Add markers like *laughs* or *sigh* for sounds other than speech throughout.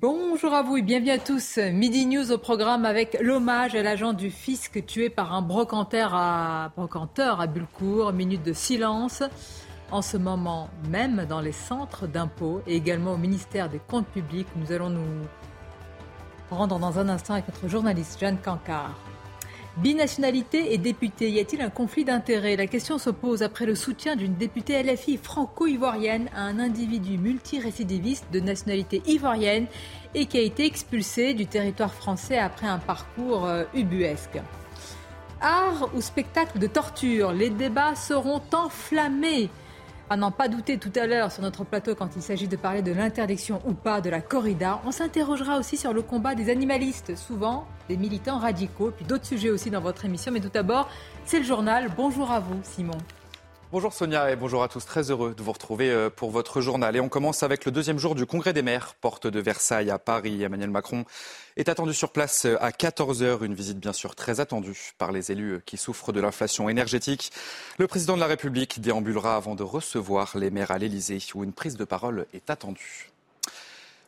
Bonjour à vous et bienvenue à tous. Midi News au programme avec l'hommage à l'agent du fisc tué par un brocanteur à, Bulcourt. Minute de silence en ce moment même dans les centres d'impôts et également au ministère des Comptes publics. Nous allons nous rendre dans un instant avec notre journaliste Jeanne Cancard. Binationalité et député, y a-t-il un conflit d'intérêts? La question se pose après le soutien d'une députée LFI franco-ivoirienne à un individu multirécidiviste de nationalité ivoirienne et qui a été expulsé du territoire français après un parcours euh, ubuesque. Art ou spectacle de torture, les débats seront enflammés à n'en pas douter tout à l'heure sur notre plateau quand il s'agit de parler de l'interdiction ou pas de la corrida, on s'interrogera aussi sur le combat des animalistes, souvent des militants radicaux, puis d'autres sujets aussi dans votre émission. Mais tout d'abord, c'est le journal. Bonjour à vous, Simon. Bonjour Sonia et bonjour à tous. Très heureux de vous retrouver euh, pour votre journal. Et on commence avec le deuxième jour du Congrès des maires, porte de Versailles à Paris. Emmanuel Macron est attendu sur place euh, à 14h. Une visite bien sûr très attendue par les élus euh, qui souffrent de l'inflation énergétique. Le président de la République déambulera avant de recevoir les maires à l'Elysée où une prise de parole est attendue.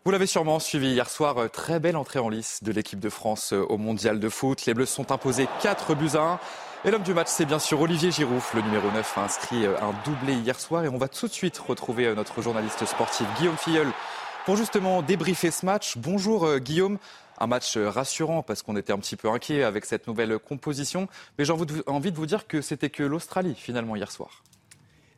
Vous l'avez sûrement suivi hier soir, très belle entrée en lice de l'équipe de France au mondial de foot. Les Bleus sont imposés 4 buts à 1. Et l'homme du match, c'est bien sûr Olivier Giroud. Le numéro 9 a inscrit euh, un doublé hier soir. Et on va tout de suite retrouver euh, notre journaliste sportif Guillaume Filleul pour justement débriefer ce match. Bonjour euh, Guillaume. Un match rassurant parce qu'on était un petit peu inquiet avec cette nouvelle composition. Mais j'ai envie de vous dire que c'était que l'Australie finalement hier soir.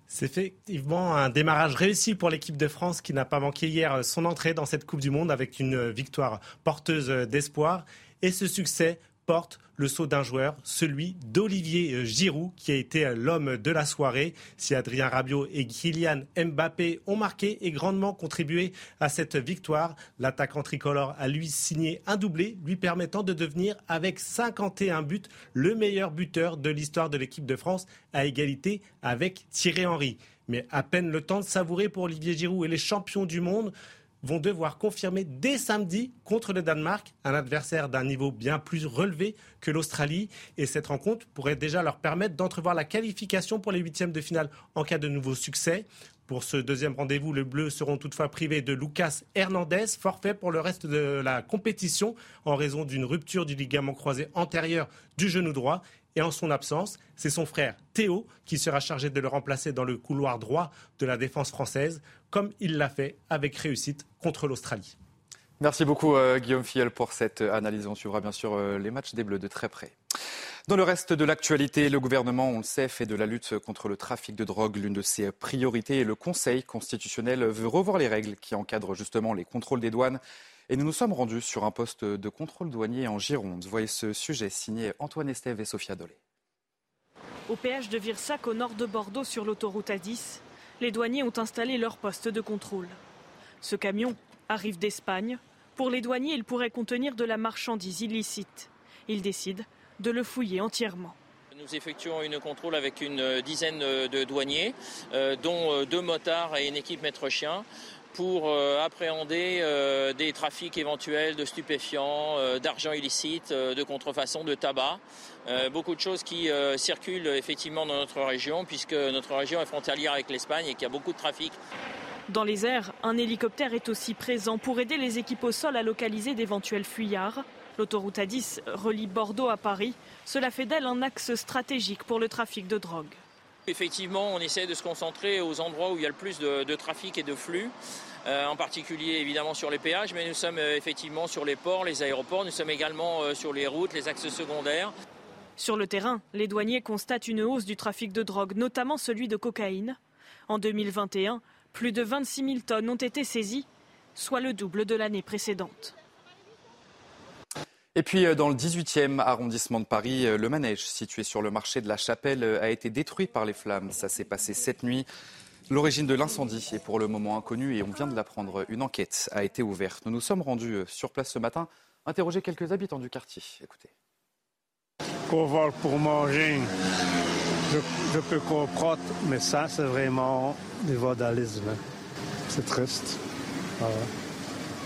C'est effectivement un démarrage réussi pour l'équipe de France qui n'a pas manqué hier son entrée dans cette Coupe du Monde avec une victoire porteuse d'espoir. Et ce succès porte le saut d'un joueur, celui d'Olivier euh, Giroud, qui a été euh, l'homme de la soirée. Si Adrien Rabiot et Kylian Mbappé ont marqué et grandement contribué à cette victoire, l'attaquant tricolore a lui signé un doublé, lui permettant de devenir, avec 51 buts, le meilleur buteur de l'histoire de l'équipe de France, à égalité avec Thierry Henry. Mais à peine le temps de savourer pour Olivier Giroud et les champions du monde vont devoir confirmer dès samedi contre le Danemark, un adversaire d'un niveau bien plus relevé que l'Australie. Et cette rencontre pourrait déjà leur permettre d'entrevoir la qualification pour les huitièmes de finale en cas de nouveau succès. Pour ce deuxième rendez-vous, les Bleus seront toutefois privés de Lucas Hernandez, forfait pour le reste de la compétition en raison d'une rupture du ligament croisé antérieur du genou droit. Et en son absence, c'est son frère Théo qui sera chargé de le remplacer dans le couloir droit de la défense française, comme il l'a fait avec réussite contre l'Australie. Merci beaucoup euh, Guillaume Fiel pour cette analyse. On suivra bien sûr euh, les matchs des Bleus de très près. Dans le reste de l'actualité, le gouvernement, on le sait, fait de la lutte contre le trafic de drogue l'une de ses priorités et le Conseil constitutionnel veut revoir les règles qui encadrent justement les contrôles des douanes. Et nous nous sommes rendus sur un poste de contrôle douanier en Gironde. Voyez ce sujet signé Antoine Estève et Sophia Dolé. Au péage de Virsac, au nord de Bordeaux, sur l'autoroute A10, les douaniers ont installé leur poste de contrôle. Ce camion arrive d'Espagne. Pour les douaniers, il pourrait contenir de la marchandise illicite. Ils décident de le fouiller entièrement. Nous effectuons une contrôle avec une dizaine de douaniers, euh, dont euh, deux motards et une équipe maître-chien pour euh, appréhender des trafics éventuels de stupéfiants, d'argent illicite, de contrefaçon, de tabac. beaucoup de choses qui circulent effectivement dans notre région, puisque notre région est frontalière avec l'Espagne et qu'il y a beaucoup de trafic. Dans les airs, un hélicoptère est aussi présent pour aider les équipes au sol à localiser d'éventuels fuyards. L'autoroute A10 relie Bordeaux à Paris. Cela fait d'elle un axe stratégique pour le trafic de drogue. Effectivement, on essaie de se concentrer aux endroits où il y a le plus de, trafic et de flux, euh, en particulier évidemment sur les péages, mais nous sommes euh, effectivement sur les ports, les aéroports, nous sommes également euh, sur les routes, les axes secondaires. Sur le terrain, les douaniers constatent une hausse du trafic de drogue, notamment celui de cocaïne. En 2021, plus de 26 000 tonnes ont été saisies, soit le double de l'année précédente. Et puis euh, dans le 18e arrondissement de Paris, euh, le manège situé sur le marché de la Chapelle euh, a été détruit par les flammes. Ça s'est passé cette nuit. L'origine de l'incendie est pour le moment inconnue et on vient de l'apprendre. Une enquête a été ouverte. Nous nous sommes rendus sur place ce matin, interroger quelques habitants du quartier. Écoutez. Pour voir, pour manger, je, peux comprendre, mais ça, c'est vraiment du vandalisme. C'est triste.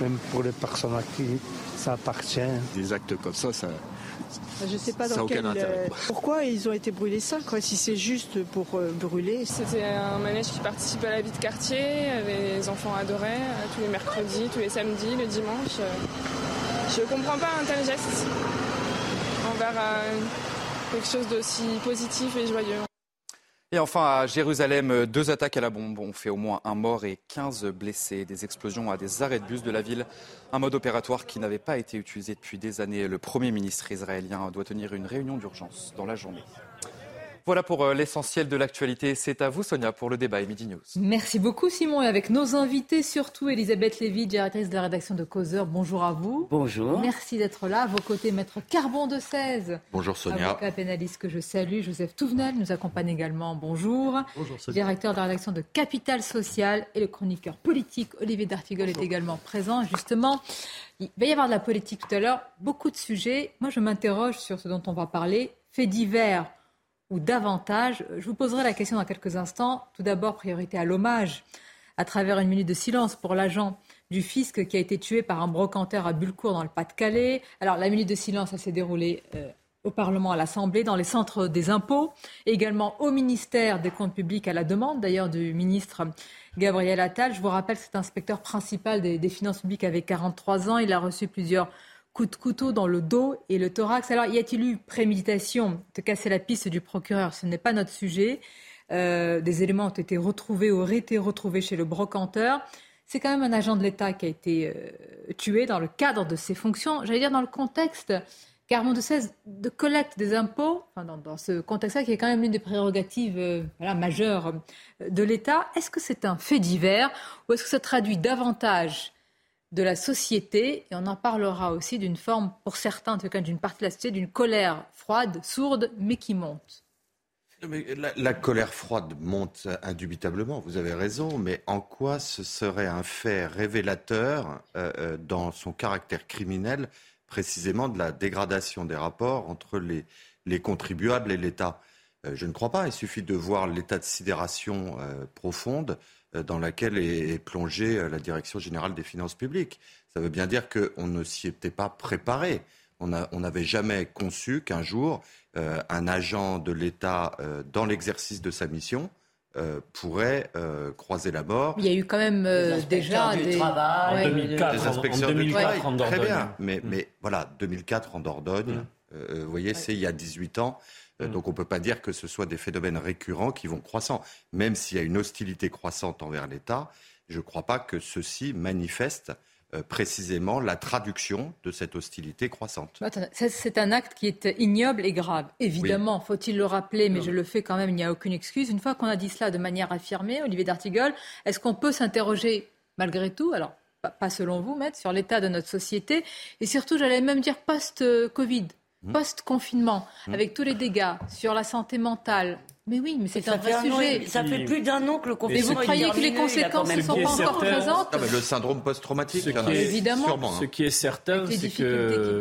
Même pour les personnes à qui ça appartient. Des actes comme ça, ça, je sais pas dans quel, euh, pourquoi ils ont été brûlés ça, quoi, si c'est juste pour euh, brûler? C'était un manège qui participe à la vie de quartier, les enfants adoraient, euh, tous les mercredis, tous les samedis, le dimanche. Je comprends pas un tel geste envers quelque chose d'aussi positif et joyeux. Et enfin, à Jérusalem, deux attaques à la bombe ont fait au moins un mort et 15 blessés. Des explosions à des arrêts de bus de la ville. Un mode opératoire qui n'avait pas été utilisé depuis des années. Le Premier ministre israélien doit tenir une réunion d'urgence dans la journée. Voilà pour euh, l'essentiel de l'actualité. C'est à vous, Sonia, pour le débat et Midi News. Merci beaucoup, Simon. Et avec nos invités, surtout Elisabeth Lévy, directrice de la rédaction de Causeur. Bonjour à vous. Bonjour. Merci d'être là. À vos côtés, Maître Carbon de 16. Bonjour, Sonia. Avocat pénaliste que je salue. Joseph Touvenel nous accompagne également. Bonjour. Bonjour, Sonia. Directeur de la rédaction de Capital Social. Et le chroniqueur politique, Olivier D'Artigol, est également présent. Justement, il va y avoir de la politique tout à l'heure. Beaucoup de sujets. Moi, je m'interroge sur ce dont on va parler. Faits divers ou davantage Je vous poserai la question dans quelques instants. Tout d'abord, priorité à l'hommage à travers une minute de silence pour l'agent du fisc qui a été tué par un brocanteur à Bulcourt dans le Pas-de-Calais. Alors la minute de silence, ça s'est déroulé euh, au Parlement, à l'Assemblée, dans les centres des impôts, également au ministère des Comptes publics, à la demande d'ailleurs du ministre Gabriel Attal. Je vous rappelle, c'est inspecteur principal des, finances publiques avec 43 ans. Il a reçu plusieurs coup de couteau dans le dos et le thorax. Alors, y a-t-il eu préméditation de casser la piste du procureur? Ce n'est pas notre sujet. Euh, des éléments ont été retrouvés ou auraient été retrouvés chez le brocanteur. C'est quand même un agent de l'État qui a été euh, tué dans le cadre de ses fonctions, j'allais dire dans le contexte, Carmon de 16, de collecte des impôts, dans, ce contexte-là qui est quand même l'une des prérogatives euh, majeures de l'État. Est-ce que c'est un fait divers ou est-ce que ça traduit davantage de la société, et on en parlera aussi d'une forme, pour certains, en tout cas d'une partie de la société, d'une colère froide, sourde, mais qui monte. la, colère froide monte indubitablement, vous avez raison, mais en quoi ce serait un fait révélateur euh, euh, dans son caractère criminel, précisément de la dégradation des rapports entre les, les contribuables et l'État? Euh, Je ne crois pas, il suffit de voir l'état de sidération profonde dans laquelle est, plongée euh, la Direction générale des finances publiques. Ça veut bien dire qu'on ne s'y était pas préparé. On n'avait jamais conçu qu'un jour, euh, un agent de l'État, dans l'exercice de sa mission, pourrait croiser la mort. Il y a eu quand même déjà des... Travail, en 2004, des inspecteurs en, 2004 en Dordogne. Très bien, mais, mais voilà, 2004 en Dordogne, mmh. vous voyez, c'est il y a 18 ans. Euh, mm. Donc on ne peut pas dire que ce soit des phénomènes récurrents qui vont croissant. Même s'il y a une hostilité croissante envers l'État, je ne crois pas que ceci manifeste euh, précisément la traduction de cette hostilité croissante. C'est un acte qui est ignoble et grave. Évidemment, faut-il le rappeler, mais je le fais quand même, il n'y a aucune excuse. Une fois qu'on a dit cela de manière affirmée, Olivier d'Artigol, est-ce qu'on peut s'interroger malgré tout alors, pas selon vous, Maître, sur l'état de notre société? Et surtout, j'allais même dire post-Covid. Post-confinement, mmh. avec tous les dégâts sur la santé mentale. Mais oui, mais c'est un vrai sujet. ça fait plus d'un an que le confinement. Et vous croyez que les conséquences ne sont pas encore présentes Le syndrome post-traumatique, évidemment. Ce qui est certain, c'est que,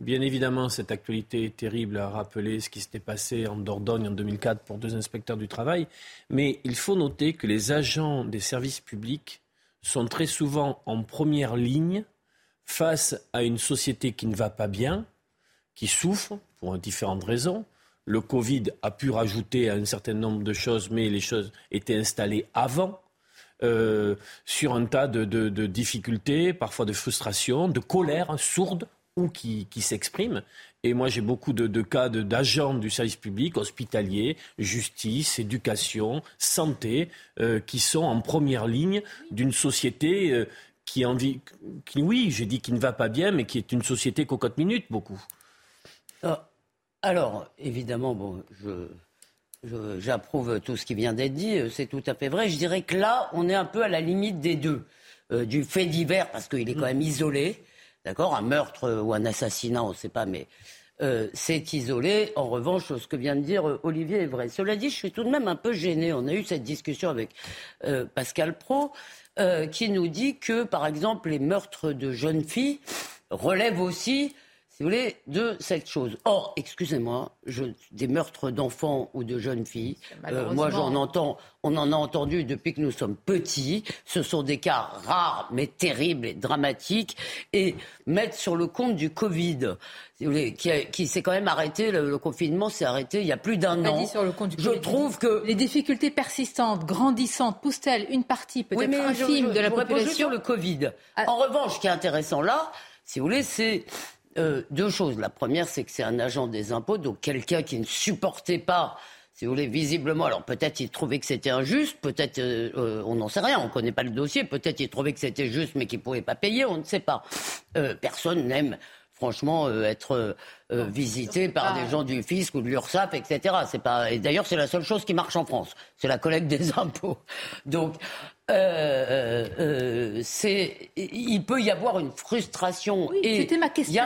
bien évidemment, cette actualité terrible a rappelé ce qui s'était passé en Dordogne en 2004 pour deux inspecteurs du travail. Mais il faut noter que les agents des services publics sont très souvent en première ligne face à une société qui ne va pas bien, qui souffrent pour différentes raisons. Le Covid a pu rajouter un certain nombre de choses, mais les choses étaient installées avant. Euh, sur un tas de, difficultés, parfois de frustration, de colère sourde ou qui, qui s'expriment. Et moi, j'ai beaucoup de, cas d'agents du service public, hospitalier, justice, éducation, santé, euh, qui sont en première ligne d'une société euh, qui, envie, qui, oui, j'ai dit qui ne va pas bien, mais qui est une société cocotte minute, beaucoup. Euh, alors, évidemment, bon, j'approuve tout ce qui vient d'être dit, euh, c'est tout à fait vrai. Je dirais que là, on est un peu à la limite des deux. Euh, du fait divers, parce qu'il est quand même isolé, d'accord Un meurtre ou un assassinat, on ne sait pas, mais euh, s'est isolé. En revanche, ce que vient de dire euh, Olivier est vrai. Cela dit, je suis tout de même un peu gêné. On a eu cette discussion avec euh, Pascal Pro, qui nous dit que, par exemple, les meurtres de jeunes filles relèvent aussi si vous voulez, de cette chose. Or, excusez-moi, des meurtres d'enfants ou de jeunes filles, euh, moi j'en entends, on en a entendu depuis que nous sommes petits. Ce sont des cas rares, mais terribles et dramatiques. Et mettre sur le compte du Covid, si vous voulez, qui, s'est quand même arrêté, le, confinement s'est arrêté il y a plus d'un an. sur le compte du je trouve que les difficultés persistantes, grandissantes, poussent-elles une partie peut-être infime de la population sur le Covid. Ah. En revanche, ce qui est intéressant là, si vous voulez, c'est euh, deux choses. La première, c'est que c'est un agent des impôts, donc quelqu'un qui ne supportait pas si vous voulez, visiblement, alors peut-être il trouvait que c'était injuste, peut-être euh, euh, on n'en sait rien, on ne connaît pas le dossier, peut-être il trouvait que c'était juste mais qu'il ne pouvait pas payer, on ne sait pas. personne n'aime franchement être visité par des gens du fisc ou de l'URSSAF, etc. C'est pas et d'ailleurs c'est la seule chose qui marche en France, c'est la collecte des *laughs* impôts. Donc euh, euh, c'est, il peut y avoir une frustration. et c'était ma question.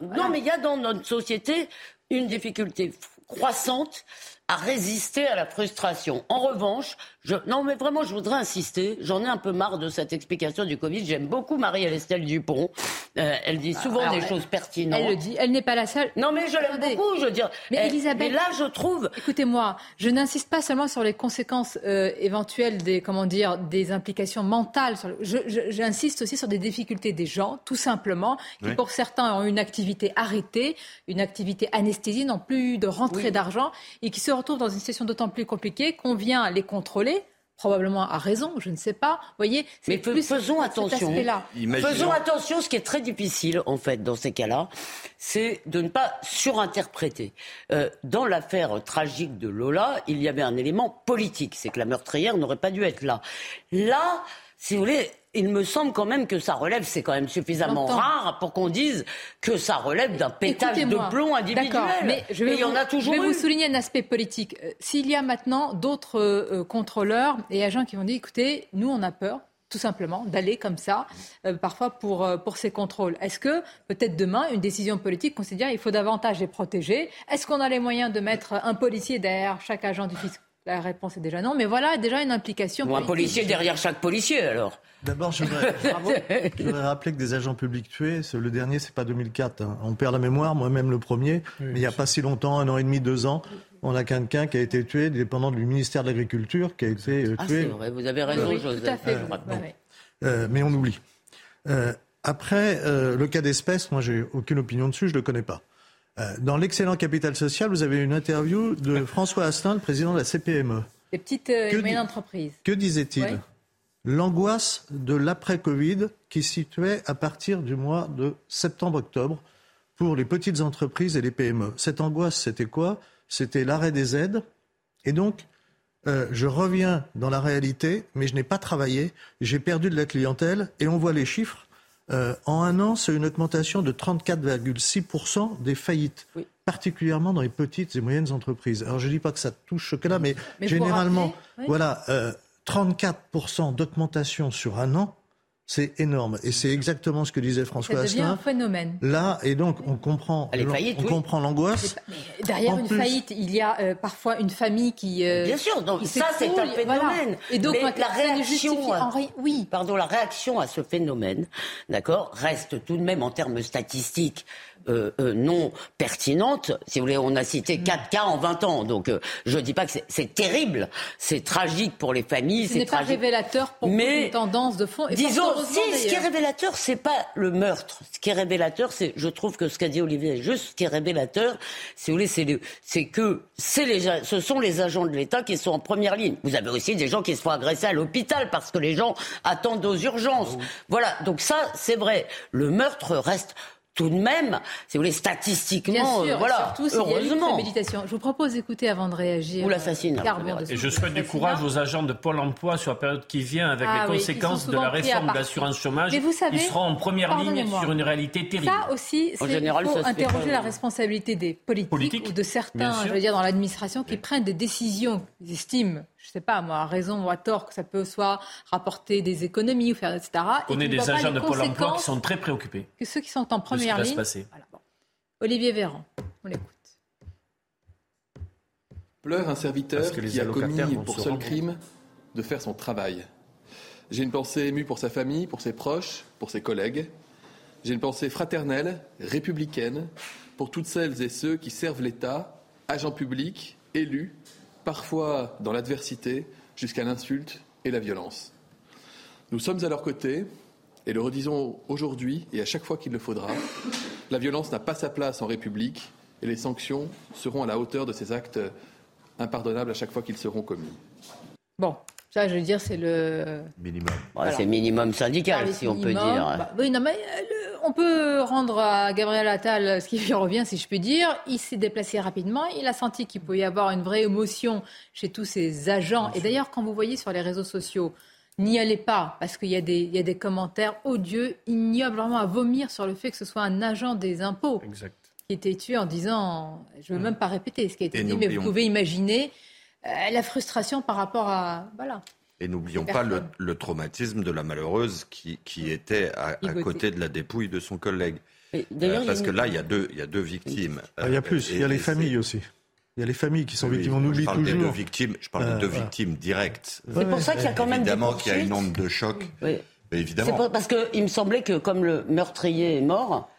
Non, mais il y a dans notre société une difficulté croissante à résister à la frustration. En revanche, je, non mais vraiment, je voudrais insister. J'en ai un peu marre de cette explication du Covid. J'aime beaucoup Marie-Estelle Dupont. Euh, elle dit souvent des choses pertinentes. Elle le dit. Elle n'est pas la seule. Non mais je l'aime beaucoup. Je veux dire. Mais Elisabeth. Mais là, je trouve. Écoutez-moi, je n'insiste pas seulement sur les conséquences euh, éventuelles des comment dire des implications mentales. J'insiste aussi sur des difficultés des gens, tout simplement, qui pour certains ont une activité arrêtée, une activité anesthésie, n'ont plus de rentrée d'argent et qui se retrouvent dans une situation d'autant plus compliquée qu'on vient les contrôler probablement à raison, je ne sais pas. voyez, mais plus faisons attention. Faisons attention. Ce qui est très difficile, en fait, dans ces cas-là, c'est de ne pas surinterpréter. Euh, dans l'affaire tragique de Lola, il y avait un élément politique, c'est que la meurtrière n'aurait pas dû être là. Là, si vous voulez, il me semble quand même que ça relève, c'est quand même suffisamment rare pour qu'on dise que ça relève d'un pétage de plomb individuel. Mais je vais, vous, y en a toujours je vais vous souligner un aspect politique. Euh, s'il y a maintenant d'autres euh, euh, contrôleurs et agents qui vont dire, écoutez, nous on a peur, tout simplement, d'aller comme ça, parfois pour, pour ces contrôles. Est-ce que peut-être demain, une décision politique considère qu'il faut davantage les protéger? Est-ce qu'on a les moyens de mettre un policier derrière chaque agent du fisc? La réponse est déjà non, mais voilà déjà une implication. Ou un policier derrière chaque policier alors. D'abord, *laughs* je voudrais, rappeler que des agents publics tués, le dernier, c'est pas 2004. Hein. On perd la mémoire, moi-même le premier, mais il n'y a pas si longtemps, un an et demi, deux ans, on a quelqu'un qui a été tué, dépendant du ministère de l'Agriculture, qui a été euh, ah, tué. Ah, c'est vrai, vous avez raison, Joseph. Tout à fait, euh, mais on oublie. Euh, après, le cas d'espèce, moi, j'ai aucune opinion dessus, je le connais pas. dans l'excellent Capital Social, vous avez une interview de François Astin, le président de la CPME. Les petites et moyennes entreprises. Que disait-il? L'angoisse de l'après-Covid qui situait à partir du mois de septembre-octobre pour les petites entreprises et les PME. Cette angoisse, c'était quoi? C'était l'arrêt des aides. Et donc, euh, je reviens dans la réalité, mais je n'ai pas travaillé, j'ai perdu de la clientèle, et on voit les chiffres. Euh, en un an, c'est une augmentation de 34,6% des faillites, particulièrement dans les petites et moyennes entreprises. Alors je ne dis pas que ça touche que là, mais, généralement, voilà, euh, 34% d'augmentation sur un an, c'est énorme. Et c'est exactement ce que disait François Ça devient un phénomène. Là, et donc, on comprend, on comprend l'angoisse. Derrière une faillite, il y a euh, parfois une famille qui. Euh, Bien sûr, donc ça, c'est un phénomène. Et donc, la réaction, à... oui, pardon, la réaction à ce phénomène, d'accord, reste tout de même en termes statistiques euh, euh, non pertinente. Si vous voulez, on a cité mm. quatre cas en 20 ans. Donc, euh, je ne dis pas que c'est terrible, c'est tragique pour les familles. Ce n'est pas révélateur pour Mais, une tendance de fond. Et disons, si, ce qui est révélateur, c'est pas le meurtre. Ce qui est révélateur, c'est, je trouve que ce qu'a dit Olivier est juste. Ce qui est révélateur, si vous voulez, c'est que c'est les, ce sont les agents de l'État qui sont en première ligne. Vous avez aussi des gens qui se font agresser à l'hôpital parce que les gens attendent aux urgences. Ah voilà. Donc ça, c'est vrai. Le meurtre reste tout de même, si vous voulez, statistiquement, Bien sûr, voilà, surtout heureusement. méditation. Je vous propose d'écouter avant de réagir. Ou l'assassinat. Et je souhaite du courage aux agents de Pôle emploi sur la période qui vient avec les ah conséquences de la réforme de l'assurance chômage. vous savez, ils seront en première ligne sur une réalité terrible. Ça aussi, c'est il faut interroger la responsabilité des politiques, ou de certains, je veux dire, dans l'administration qui prennent des décisions qu'ils estiment sais pas, moi, à raison ou à tort, que ça peut soit rapporter des économies ou faire, etc. On est des agents de Pôle emploi qui sont très préoccupés. Que ceux qui sont en première ligne. Passer. Olivier Véran. On l'écoute. Pleure un serviteur qui a commis pour seul crime de faire son travail. J'ai une pensée émue pour sa famille, pour ses proches, pour ses collègues. J'ai une pensée fraternelle, républicaine, pour toutes celles et ceux qui servent l'État, agents publics, élus, parfois dans l'adversité, jusqu'à l'insulte et la violence. Nous sommes à leur côté, et le redisons aujourd'hui et à chaque fois qu'il le faudra, la violence n'a pas sa place en République et les sanctions seront à la hauteur de ces actes impardonnables à chaque fois qu'ils seront commis. Bon, ça, je veux dire, c'est le minimum. c'est minimum syndical, si on peut dire. Bah, oui, non, mais euh, on peut rendre à Gabriel Attal ce qui lui revient, si je puis dire. Il s'est déplacé rapidement. Il a senti qu'il pouvait y avoir une vraie émotion chez tous ses agents. Et d'ailleurs, quand vous voyez sur les réseaux sociaux, n'y allez pas, parce qu'il y, a des, y a des commentaires odieux, ignobles, vraiment à vomir sur le fait que ce soit un agent des impôts qui était tué en disant, je ne veux mm. même pas répéter ce qui a été dit, mais vous pouvez imaginer euh, la frustration par rapport à... Voilà. Et n'oublions pas le, traumatisme de la malheureuse qui, était à, côté de la dépouille de son collègue. Euh, parce que là, il y, a deux, il y a deux victimes. Ah, il y a plus, il y a les familles aussi. Il y a les familles qui sont victimes, on oublie toujours. Deux victimes, je parle de deux victimes directes. C'est pour ça qu'il y a quand même Évidemment qu'il y a une onde de choc. Oui. Évidemment. Pour, parce qu'il me semblait que comme le meurtrier est mort,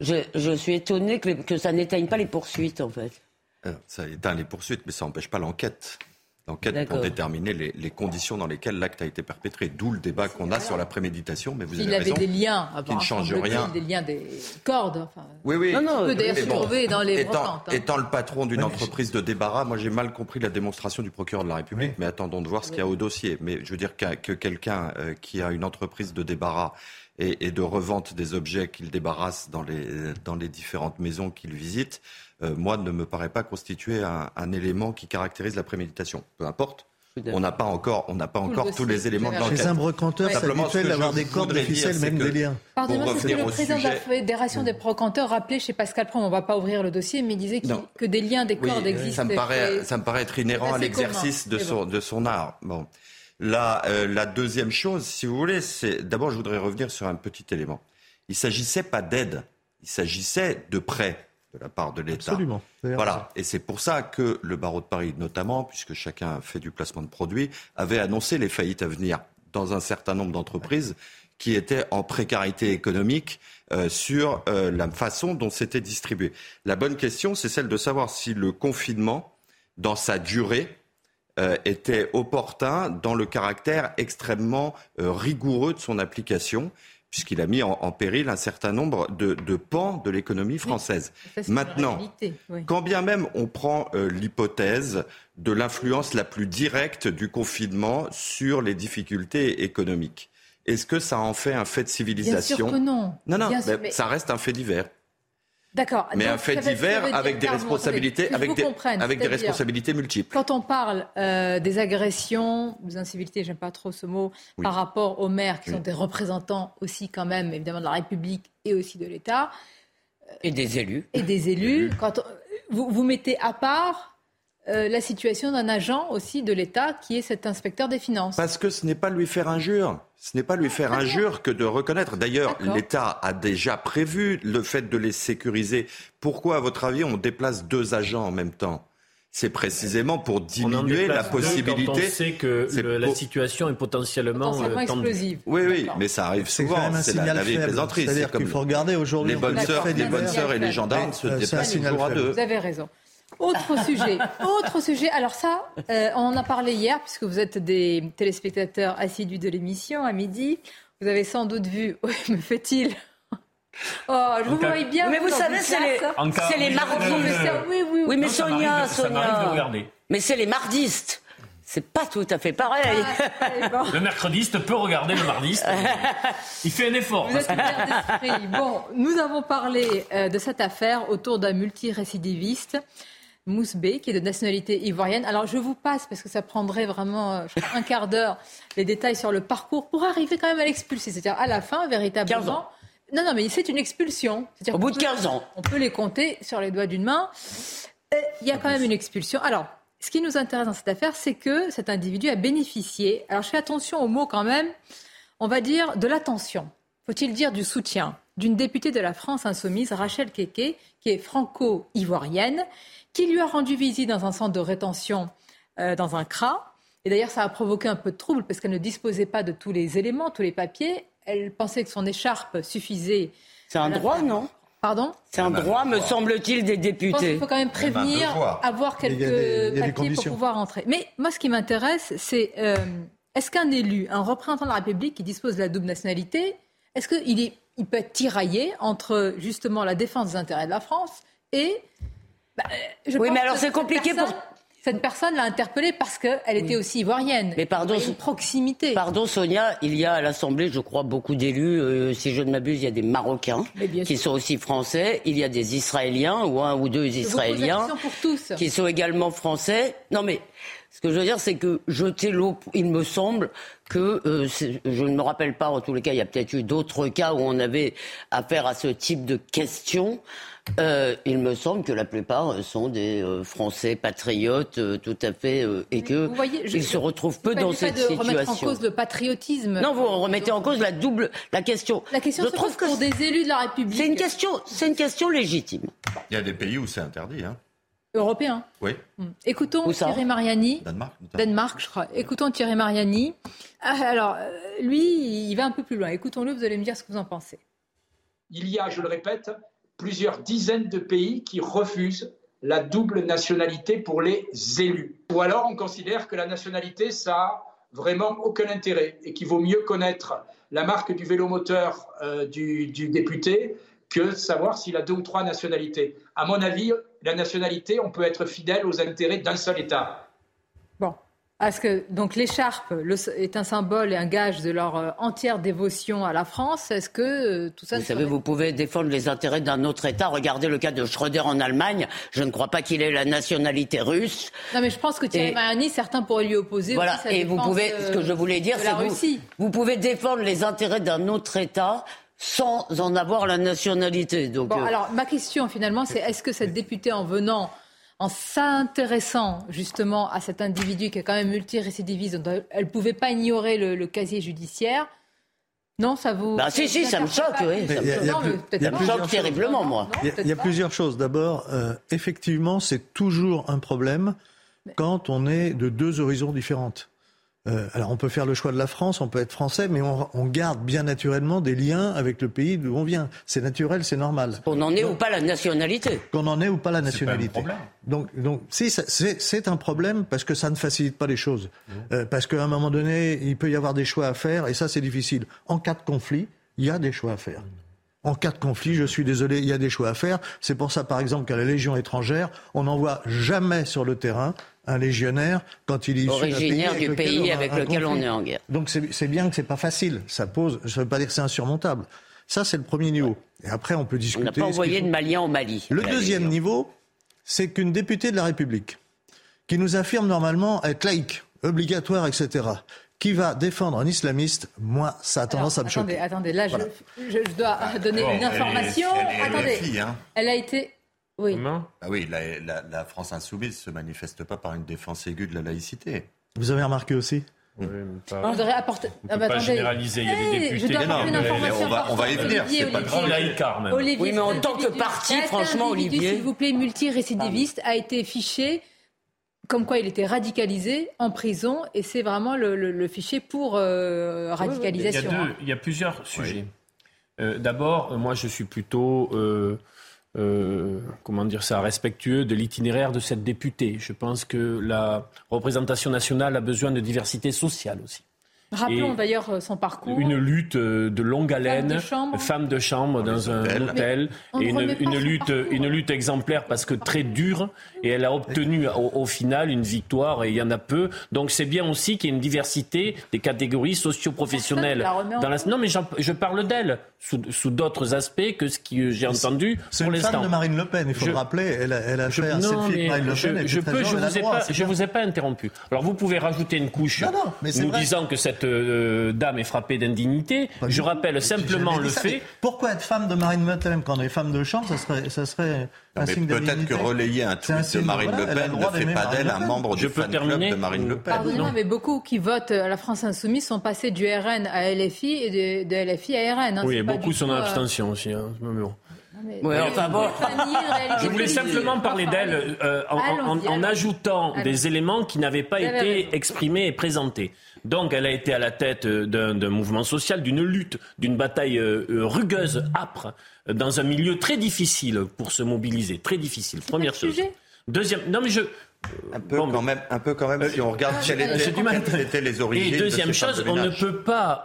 je, suis étonné que, que ça n'éteigne pas les poursuites, en fait. Euh, ça éteint les poursuites, mais ça n'empêche pas l'enquête l'enquête pour déterminer les, conditions dans lesquelles l'acte a été perpétré. D'où le débat qu'on a sur la préméditation. Mais vous Il avait des liens, qui ne changent rien. Des liens, des cordes. oui, oui. Non, non, peut d'ailleurs se trouver dans les étant, hein. étant le patron d'une entreprise de débarras, moi j'ai mal compris la démonstration du procureur de la République, mais attendons de voir ce qu'il y a au dossier. Mais je veux dire que, quelqu'un euh, qui a une entreprise de débarras et, et de revente des objets qu'il débarrasse dans les, dans les différentes maisons qu'il visite, euh, moi, ne me paraît pas constituer un, élément qui caractérise la préméditation. Peu importe. On n'a pas encore, on n'a pas encore tous les éléments de l'enquête. Chez un brocanteur, c'est habituel d'avoir des cordes, des ficelles, même des liens. Pardonnez-moi, c'est le président de la Fédération des brocanteurs rappelait chez Pascal Prom, on ne va pas ouvrir le dossier, mais il disait que des liens, des cordes existent. Ça me paraît, ça me paraît être inhérent à l'exercice de son, de son art. Bon. La, euh, la deuxième chose, si vous voulez, c'est d'abord, je voudrais revenir sur un petit élément. Il ne s'agissait pas d'aide, il s'agissait de prêts de la part de l'État. Absolument. Voilà. Et c'est pour ça que le barreau de Paris, notamment, puisque chacun fait du placement de produits, avait annoncé les faillites à venir dans un certain nombre d'entreprises qui étaient en précarité économique euh, sur euh, la façon dont c'était distribué. La bonne question, c'est celle de savoir si le confinement, dans sa durée, euh, était opportun dans le caractère extrêmement rigoureux de son application puisqu'il a mis en, péril un certain nombre de, pans de l'économie française. Maintenant, quand bien même on prend euh, l'hypothèse de l'influence la plus directe du confinement sur les difficultés économiques, est-ce que ça en fait un fait de civilisation Bien sûr que non. Non, non, ça reste un fait divers. D'accord. Mais un fait divers avec des responsabilités, avec, des, avec des responsabilités multiples. Quand on parle euh, des agressions, des incivilités, j'aime pas trop ce mot, par rapport aux maires qui sont des représentants aussi quand même, évidemment, de la République et aussi de l'État. Et des élus. Et des élus. Quand vous, vous mettez à part euh, la situation d'un agent aussi de l'État qui est cet inspecteur des finances. Parce que ce n'est pas lui faire injure. Ce n'est pas lui faire injure que de reconnaître. D'ailleurs, l'État a déjà prévu le fait de les sécuriser. Pourquoi, à votre avis, on déplace deux agents en même temps? C'est précisément pour diminuer la possibilité. Quand on sait que la situation est potentiellement, euh, explosive. Oui, oui, mais ça arrive souvent. C'est la, la vie plaisanterie. C'est-à-dire qu'il faut regarder aujourd'hui. Les bonnes sœurs, les bonnes sœurs et les gendarmes se déplacent toujours à deux. Vous avez raison. Autre sujet, autre sujet. Alors ça, euh, on en a parlé hier puisque vous êtes des téléspectateurs assidus de l'émission à midi. Vous avez sans doute vu, *laughs* oui, me fait-il Oh, je vous vois bien. Mais vous, savez, c'est les, c'est les mardistes. Oui, oui, oui. mais Sonia, Sonia. Mais c'est les mardistes. C'est pas tout à fait pareil. Ah, le mercrediste peut regarder le mardiste. Il fait un effort. Vous êtes bon, nous avons parlé euh, de cette affaire autour d'un multirécidiviste. Mousse B, qui est de nationalité ivoirienne. Alors je vous passe, parce que ça prendrait vraiment euh, un quart d'heure, les détails sur le parcours pour arriver quand même à l'expulser. C'est-à-dire à la fin, véritablement. 15 ans. Non, non, mais c'est une expulsion. Au bout de 15 ans. On peut les compter sur les doigts d'une main. Il y a quand même une expulsion. Alors, ce qui nous intéresse dans cette affaire, c'est que cet individu a bénéficié. Alors je fais attention aux mots quand même. On va dire de l'attention. Faut-il dire du soutien d'une députée de la France insoumise, Rachel Keke, qui est franco-ivoirienne, qui lui a rendu visite dans un centre de rétention, euh, dans un CRA. Et d'ailleurs, ça a provoqué un peu de trouble parce qu'elle ne disposait pas de tous les éléments, tous les papiers. Elle pensait que son écharpe suffisait. C'est un droit, non? Pardon? C'est un droit, me semble-t-il, des députés. Il faut quand même prévenir, avoir quelques papiers pour pouvoir entrer. Mais moi, ce qui m'intéresse, c'est euh, est-ce qu'un élu, un représentant de la République qui dispose de la double nationalité, est-ce qu'il il peut être tiraillé entre justement la défense des intérêts de la France et bah, je oui, mais alors c'est compliqué pour cette personne l'a interpellée parce qu'elle était aussi ivoirienne. Mais pardon, une proximité. Pardon Sonia, il y a à l'Assemblée, je crois, beaucoup d'élus. Euh, si je ne m'abuse, il y a des Marocains qui sont aussi français. Il y a des Israéliens ou un ou deux Israéliens pour tous. qui sont également français. Non mais ce que je veux dire, c'est que jeter l'eau, il me semble que, euh, je ne me rappelle pas, en tous les cas, il y a peut-être eu d'autres cas où on avait affaire à ce type de questions. Euh, il me semble que la plupart sont des euh, Français patriotes euh, tout à fait et que ils se retrouvent peu dans cette de situation. Remettre en cause le patriotisme. Non, vous remettez en cause la double la question. La question, je trouve que pour des élus de la République. C'est une question, c'est une question légitime. Il y a des pays où c'est interdit, hein. Européen. Oui. Hmm. Écoutons Thierry Mariani. Danemark. Danemark, je crois. Écoutons Thierry Mariani. Ah, alors, lui, il va un peu plus loin. Écoutons-le, vous allez me dire ce que vous en pensez. Il y a, je le répète, plusieurs dizaines de pays qui refusent la double nationalité pour les élus. Ou alors on considère que la nationalité, ça vraiment aucun intérêt et qu'il vaut mieux connaître la marque du vélo moteur euh, du, du député que savoir s'il a deux ou trois nationalités. À mon avis, la nationalité, on peut être fidèle aux intérêts d'un seul État. Parce que donc l'écharpe est un symbole et un gage de leur euh, entière dévotion à la France. Est-ce que euh, tout ça Vous savez, vous pouvez défendre les intérêts d'un autre État. Regardez le cas de Schröder en Allemagne. Je ne crois pas qu'il ait la nationalité russe. Non, mais je pense que Thierry Mariani, certains pourraient lui opposer. Voilà. et vous pouvez. ce que je voulais dire, c'est vous, vous pouvez défendre les intérêts d'un autre État sans en avoir la nationalité. Donc, bon, euh, alors ma question finalement, c'est est-ce que cette députée, en venant en s'intéressant justement à cet individu qui est quand même multirécidiviste, elle ne pouvait pas ignorer le, casier judiciaire. Non, ça vous. Bah, si, si, ça me choque, oui. Ça me choque terriblement, moi. Il y, a plusieurs choses. D'abord, euh, effectivement, c'est toujours un problème quand on est de deux horizons différentes. Euh, alors on peut faire le choix de la France, on peut être français, mais on, garde bien naturellement des liens avec le pays d'où on vient. C'est naturel, c'est normal. Qu'on en ait ou pas la nationalité. Qu'on en ait ou pas la nationalité. Pas donc, donc si c'est un problème parce que ça ne facilite pas les choses. Euh, parce qu'à un moment donné, il peut y avoir des choix à faire, et ça c'est difficile. En cas de conflit, il y a des choix à faire. En cas de conflit, je suis désolé, il y a des choix à faire. C'est pour ça, par exemple, qu'à la Légion étrangère, on n'envoie jamais sur le terrain un légionnaire quand il est originaire du pays avec lequel on est en guerre. Donc c'est bien que c'est pas facile. Ça pose, ça veut pas dire que c'est insurmontable. Ça c'est le premier niveau. Et après on peut discuter. On n'a pas envoyé de Maliens au Mali. Le deuxième niveau, c'est qu'une députée de la République qui nous affirme normalement être laïque, obligatoire, etc qui va défendre un islamiste, moi, ça a tendance à me choquer. Attendez, là, je, dois donner une information. attendez, hein. elle a été oui. Ah oui, la, France insoumise ne se manifeste pas par une défense aiguë de la laïcité. Vous avez remarqué aussi? Oui, pas... On apporter. On peut pas généraliser. Il y a des députés. Je dois non, on, va, on va y venir. C'est pas grave. Laïcard même. Olivier, oui, mais en tant que parti, franchement, Olivier. S'il vous plaît, multirécidiviste a été fiché comme quoi il était radicalisé en prison et c'est vraiment le, fichier pour euh, radicalisation. il, y a il, y a plusieurs sujets. Euh, d'abord, moi je suis plutôt euh, euh, comment dire ça, respectueux de l'itinéraire de cette députée. Je pense que la représentation nationale a besoin de diversité sociale aussi. Rappelons d'ailleurs euh, son parcours. Une lutte euh, de longue haleine, femme de chambre, dans, un hôtel, et une, lutte, une lutte exemplaire parce que très dure, et elle a obtenu au, final une victoire, et il y en a peu. Donc c'est bien aussi qu'il y ait une diversité des catégories socio-professionnelles. Dans la... Non, mais je parle d'elle sous, d'autres aspects que ce que j'ai entendu pour l'instant. C'est femme de Marine Le Pen, il faut le rappeler. Elle a, elle a fait un selfie Marine Le Pen. Je, peux, je vous ai pas, je vous ai pas interrompu. Alors vous pouvez rajouter une couche, nous disant que cette cette euh, dame est frappée d'indignité. Je rappelle simplement le fait. Pourquoi être femme de Marine Le Pen quand on est femme de chambre Ça serait, ça serait un signe Peut-être que relayer un tweet de Marine Le Pen ne fait pas d'elle un membre du fan club de Marine Le Pen. Pardonnez-moi, mais beaucoup qui votent à la France Insoumise sont passés du RN à LFI et de, LFI à RN. Hein. Oui, beaucoup sont en abstention aussi. Hein. Je voulais simplement parler d'elle euh, en, ajoutant des éléments qui n'avaient pas été exprimés et présentés. Donc, elle a été à la tête euh, d'un mouvement social, d'une lutte, d'une bataille euh, rugueuse, âpre, dans un milieu très difficile pour se mobiliser. Très difficile. Première chose. Deuxième. Non, mais je. Un peu, quand même, un peu quand même, si on regarde quelles étaient, les origines. Et deuxième chose, on ne peut pas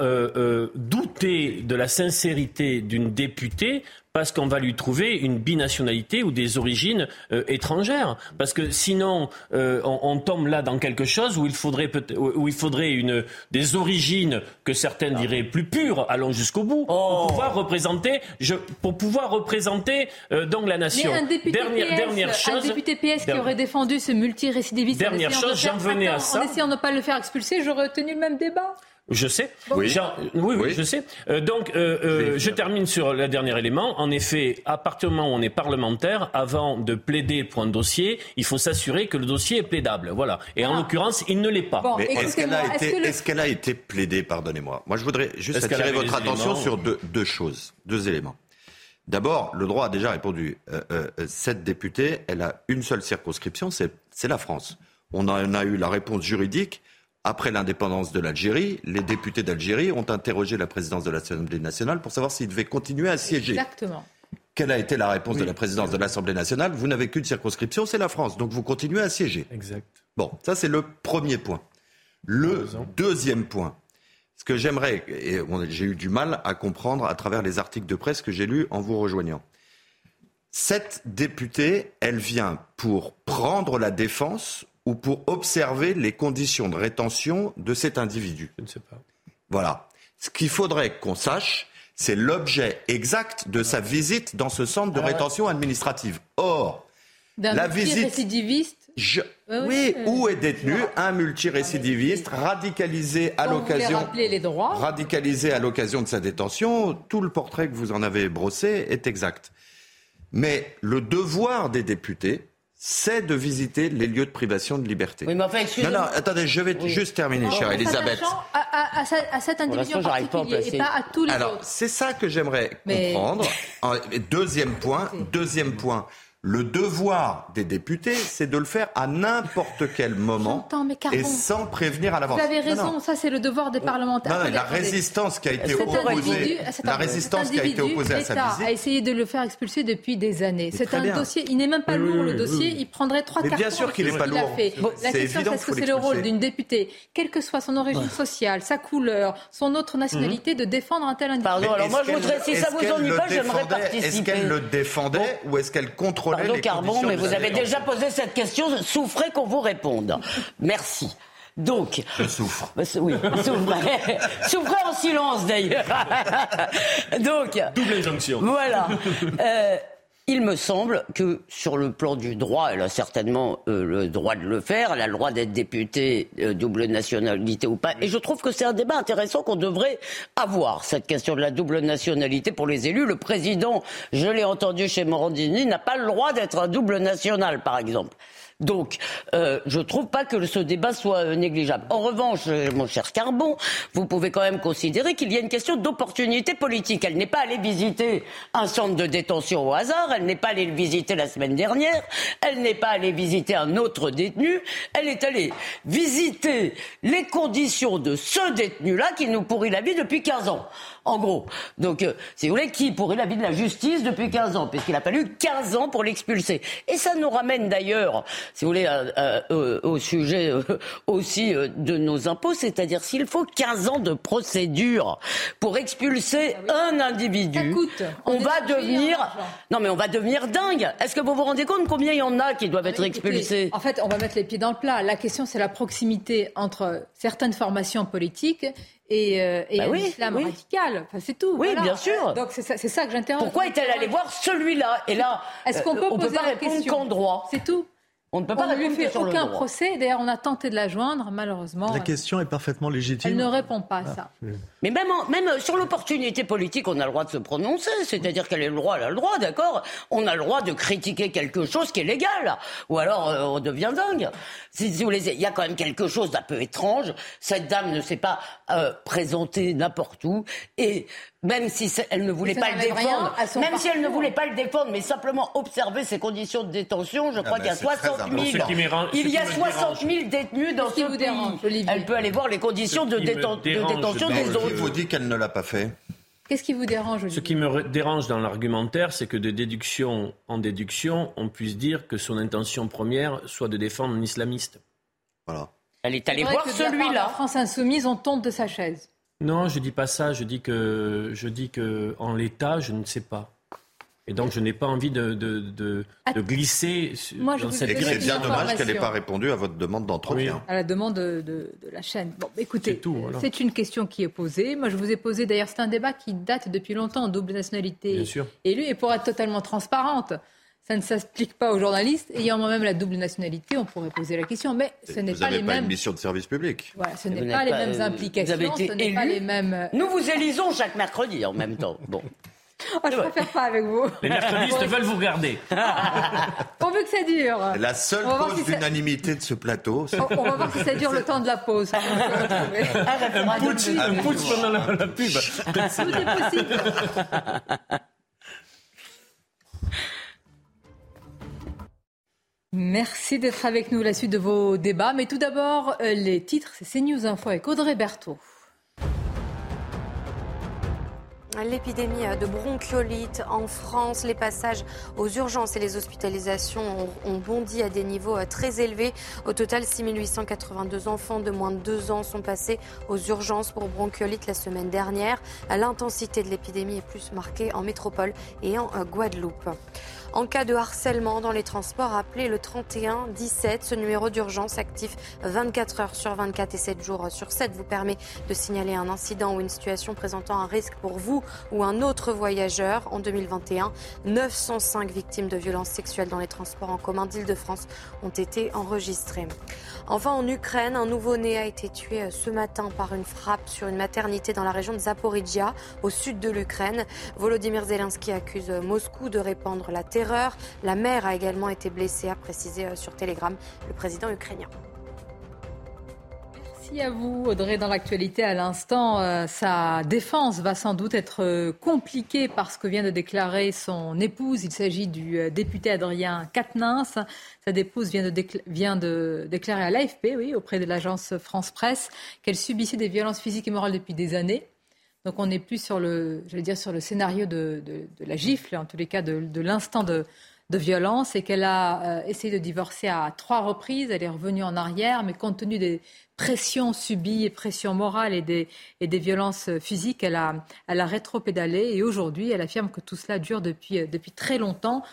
douter de la sincérité d'une députée parce qu'on va lui trouver une binationalité ou des origines euh, étrangères. Parce que sinon, euh, on, tombe là dans quelque chose où il faudrait, où il faudrait une, des origines que certains diraient plus pures, allons jusqu'au bout, pour oh. pouvoir représenter, je, pour pouvoir représenter euh, donc la nation. Mais un député dernière, PS, dernière chose, un député PS qui aurait défendu ce multirécidiviste dernière chose, j'en venais à ça. En essayant de ne pas le faire expulser, j'aurais tenu le même débat. Je sais. Oui. oui, oui, je sais. Euh, donc, euh, euh, je termine sur le dernier élément. En effet, à partir du moment où on est parlementaire, avant de plaider pour un dossier, il faut s'assurer que le dossier est plaidable. Voilà. Et en ah. l'occurrence, il ne l'est pas. Mais est-ce qu'elle a, été, est qu'elle a été plaidée Pardonnez-moi? Moi, je voudrais juste attirer votre attention sur deux, deux, choses, deux éléments. D'abord, le droit a déjà répondu. cette députée, elle a une seule circonscription, c'est la France. On en a eu la réponse juridique après l'indépendance de l'Algérie, les députés d'Algérie ont interrogé la présidence de l'Assemblée nationale pour savoir s'ils devaient continuer à siéger. Exactement. Quelle a été la réponse de la présidence de l'Assemblée nationale? Vous n'avez qu'une circonscription, c'est la France. Donc vous continuez à siéger. Exact. Bon, ça c'est le premier point. Le deuxième point, ce que j'aimerais, et j'ai eu du mal à comprendre à travers les articles de presse que j'ai lus en vous rejoignant. Cette députée, elle vient pour prendre la défense ou pour observer les conditions de rétention de cet individu Je ne sais pas. Voilà. Ce qu'il faudrait qu'on sache, c'est l'objet exact de sa visite dans ce centre de rétention administrative. Or, la visite. Récidiviste oui, où est détenu un multirécidiviste radicalisé à l'occasion radicalisé à l'occasion de sa détention. Tout le portrait que vous en avez brossé est exact. Mais le devoir des députés, c'est de visiter les lieux de privation de liberté. Oui, mais enfin, non, non, attendez, je vais juste terminer, chère Elisabeth. À, à, à, cet individu en particulier et pas à tous les Alors, c'est ça que j'aimerais comprendre. *laughs* Deuxième point, deuxième point. Le devoir des députés, c'est de le faire à n'importe quel moment et sans prévenir à l'avance. Vous avez raison, ça c'est le devoir des parlementaires. Non, la résistance qui a été opposée, la résistance qui a été opposée à sa visite, a essayé de le faire expulser depuis des années. C'est un dossier, il n'est même pas lourd le dossier, il prendrait trois quarts Bien sûr qu'il n'est pas lourd. la question c'est est-ce que c'est le rôle d'une députée, quelle que soit son origine sociale, sa couleur, son autre nationalité, de défendre un tel individu. Pardon, alors moi je voudrais, si ça vous ennuie pas, j'aimerais participer. Est-ce qu'elle le défendait ou est-ce qu'elle contrôlait Pardon, Carbon, mais vous avez déjà posé cette question. Souffrez qu'on vous réponde. Merci. Donc, je souffre. Bah, oui, *laughs* souffrez. *laughs* souffrez en silence d'ailleurs. *laughs* Donc, double injonction. Voilà. Euh, il me semble que sur le plan du droit, elle a certainement euh, le droit de le faire, elle a le droit d'être députée euh, double nationalité ou pas. Et je trouve que c'est un débat intéressant qu'on devrait avoir, cette question de la double nationalité pour les élus. Le président, je l'ai entendu chez Morandini, n'a pas le droit d'être un double national, par exemple. Donc, euh, je trouve pas que ce débat soit euh, négligeable. En revanche, euh, mon cher Carbon, vous pouvez quand même considérer qu'il y a une question d'opportunité politique. Elle n'est pas allée visiter un centre de détention au hasard, elle n'est pas allée le visiter la semaine dernière, elle n'est pas allée visiter un autre détenu, elle est allée visiter les conditions de ce détenu-là qui nous pourrit la vie depuis 15 ans en gros. Donc, euh, si vous voulez, qui pourrait la vie de la justice depuis 15 ans, puisqu'il a fallu 15 ans pour l'expulser. Et ça nous ramène d'ailleurs, si vous voulez, euh, au sujet euh, aussi de nos impôts, c'est-à-dire s'il faut 15 ans de procédure pour expulser ah un individu, on, va devenir, non mais on va devenir dingue. Est-ce que vous vous rendez compte combien il y en a qui doivent être expulsés? En fait, on va mettre les pieds dans le plat. La question, c'est la proximité entre certaines formations politiques et, euh, et bah un islam radical. Enfin, c'est tout. Oui, bien sûr. Donc c'est ça, ça, que j'interroge. Pourquoi est-elle allée voir celui-là? Et là, est-ce qu'on peut, euh, poser peut pas la répondre qu'en droit C'est tout. On ne peut pas on lui fait aucun procès. D'ailleurs, on a tenté de la joindre, malheureusement. La question est parfaitement légitime. Elle ne répond pas à ah, ça. Mais même, même euh, sur l'opportunité politique, on a le droit de se prononcer. C'est-à-dire qu'elle a le droit, elle a le droit, d'accord? On a le droit de critiquer quelque chose qui est légal. Ou alors, euh, on devient dingue. Si, vous voulez, il y a quand même quelque chose d'un peu étrange. Cette dame ne s'est pas euh, présentée n'importe où. Et même si elle ne voulait pas le défendre, même si elle ne voulait pas le défendre, mais simplement observer ses conditions de détention, je ah crois ben, qu'il y a 60 000, il y a 60 000 détenus dans ce pays. Elle peut aller voir les conditions de, détention des autres. Qui vous dit qu'elle ne l'a pas fait Qu'est-ce qui vous dérange Ce qui me dérange dans l'argumentaire, c'est que de déduction en déduction, on puisse dire que son intention première soit de défendre un islamiste. Voilà. Elle est allée voir celui-là. France insoumise, on tombe de sa chaise. Non, je dis pas ça. Je dis que, je dis que en l'état, je ne sais pas. Et donc, je n'ai pas envie de, de, de, de glisser Moi, je dans cette C'est bien dommage qu'elle n'ait pas répondu à votre demande d'entretien. À la demande de, de, la chaîne. Bon, écoutez, c'est une question qui est posée. Moi, je vous ai posé, d'ailleurs, c'est un débat qui date depuis longtemps, double nationalité élue. Et pour être totalement transparente, ça ne s'explique pas aux journalistes. Ayant moi-même la double nationalité, on pourrait poser la question, mais ce n'est pas les pas mêmes. une mission de service public. Voilà, ce n'est pas les mêmes implications. Vous avez été pas les mêmes. Euh, Nous vous élisons chaque mercredi en même *laughs* temps. Bon. Oh, je préfère pas avec vous. Les mercredistes veulent vous regarder. *laughs* on veut que ça dure. La seule cause d'unanimité de ce plateau. On, va voir si ça dure le temps de la pause. un putsch, pendant la, la pub. Tout est possible. Merci d'être avec nous, la suite de vos débats. Mais tout d'abord, euh, les titres, c'est CNews Info avec Audrey Berthaud. L'épidémie de bronchiolite en France, les passages aux urgences et les hospitalisations ont, bondi à des niveaux euh, très élevés. Au total, 6882 enfants de moins de 2 ans sont passés aux urgences pour bronchiolite la semaine dernière. L'intensité de l'épidémie est plus marquée en métropole et en euh, Guadeloupe. En cas de harcèlement dans les transports, appelez le 31 17. Ce numéro d'urgence actif 24 heures sur 24 et 7 jours sur 7 vous permet de signaler un incident ou une situation présentant un risque pour vous ou un autre voyageur. En 2021, 905 victimes de violences sexuelles dans les transports en commun d'Île-de-France ont été enregistrées. Enfin, en Ukraine, un nouveau-né a été tué ce matin par une frappe sur une maternité dans la région de Zaporizhia, au sud de l'Ukraine. Volodymyr Zelensky accuse Moscou de répandre la terreur la mère a également été blessée, a précisé euh, sur Telegram le président ukrainien. Merci à vous, Audrey. Dans l'actualité, à l'instant, euh, sa défense va sans doute être euh, compliquée par ce que vient de déclarer son épouse. Il s'agit du député Adrien Quatennens. Sa épouse vient de, déclarer à l'AFP, oui, auprès de l'agence France Presse, qu'elle subissait des violences physiques et morales depuis des années. Donc on n'est plus sur le, dire, sur le scénario de, la gifle, en tous les cas de, l'instant de, violence, et qu'elle a euh, essayé de divorcer à trois reprises. Elle est revenue en arrière, mais compte tenu des pressions subies, et pressions morales et des, violences physiques, elle a, elle a rétro-pédalé. Et aujourd'hui, elle affirme que tout cela dure depuis, depuis très longtemps.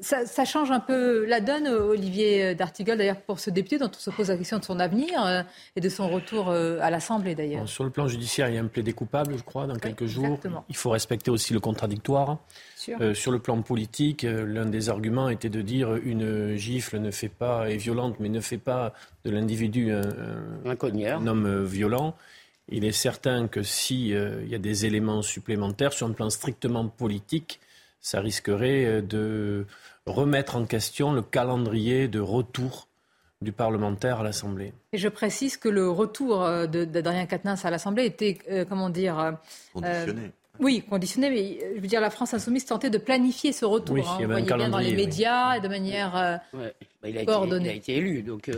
Ça, change un peu la donne, Olivier D'Artigol, d'ailleurs, pour ce député dont on se pose la question de son avenir euh, et de son retour euh, à l'Assemblée, d'ailleurs. Sur le plan judiciaire, il y a un plaidé coupable, je crois, dans quelques jours. Il faut respecter aussi le contradictoire. Euh, sur le plan politique, l'un des arguments était de dire une gifle ne fait pas, est violente, mais ne fait pas de l'individu un, un, homme violent. Il est certain que s'il il y a des éléments supplémentaires sur un plan strictement politique, ça risquerait euh, de remettre en question le calendrier de retour du parlementaire à l'Assemblée. Et je précise que le retour euh, d'Adrien Quatennens à l'Assemblée était, euh, comment dire... conditionné. oui, conditionné, mais je veux dire, la France insoumise tentait de planifier ce retour. Oui, hein, il y avait bien dans les médias et de manière bah, il a coordonnée. Été, il a été élu, donc...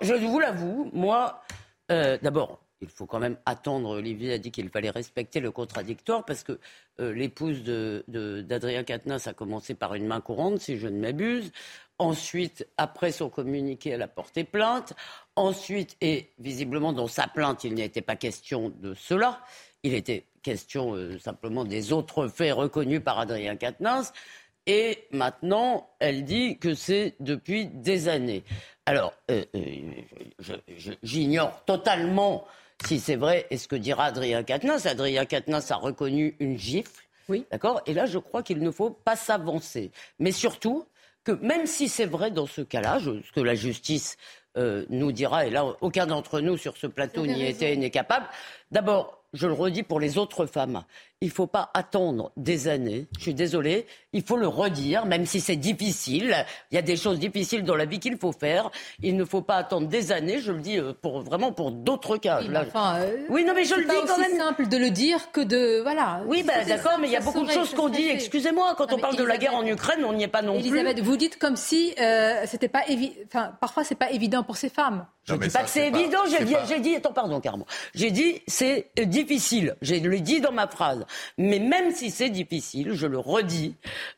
je vous l'avoue, moi, d'abord, il faut quand même attendre. Olivier a dit qu'il fallait respecter le contradictoire parce que euh, l'épouse d'Adrien de, a commencé par une main courante, si je ne m'abuse. Ensuite, après son communiqué, elle a porté plainte. Ensuite, et visiblement dans sa plainte, il n'était pas question de cela. Il était question euh, simplement des autres faits reconnus par Adrien Quatennens. Et maintenant, elle dit que c'est depuis des années. Alors, euh, j'ignore totalement si c'est vrai, est ce que dira Adrien Quatennens. Adrien Quatennens a reconnu une gifle. Oui. D'accord Et là, je crois qu'il ne faut pas s'avancer. Mais surtout, que même si c'est vrai dans ce cas-là, ce que la justice euh, nous dira, et là aucun d'entre nous sur ce plateau n'y était n'est capable, d'abord, je le redis pour les autres femmes, il ne faut pas attendre des années. Je suis désolée. Il faut le redire, même si c'est difficile. Il y a des choses difficiles dans la vie qu'il faut faire. Il ne faut pas attendre des années. Je le dis euh, pour vraiment pour d'autres cas. Oui, enfin, euh, oui, non, mais je le dis quand même. C'est simple de le dire que de voilà. Oui, ben, d'accord, mais il y a beaucoup de choses qu'on dit. Excusez-moi, quand on parle de la guerre en Ukraine, on n'y est pas non Elisabeth, Vous dites comme si euh, c'était pas évident. Enfin, parfois c'est pas évident pour ces femmes. Je ne dis pas que c'est évident. J'ai dit, j'ai dit, attends, pardon, Carmo. J'ai dit c'est difficile. Je l'ai dit dans ma phrase. Mais même si c'est difficile, je le redis,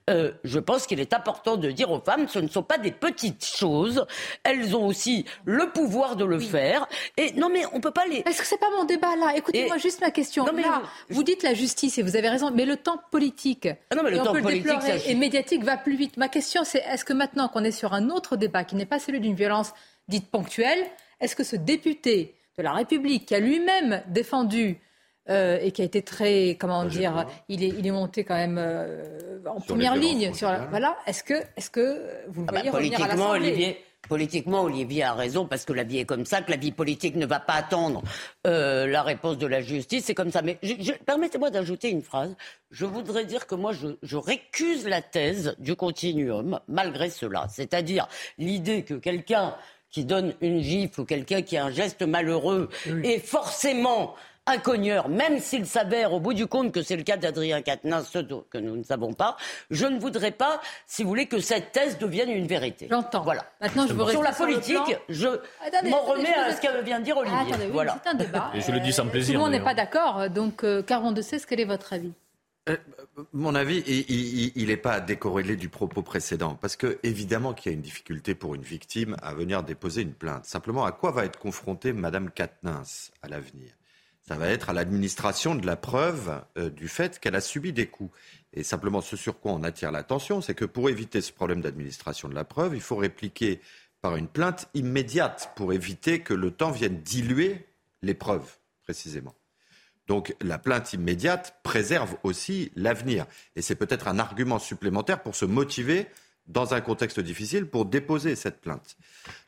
euh, je pense qu'il est important de dire aux femmes, ce ne sont pas des petites choses. Elles ont aussi le pouvoir de le faire. Et non, mais on peut pas les. Est-ce que c'est pas mon débat là? Écoutez-moi juste ma question. Non, mais là, vous... dites la justice et vous avez raison, mais le temps politique. Ah non, mais le temps politique et médiatique va plus vite. Ma question, c'est est-ce que maintenant qu'on est sur un autre débat qui n'est pas celui d'une violence dite ponctuelle, est-ce que ce député de la République qui a lui-même défendu euh, et qui a été très, comment dire, il est, il est monté quand même euh, en première ligne. Sur voilà, est-ce que, est-ce que vous ah voyez bah, revenir à Olivier, Politiquement, Olivier a raison parce que la vie est comme ça, que la vie politique ne va pas attendre euh, la réponse de la justice. C'est comme ça. Mais permettez-moi d'ajouter une phrase. Je voudrais dire que moi, je, je récuse la thèse du continuum malgré cela. C'est-à-dire l'idée que quelqu'un qui donne une gifle ou quelqu'un qui a un geste malheureux est forcément un cogneur, même s'il s'avère au bout du compte que c'est le cas d'Adrien Quatennens, ce que nous ne savons pas, je ne voudrais pas, si vous voulez, que cette thèse devienne une vérité. J'entends. Voilà. Maintenant, je Sur la politique, je m'en remets à ce qu'elle vient de dire Olivier. voilà. C'est un débat. Et je le dis sans plaisir. Tout le monde n'est pas d'accord. Donc, euh, de ce quel est votre avis? Euh, mon avis, il n'est pas décorrélé du propos précédent, parce que évidemment qu'il y a une difficulté pour une victime à venir déposer une plainte. Simplement, à quoi va être confrontée Madame Katnins à l'avenir? Ça va être à l'administration de la preuve euh, du fait qu'elle a subi des coups. Et simplement, ce sur quoi on attire l'attention, c'est que pour éviter ce problème d'administration de la preuve, il faut répliquer par une plainte immédiate pour éviter que le temps vienne diluer les preuves, précisément. Donc la plainte immédiate préserve aussi l'avenir. Et c'est peut-être un argument supplémentaire pour se motiver dans un contexte difficile pour déposer cette plainte.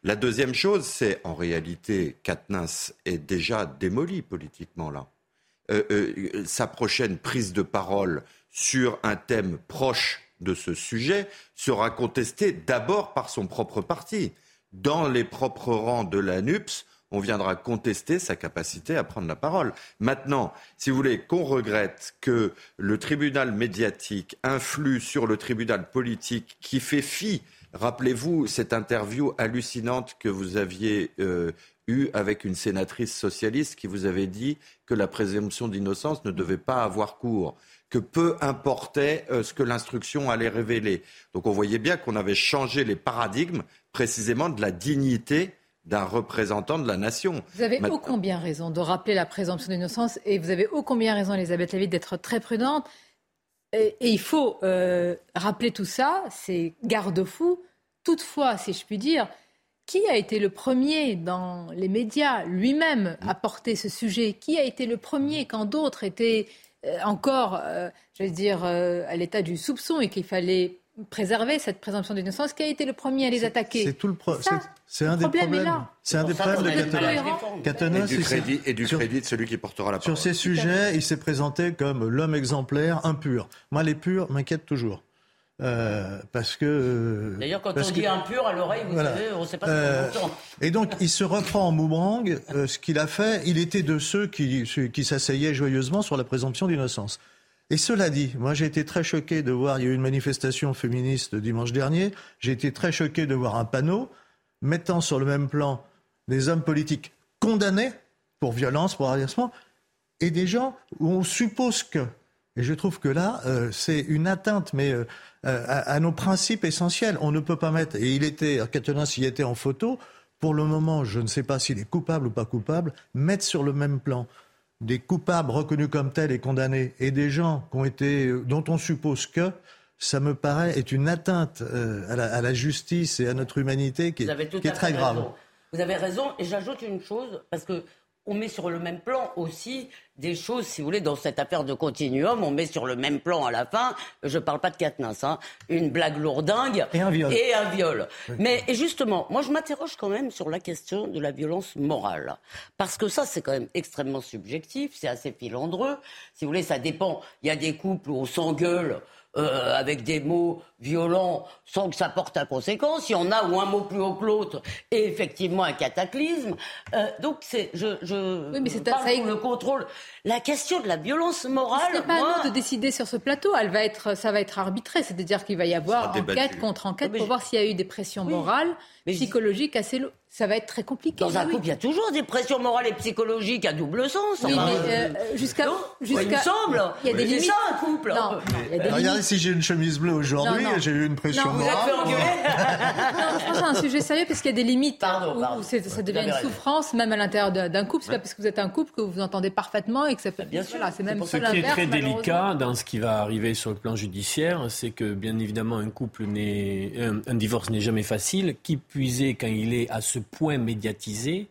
La deuxième chose, c'est en réalité, Katniss est déjà démoli politiquement là. Euh, euh, sa prochaine prise de parole sur un thème proche de ce sujet sera contestée d'abord par son propre parti. Dans les propres rangs de la NUPS, on viendra contester sa capacité à prendre la parole. Maintenant, si vous voulez qu'on regrette que le tribunal médiatique influe sur le tribunal politique qui fait fi, rappelez-vous cette interview hallucinante que vous aviez euh, eue avec une sénatrice socialiste qui vous avait dit que la présomption d'innocence ne devait pas avoir cours que peu importait euh, ce que l'instruction allait révéler. Donc on voyait bien qu'on avait changé les paradigmes précisément de la dignité d'un représentant de la nation. Vous avez ô combien raison de rappeler la présomption d'innocence et vous avez ô combien raison, Elisabeth Lévy, d'être très prudente. Et, il faut euh, rappeler tout ça, c'est garde-fou. Toutefois, si je puis dire, qui a été le premier dans les médias lui-même à porter ce sujet? Qui a été le premier quand d'autres étaient euh, encore, euh, je veux dire, à l'état du soupçon et qu'il fallait préserver cette présomption d'innocence qui a été le premier à les attaquer. C'est tout le problème. C'est un des problèmes. C'est un des problèmes de Catalan. Et du crédit, et du crédit de celui qui portera la parole. Sur ces sujets, il s'est présenté comme l'homme exemplaire, impur. Moi, les purs m'inquiètent toujours. Euh, parce que. Euh, D'ailleurs, quand on dit impur à l'oreille, vous savez, on ne sait pas ce qu'on entend. Et donc, il se reprend en boomerang. Euh, ce qu'il a fait, il était de ceux qui, qui s'asseyaient joyeusement sur la présomption d'innocence. Et cela dit, moi j'ai été très choqué de voir, il y a eu une manifestation féministe dimanche dernier, j'ai été très choqué de voir un panneau mettant sur le même plan des hommes politiques condamnés pour violence, pour harcèlement, et des gens où on suppose que. Et je trouve que là, euh, c'est une atteinte, mais euh, à, nos principes essentiels. On ne peut pas mettre. Et il était, Catalan s'y était en photo. Pour le moment, je ne sais pas s'il est coupable ou pas coupable. Mettre sur le même plan des coupables reconnus comme tels et condamnés et des gens qui ont été, dont on suppose que, ça me paraît être une atteinte euh, à, la, justice et à notre humanité qui est, qui est très grave. Vous avez raison, et j'ajoute une chose, parce que on met sur le même plan aussi des choses, si vous voulez, dans cette affaire de continuum. On met sur le même plan à la fin, je ne parle pas de Katniss, hein, une blague lourdingue et un viol. Et un viol. Mais et justement, moi je m'interroge quand même sur la question de la violence morale. Parce que ça, c'est quand même extrêmement subjectif, c'est assez filandreux. Si vous voulez, ça dépend. Il y a des couples où on s'engueule. Euh, avec des mots violents sans que ça porte à conséquence. Il y en a où un mot plus haut que l'autre est effectivement un cataclysme. Euh, donc c'est, je, je oui, mais c'est ça, le contrôle. La question de la violence morale. Ce n'est pas à nous de décider sur ce plateau. Elle va être, ça va être arbitré, c'est-à-dire qu'il va y avoir enquête contre enquête pour voir s'il y a eu des pressions morales, psychologiques assez lourdes ça va être très compliqué. Dans un couple, il y a toujours des pressions morales et psychologiques à double sens. Oui, mais euh, jusqu'à. Jusqu il me semble. Il y a des limites. ça, un couple. Non, il y a des Regardez si j'ai une chemise bleue aujourd'hui, j'ai eu une pression non, morale. Vous êtes fait engueuler *laughs* non, je pense que c'est un sujet sérieux parce qu'il y a des limites. Pardon, pardon. Où ça devient une souffrance, même à l'intérieur d'un couple. C'est pas parce que vous êtes un couple que vous vous entendez parfaitement et que ça peut. Bien sûr. c'est même Ce qui est très délicat dans ce qui va arriver sur le plan judiciaire, c'est que bien évidemment un couple n'est, un, divorce n'est jamais facile. Qui puiser quand il est à ce point médiatique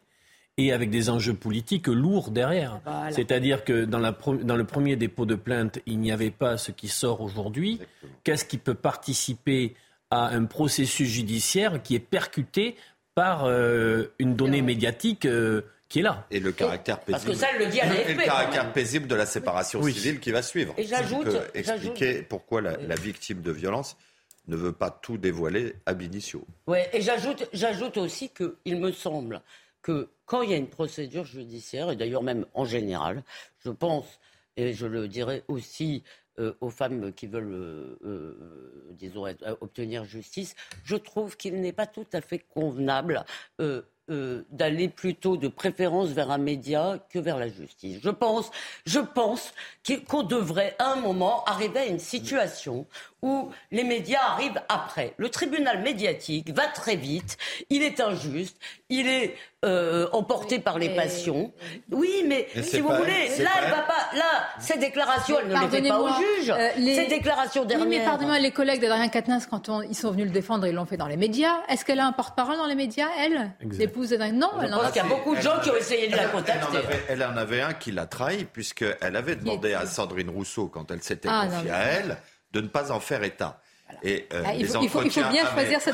et avec des enjeux politiques lourds derrière. C'est-à-dire que dans, la, dans, le premier dépôt de plainte, il n'y avait pas ce qui sort aujourd'hui. Qu'est-ce qui peut participer à un processus judiciaire qui est percuté par euh, une donnée médiatique euh, qui est là? Et le caractère paisible. Parce que ça, elle le dit à Et le caractère paisible de la séparation civile qui va suivre. Et j'ajoute. expliquer pourquoi la, la, victime de violence ne veut pas tout dévoiler ab initio. Ouais, et j'ajoute, j'ajoute aussi qu'il me semble que quand il y a une procédure judiciaire, et d'ailleurs même en général, je pense, et je le dirais aussi euh, aux femmes qui veulent, euh, euh, disons, obtenir justice, je trouve qu'il n'est pas tout à fait convenable d'aller plutôt de préférence vers un média que vers la justice. Je pense, je pense qu'on devrait à un moment arriver à une situation où les médias arrivent après. Le tribunal médiatique va très vite, il est injuste, il est euh, emporté par les passions. Oui, mais, si vous voulez, là, elle va pas, là, ces déclarations, elle ne les fait pas au juge. Euh, ces déclarations dernières. Oui, mais pardonnez-moi, les collègues d'Adrien Quatennens, quand ils sont venus le défendre, ils l'ont fait dans les médias. Est-ce qu'elle a un porte-parole dans les médias, elle L'épouse d'Adrien Non, elle pense qu'il y a beaucoup de gens qui ont essayé de la contacter. Elle en avait, un qui l'a trahi, puisqu'elle avait demandé à Sandrine Rousseau, quand elle s'était ah, confiée à elle, de ne pas en faire état. Et euh, ah, il, faut, il, faut, bien choisir sa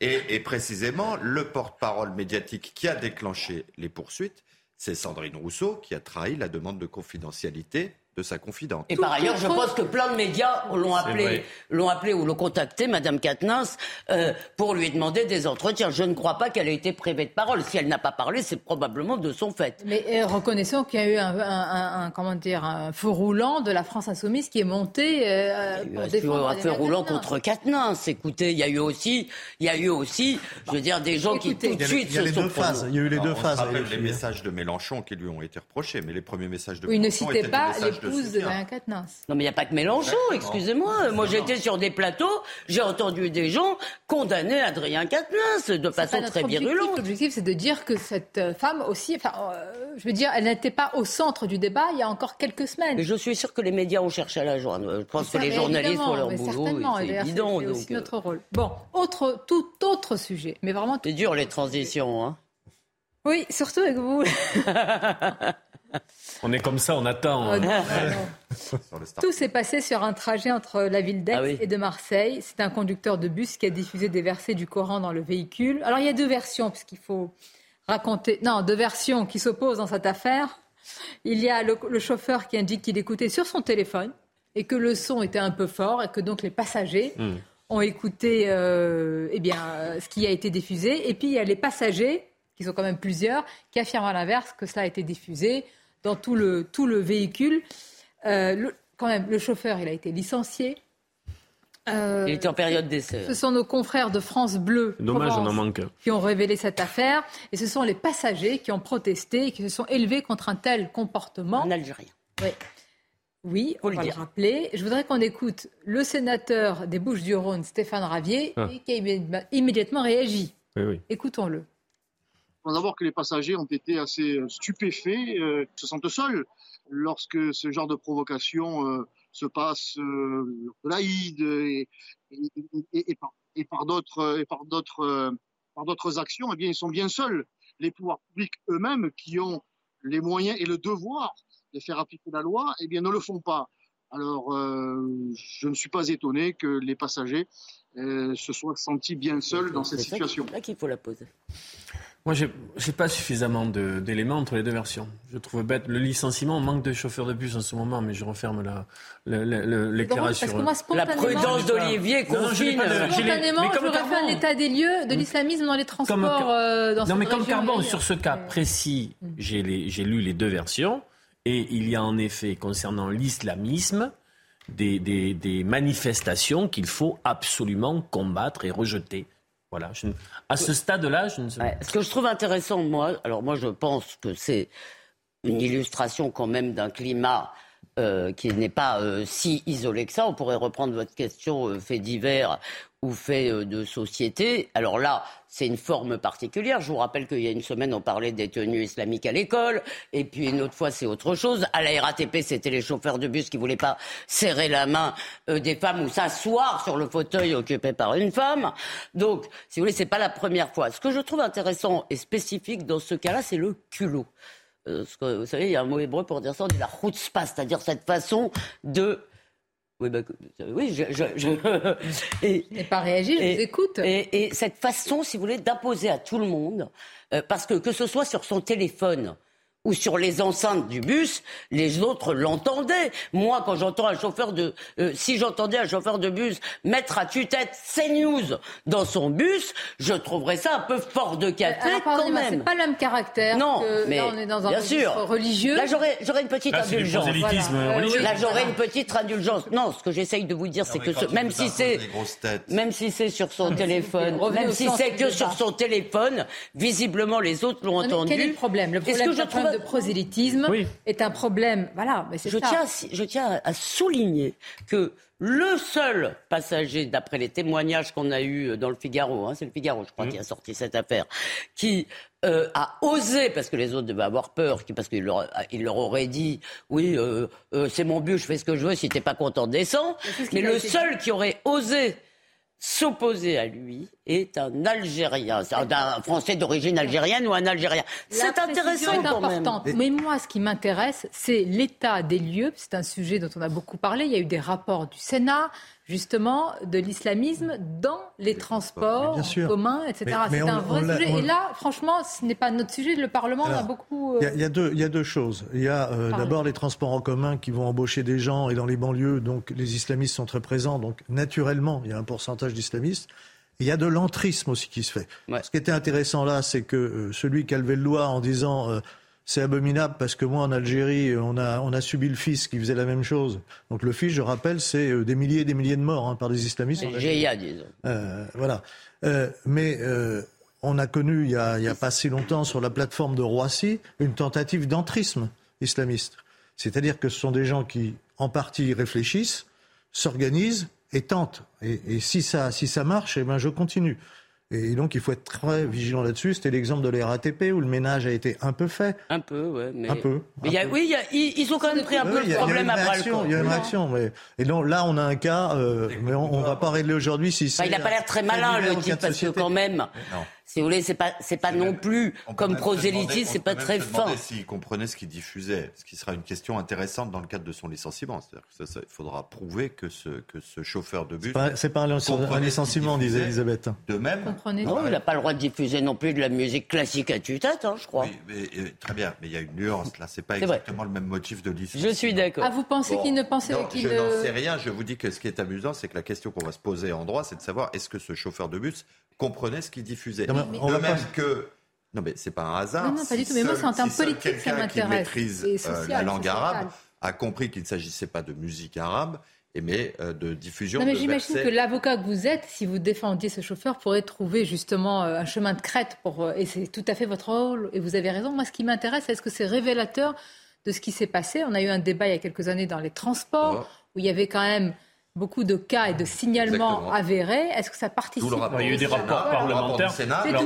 et, et, précisément, le porte-parole médiatique qui a déclenché les poursuites, c'est Sandrine Rousseau qui a trahi la demande de confidentialité de sa confidente. Et par ailleurs, je pense que plein de médias l'ont appelé, l'ont appelé ou l'ont contacté, Madame Katnins, euh, pour lui demander des entretiens. Je ne crois pas qu'elle ait été privée de parole. Si elle n'a pas parlé, c'est probablement de son fait. Mais euh, reconnaissons qu'il y a eu un, comment dire, un feu roulant de la France insoumise qui est monté euh, pour défendre un feu roulant contre Katnins. Écoutez, il y a eu aussi, il y a eu aussi, je veux dire, des gens qui tout de suite il y a les deux phases. Il y a eu les deux phases. les messages de Mélenchon qui lui ont été reprochés, mais les premiers messages de oui, Mélenchon ne pas épouse de Non, mais il n'y a pas que Mélenchon, excusez-moi. Moi, j'étais sur des plateaux, j'ai entendu des gens condamner Adrien Quatennens de façon très virulente. L'objectif, c'est de dire que cette euh, femme aussi, enfin, euh, je veux dire, elle n'était pas au centre du débat il y a encore quelques semaines. Mais je suis sûr que les médias ont cherché à la joindre. Je pense que les journalistes font leur boulot. C'est évident. C'est aussi notre rôle. Bon, autre, tout autre sujet, mais vraiment. C'est dur les transitions, hein. Oui, surtout avec vous. *laughs* On est comme ça, on attend. Oh, Tout s'est passé sur un trajet entre la ville d'Aix ah et de Marseille. C'est un conducteur de bus qui a diffusé des versets du Coran dans le véhicule. Alors il y a deux versions, puisqu'il faut raconter. Non, deux versions qui s'opposent dans cette affaire. Il y a le, chauffeur qui indique qu'il écoutait sur son téléphone et que le son était un peu fort et que donc les passagers hmm. ont écouté euh, eh bien, ce qui a été diffusé. Et puis il y a les passagers, qui sont quand même plusieurs, qui affirment à l'inverse que cela a été diffusé dans tout le, tout le véhicule. Euh, le, quand même, le chauffeur, il a été licencié. Euh, il était en période d'essai. Ce sont nos confrères de France Bleu Dommage, on en manque. qui ont révélé cette affaire. Et ce sont les passagers qui ont protesté et qui se sont élevés contre un tel comportement. En Algérien. Oui. Oui, on va le rappeler. Je voudrais qu'on écoute le sénateur des Bouches-du-Rhône, Stéphane Ravier, ah. qui a immédiatement réagi. Oui, oui. Écoutons-le. Il faut d'abord que les passagers ont été assez euh, stupéfaits, euh, se sentent seuls lorsque ce genre de provocation euh, se passe euh, de l'Aïd et, et, par, et par d'autres et par d'autres par d'autres actions. Eh bien, ils sont bien seuls. Les pouvoirs publics eux-mêmes qui ont les moyens et le devoir de faire appliquer la loi, eh bien, ne le font pas. Alors, je ne suis pas étonné que les passagers se soient sentis bien seuls dans cette situation. C'est là qu'il faut la poser. Moi, je n'ai pas suffisamment d'éléments entre les deux versions. Je trouve bête. Le licenciement, on manque de chauffeurs de bus en ce moment, mais je referme l'éclairage sur... la prudence d'Olivier confine. Spontanément, j'aurais fait un état des lieux de l'islamisme dans les transports euh, dans Non, mais comme Carbon, sur ce cas précis, mm. j'ai lu les deux versions, et il y a en effet, concernant l'islamisme, des, des manifestations qu'il faut absolument combattre et rejeter. Voilà. à ce stade-là, je ne sais pas. ce que je trouve intéressant, moi, alors moi, je pense que c'est une illustration quand même d'un climat euh, qui n'est pas euh, si isolé que ça. On pourrait reprendre votre question euh, fait divers ou fait de société. Alors là, c'est une forme particulière. Je vous rappelle qu'il y a une semaine, on parlait des tenues islamiques à l'école, et puis une autre fois, c'est autre chose. À la RATP, c'était les chauffeurs de bus qui voulaient pas serrer la main des femmes ou s'asseoir sur le fauteuil occupé par une femme. Donc, si vous voulez, c'est pas la première fois. Ce que je trouve intéressant et spécifique dans ce cas-là, c'est le culot. Euh, vous savez, il y a un mot hébreu pour dire ça, on dit la chutzpah, c'est-à-dire cette façon de oui, bah, oui, je, je, *laughs* je... n'ai pas réagi, je vous écoute. Et, cette façon, si vous voulez, d'imposer à tout le monde, euh, parce que que ce soit sur son téléphone, ou sur les enceintes du bus, les autres l'entendaient. Moi, quand j'entends un chauffeur de, euh, si j'entendais un chauffeur de bus mettre à tue-tête CNews dans son bus, je trouverais ça un peu fort de café quand même. C'est pas le même caractère. Non, mais là on est dans un bien sûr. religieux. Là j'aurais j'aurais une petite indulgence. Là j'aurais une petite indulgence. Non, ce que j'essaye de vous dire, c'est que même si c'est même si c'est sur son téléphone, même si c'est que sur son téléphone, visiblement les autres l'ont entendu. Quel est le problème? Le problème, que je trouve de prosélytisme est un problème. Voilà, mais je, Tiens, je tiens à souligner que le seul passager, d'après les témoignages qu'on a eus dans le Figaro, hein, c'est le Figaro, je crois, qui a sorti cette affaire, qui euh, a osé, parce que les autres devaient avoir peur, parce qu'il leur, il leur aurait dit, oui, euh, euh, c'est mon but, je fais ce que je veux, si t'es pas content, descends. Mais le seul qui aurait osé s'opposer à lui est un Algérien, un Français d'origine algérienne ou un Algérien. C'est intéressant quand même. Mais moi, ce qui m'intéresse, c'est l'état des lieux. C'est un sujet dont on a beaucoup parlé. Il y a eu des rapports du Sénat justement de l'islamisme dans les transports communs, etc. C'est un vrai sujet. Et là, franchement, ce n'est pas notre sujet. Le Parlement a beaucoup. Il y, a deux choses. Il y a euh, d'abord les transports en commun qui vont embaucher des gens et dans les banlieues, donc les islamistes sont très présents. Donc naturellement, il y a un pourcentage d'islamistes. Il y a de l'entrisme aussi qui se fait. Ce qui était intéressant là, c'est que euh, celui qui a levé le doigt en disant euh, c'est abominable parce que moi, en Algérie, on a, on a subi le fils qui faisait la même chose. Donc le fils, je rappelle, c'est euh, des milliers et des milliers de morts hein, par des islamistes. GIA, disons. Euh, voilà. Euh, mais euh, on a connu, il y a, a pas si longtemps, sur la plateforme de Roissy, une tentative d'entrisme islamiste. C'est-à-dire que ce sont des gens qui, en partie, réfléchissent, s'organisent et tentent. Et, et, si, ça, si ça marche, eh ben, je continue. Et donc, il faut être très vigilant là-dessus. C'était l'exemple de la RATP où le ménage a été un peu fait. Un peu, ouais. Mais... Un peu. Mais y a, oui, y a, ils ont quand même pris un peu le problème à bras le Il y a une réaction. Mais... Et donc, là, on a un cas, euh, mais on ne va pas régler aujourd'hui si c'est. il n'a pas l'air très malin, le type, parce que quand même. Non si vous voulez, c'est pas, c'est pas non plus comme prosélytisme, c'est pas très fin. S'il comprenait ce qu'il diffusait, ce qui sera une question intéressante dans le cadre de son licenciement. C'est-à-dire il faudra prouver que ce, que ce chauffeur de bus. C'est pas, un licenciement, disait Elisabeth. De même. Non, il n'a pas le droit de diffuser non plus de la musique classique à tue-tête, hein, je crois. Oui, mais, très bien, mais il y a une nuance là. C'est pas exactement le même motif de licenciement. Je suis d'accord. Ah, vous pensez qu'il ne pensait qu'il. Je n'en sais rien. Je vous dis que ce qui est amusant, c'est que la question qu'on va se poser en droit, c'est de savoir est-ce que ce chauffeur de bus comprenait ce qu'il diffusait. on de même que non, mais c'est pas un hasard. Non, non pas du tout. Mais moi, c'est en termes politiques, ça m'intéresse. qui maîtrise euh, la langue arabe a compris qu'il ne s'agissait pas de musique arabe, mais euh, de diffusion non, mais j'imagine que l'avocat que vous êtes, si vous défendiez ce chauffeur, pourrait trouver justement euh, un chemin de crête pour. et c'est tout à fait votre rôle. Et vous avez raison. Moi, ce qui m'intéresse, est-ce que c'est révélateur de ce qui s'est passé? On a eu un débat il y a quelques années dans les transports où il y avait quand même beaucoup de cas et de signalements avérés. Est-ce que ça participe Il y a eu des rapports parlementaires.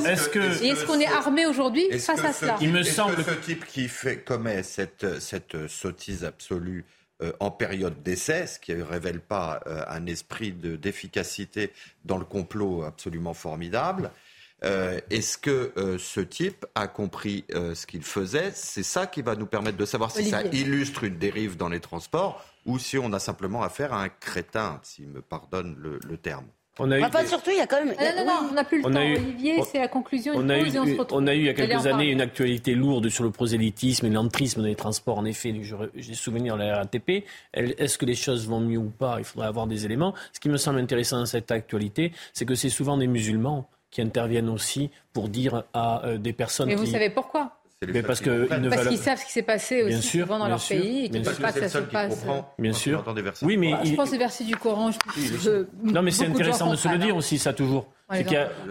est-ce que est-ce qu'on est armé aujourd'hui face à cela Il me semble que ce type qui fait commet cette cette sottise absolue euh, en période d'essai, ce qui ne révèle pas euh, un esprit d'efficacité dans le complot absolument formidable. Euh, est-ce que euh, ce type a compris euh, ce qu'il faisait? C'est ça qui va nous permettre de savoir si ça illustre une dérive dans les transports ou si on a simplement affaire à un crétin, s'il me pardonne le, terme. On a eu enfin, surtout, il y a quand même. Ah, non, non, non, on n'a plus le temps. Olivier, c'est la conclusion. On a, eu, on, a eu il y a quelques années une actualité lourde sur le prosélytisme et l'entrisme dans les transports. En effet, j'ai souvenir de la RATP. Est-ce que les choses vont mieux ou pas? Il faudrait avoir des éléments. Ce qui me semble intéressant dans cette actualité, c'est que c'est souvent des musulmans qui interviennent aussi pour dire à euh, des personnes. Mais vous savez pourquoi? Mais parce qu'ils parce qu'ils savent ce qui s'est passé aussi souvent dans leur pays et qu'ils ne veulent pas que ça se passe. Bien sûr. Oui, mais je pense aux versets du Coran. non, mais c'est intéressant de se le dire aussi, ça toujours.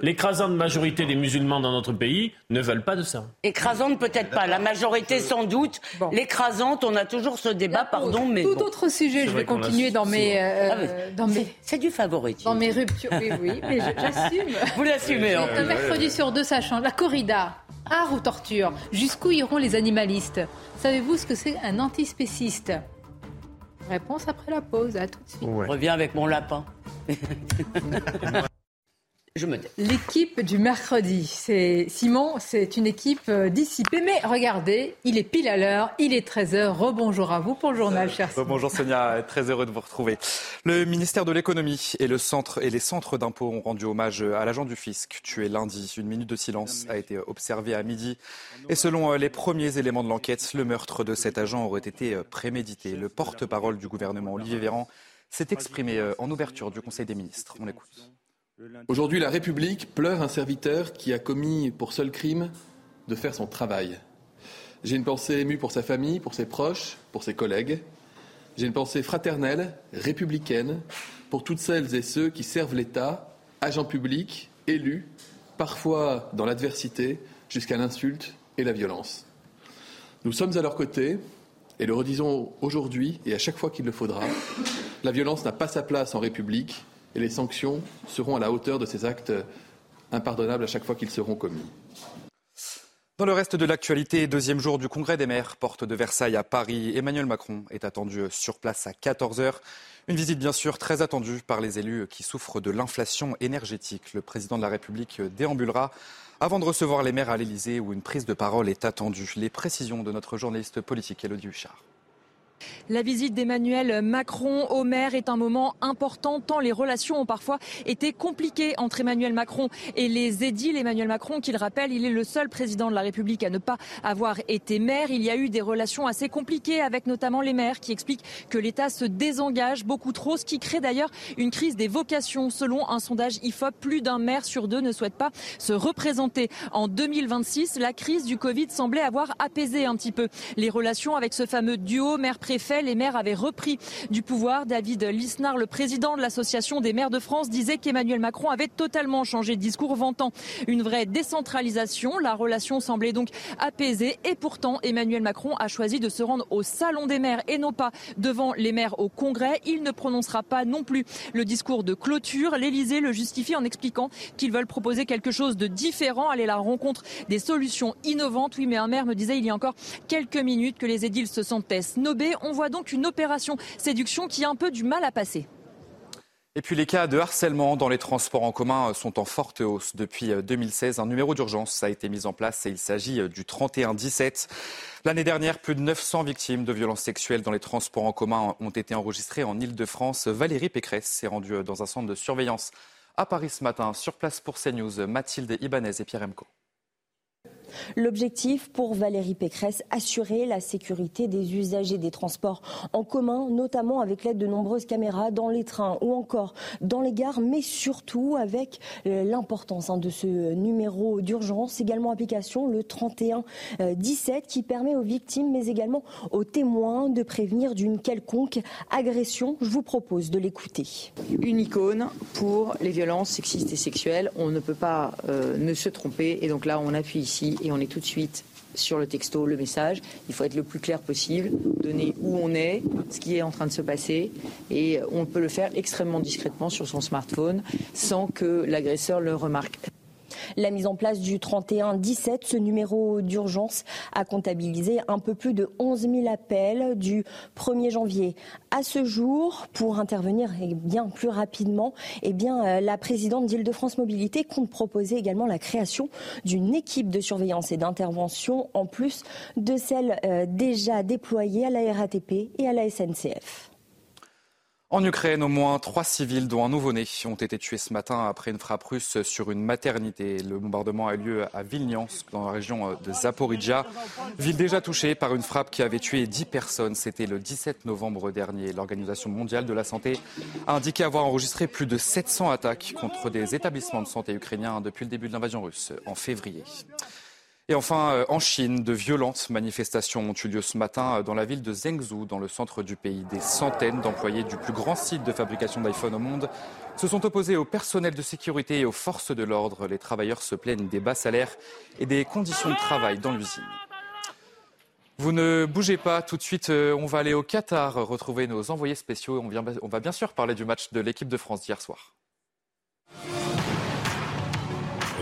l'écrasante majorité des musulmans dans notre pays ne veulent pas de ça. Écrasante peut-être pas, la majorité sans doute. L'écrasante, on a toujours ce débat, pardon, mais tout autre sujet. Je vais continuer dans mes, euh, ah dans mes, c'est du favoritisme. Dans mes ruptures, oui, oui, mais j'assume. *laughs* Vous l'assumez. Un mercredi sur deux, ça change. La corrida. Art ou torture Jusqu'où iront les animalistes? Savez-vous ce que c'est un antispéciste? Réponse après la pause. À tout de suite. Reviens avec mon lapin. *laughs* L'équipe du mercredi, c'est Simon, c'est une équipe euh, dissipée, mais regardez, il est pile à l'heure, il est 13h. Rebonjour à vous pour le journal, cher Bonjour Sonia, *laughs* très heureux de vous retrouver. Le ministère de l'économie et, le centre, et les centres d'impôts ont rendu hommage à l'agent du fisc tué lundi. Une minute de silence a été observée à midi. Et selon euh, les premiers éléments de l'enquête, le meurtre de cet agent aurait été euh, prémédité. Le porte-parole du gouvernement, Olivier Véran, s'est exprimé en ouverture du Conseil des ministres. On l'écoute. Aujourd'hui, la République pleure un serviteur qui a commis pour seul crime de faire son travail. J'ai une pensée émue pour sa famille, pour ses proches, pour ses collègues. J'ai une pensée fraternelle, républicaine, pour toutes celles et ceux qui servent l'État, agents publics, élus, parfois dans l'adversité, jusqu'à l'insulte et la violence. Nous sommes à leur côté, et le redisons aujourd'hui et à chaque fois qu'il le faudra. La violence n'a pas sa place en République et les sanctions seront à la hauteur de ces actes impardonnables à chaque fois qu'ils seront commis. Dans le reste de l'actualité, deuxième jour du Congrès des maires, porte de Versailles à Paris, Emmanuel Macron est attendu sur place à 14h. Une visite bien sûr très attendue par les élus qui souffrent de l'inflation énergétique. Le président de la République déambulera avant de recevoir les maires à l'Elysée où une prise de parole est attendue. Les précisions de notre journaliste politique Elodie Huchard. La visite d'Emmanuel Macron au maire est un moment important tant les relations ont parfois été compliquées entre Emmanuel Macron et les édiles. Emmanuel Macron, qu'il rappelle, il est le seul président de la République à ne pas avoir été maire. Il y a eu des relations assez compliquées avec notamment les maires qui expliquent que l'État se désengage beaucoup trop, ce qui crée d'ailleurs une crise des vocations. Selon un sondage IFOP, plus d'un maire sur deux ne souhaite pas se représenter. En 2026, la crise du Covid semblait avoir apaisé un petit peu les relations avec ce fameux duo les maires avaient repris du pouvoir. David Lisnard, le président de l'Association des maires de France, disait qu'Emmanuel Macron avait totalement changé de discours, vantant une vraie décentralisation. La relation semblait donc apaisée et pourtant Emmanuel Macron a choisi de se rendre au Salon des maires et non pas devant les maires au Congrès. Il ne prononcera pas non plus le discours de clôture. L'Élysée le justifie en expliquant qu'ils veulent proposer quelque chose de différent, aller à la rencontre des solutions innovantes. Oui, mais un maire me disait il y a encore quelques minutes que les édiles se sentaient snobés. On voit donc une opération séduction qui a un peu du mal à passer. Et puis les cas de harcèlement dans les transports en commun sont en forte hausse. Depuis 2016, un numéro d'urgence a été mis en place et il s'agit du 3117. L'année dernière, plus de 900 victimes de violences sexuelles dans les transports en commun ont été enregistrées en Ile-de-France. Valérie Pécresse s'est rendue dans un centre de surveillance à Paris ce matin. Sur place pour CNews, Mathilde Ibanez et Pierre Emco. L'objectif pour Valérie Pécresse, assurer la sécurité des usagers des transports en commun, notamment avec l'aide de nombreuses caméras dans les trains ou encore dans les gares, mais surtout avec euh, l'importance hein, de ce numéro d'urgence, également application le 3117 qui permet aux victimes mais également aux témoins de prévenir d'une quelconque agression. Je vous propose de l'écouter. Une icône pour les violences sexistes et sexuelles. On ne peut pas euh, ne se tromper et donc là on appuie ici et on est tout de suite sur le texto, le message. Il faut être le plus clair possible, donner où on est, ce qui est en train de se passer, et on peut le faire extrêmement discrètement sur son smartphone sans que l'agresseur le remarque. La mise en place du 3117. Ce numéro d'urgence a comptabilisé un peu plus de 11 000 appels du 1er janvier à ce jour pour intervenir eh bien plus rapidement. Eh bien, euh, la présidente d'Île-de-France Mobilité compte proposer également la création d'une équipe de surveillance et d'intervention en plus de celle euh, déjà déployée à la RATP et à la SNCF. En Ukraine, au moins trois civils, dont un nouveau-né, ont été tués ce matin après une frappe russe sur une maternité. Le bombardement a eu lieu à Vilniansk, dans la région de Zaporizhia, ville déjà touchée par une frappe qui avait tué dix personnes. C'était le 17 novembre dernier. L'Organisation mondiale de la santé a indiqué avoir enregistré plus de 700 attaques contre des établissements de santé ukrainiens depuis le début de l'invasion russe en février. Et enfin, euh, en Chine, de violentes manifestations ont eu lieu ce matin euh, dans la ville de Zhengzhou, dans le centre du pays. Des centaines d'employés du plus grand site de fabrication d'iPhone au monde se sont opposés au personnel de sécurité et aux forces de l'ordre. Les travailleurs se plaignent des bas salaires et des conditions de travail dans l'usine. Vous ne bougez pas, tout de suite, euh, on va aller au Qatar retrouver nos envoyés spéciaux. On, on va bien sûr parler du match de l'équipe de France d'hier soir.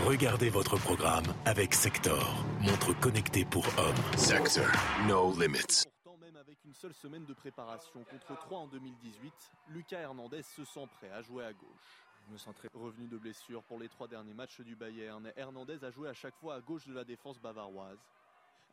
Regardez votre programme avec Sector, montre connectée pour hommes. Sector, no limits. Pourtant, même avec une seule semaine de préparation contre 3 en 2018, Lucas Hernandez se sent prêt à jouer à gauche. Je me sens très revenu de blessure pour les trois derniers matchs du Bayern. Hernandez a joué à chaque fois à gauche de la défense bavaroise.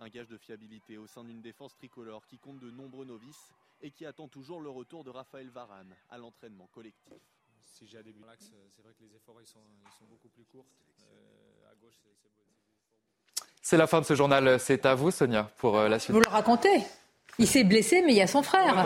Un gage de fiabilité au sein d'une défense tricolore qui compte de nombreux novices et qui attend toujours le retour de Raphaël Varane à l'entraînement collectif si j'ai à début l'axe, c'est vrai que les efforts ils sont, ils sont beaucoup plus courts. Euh, à gauche, c'est C'est la fin de ce journal. C'est à vous, Sonia, pour euh, la suite. Vous le racontez il s'est blessé, mais il y a son frère.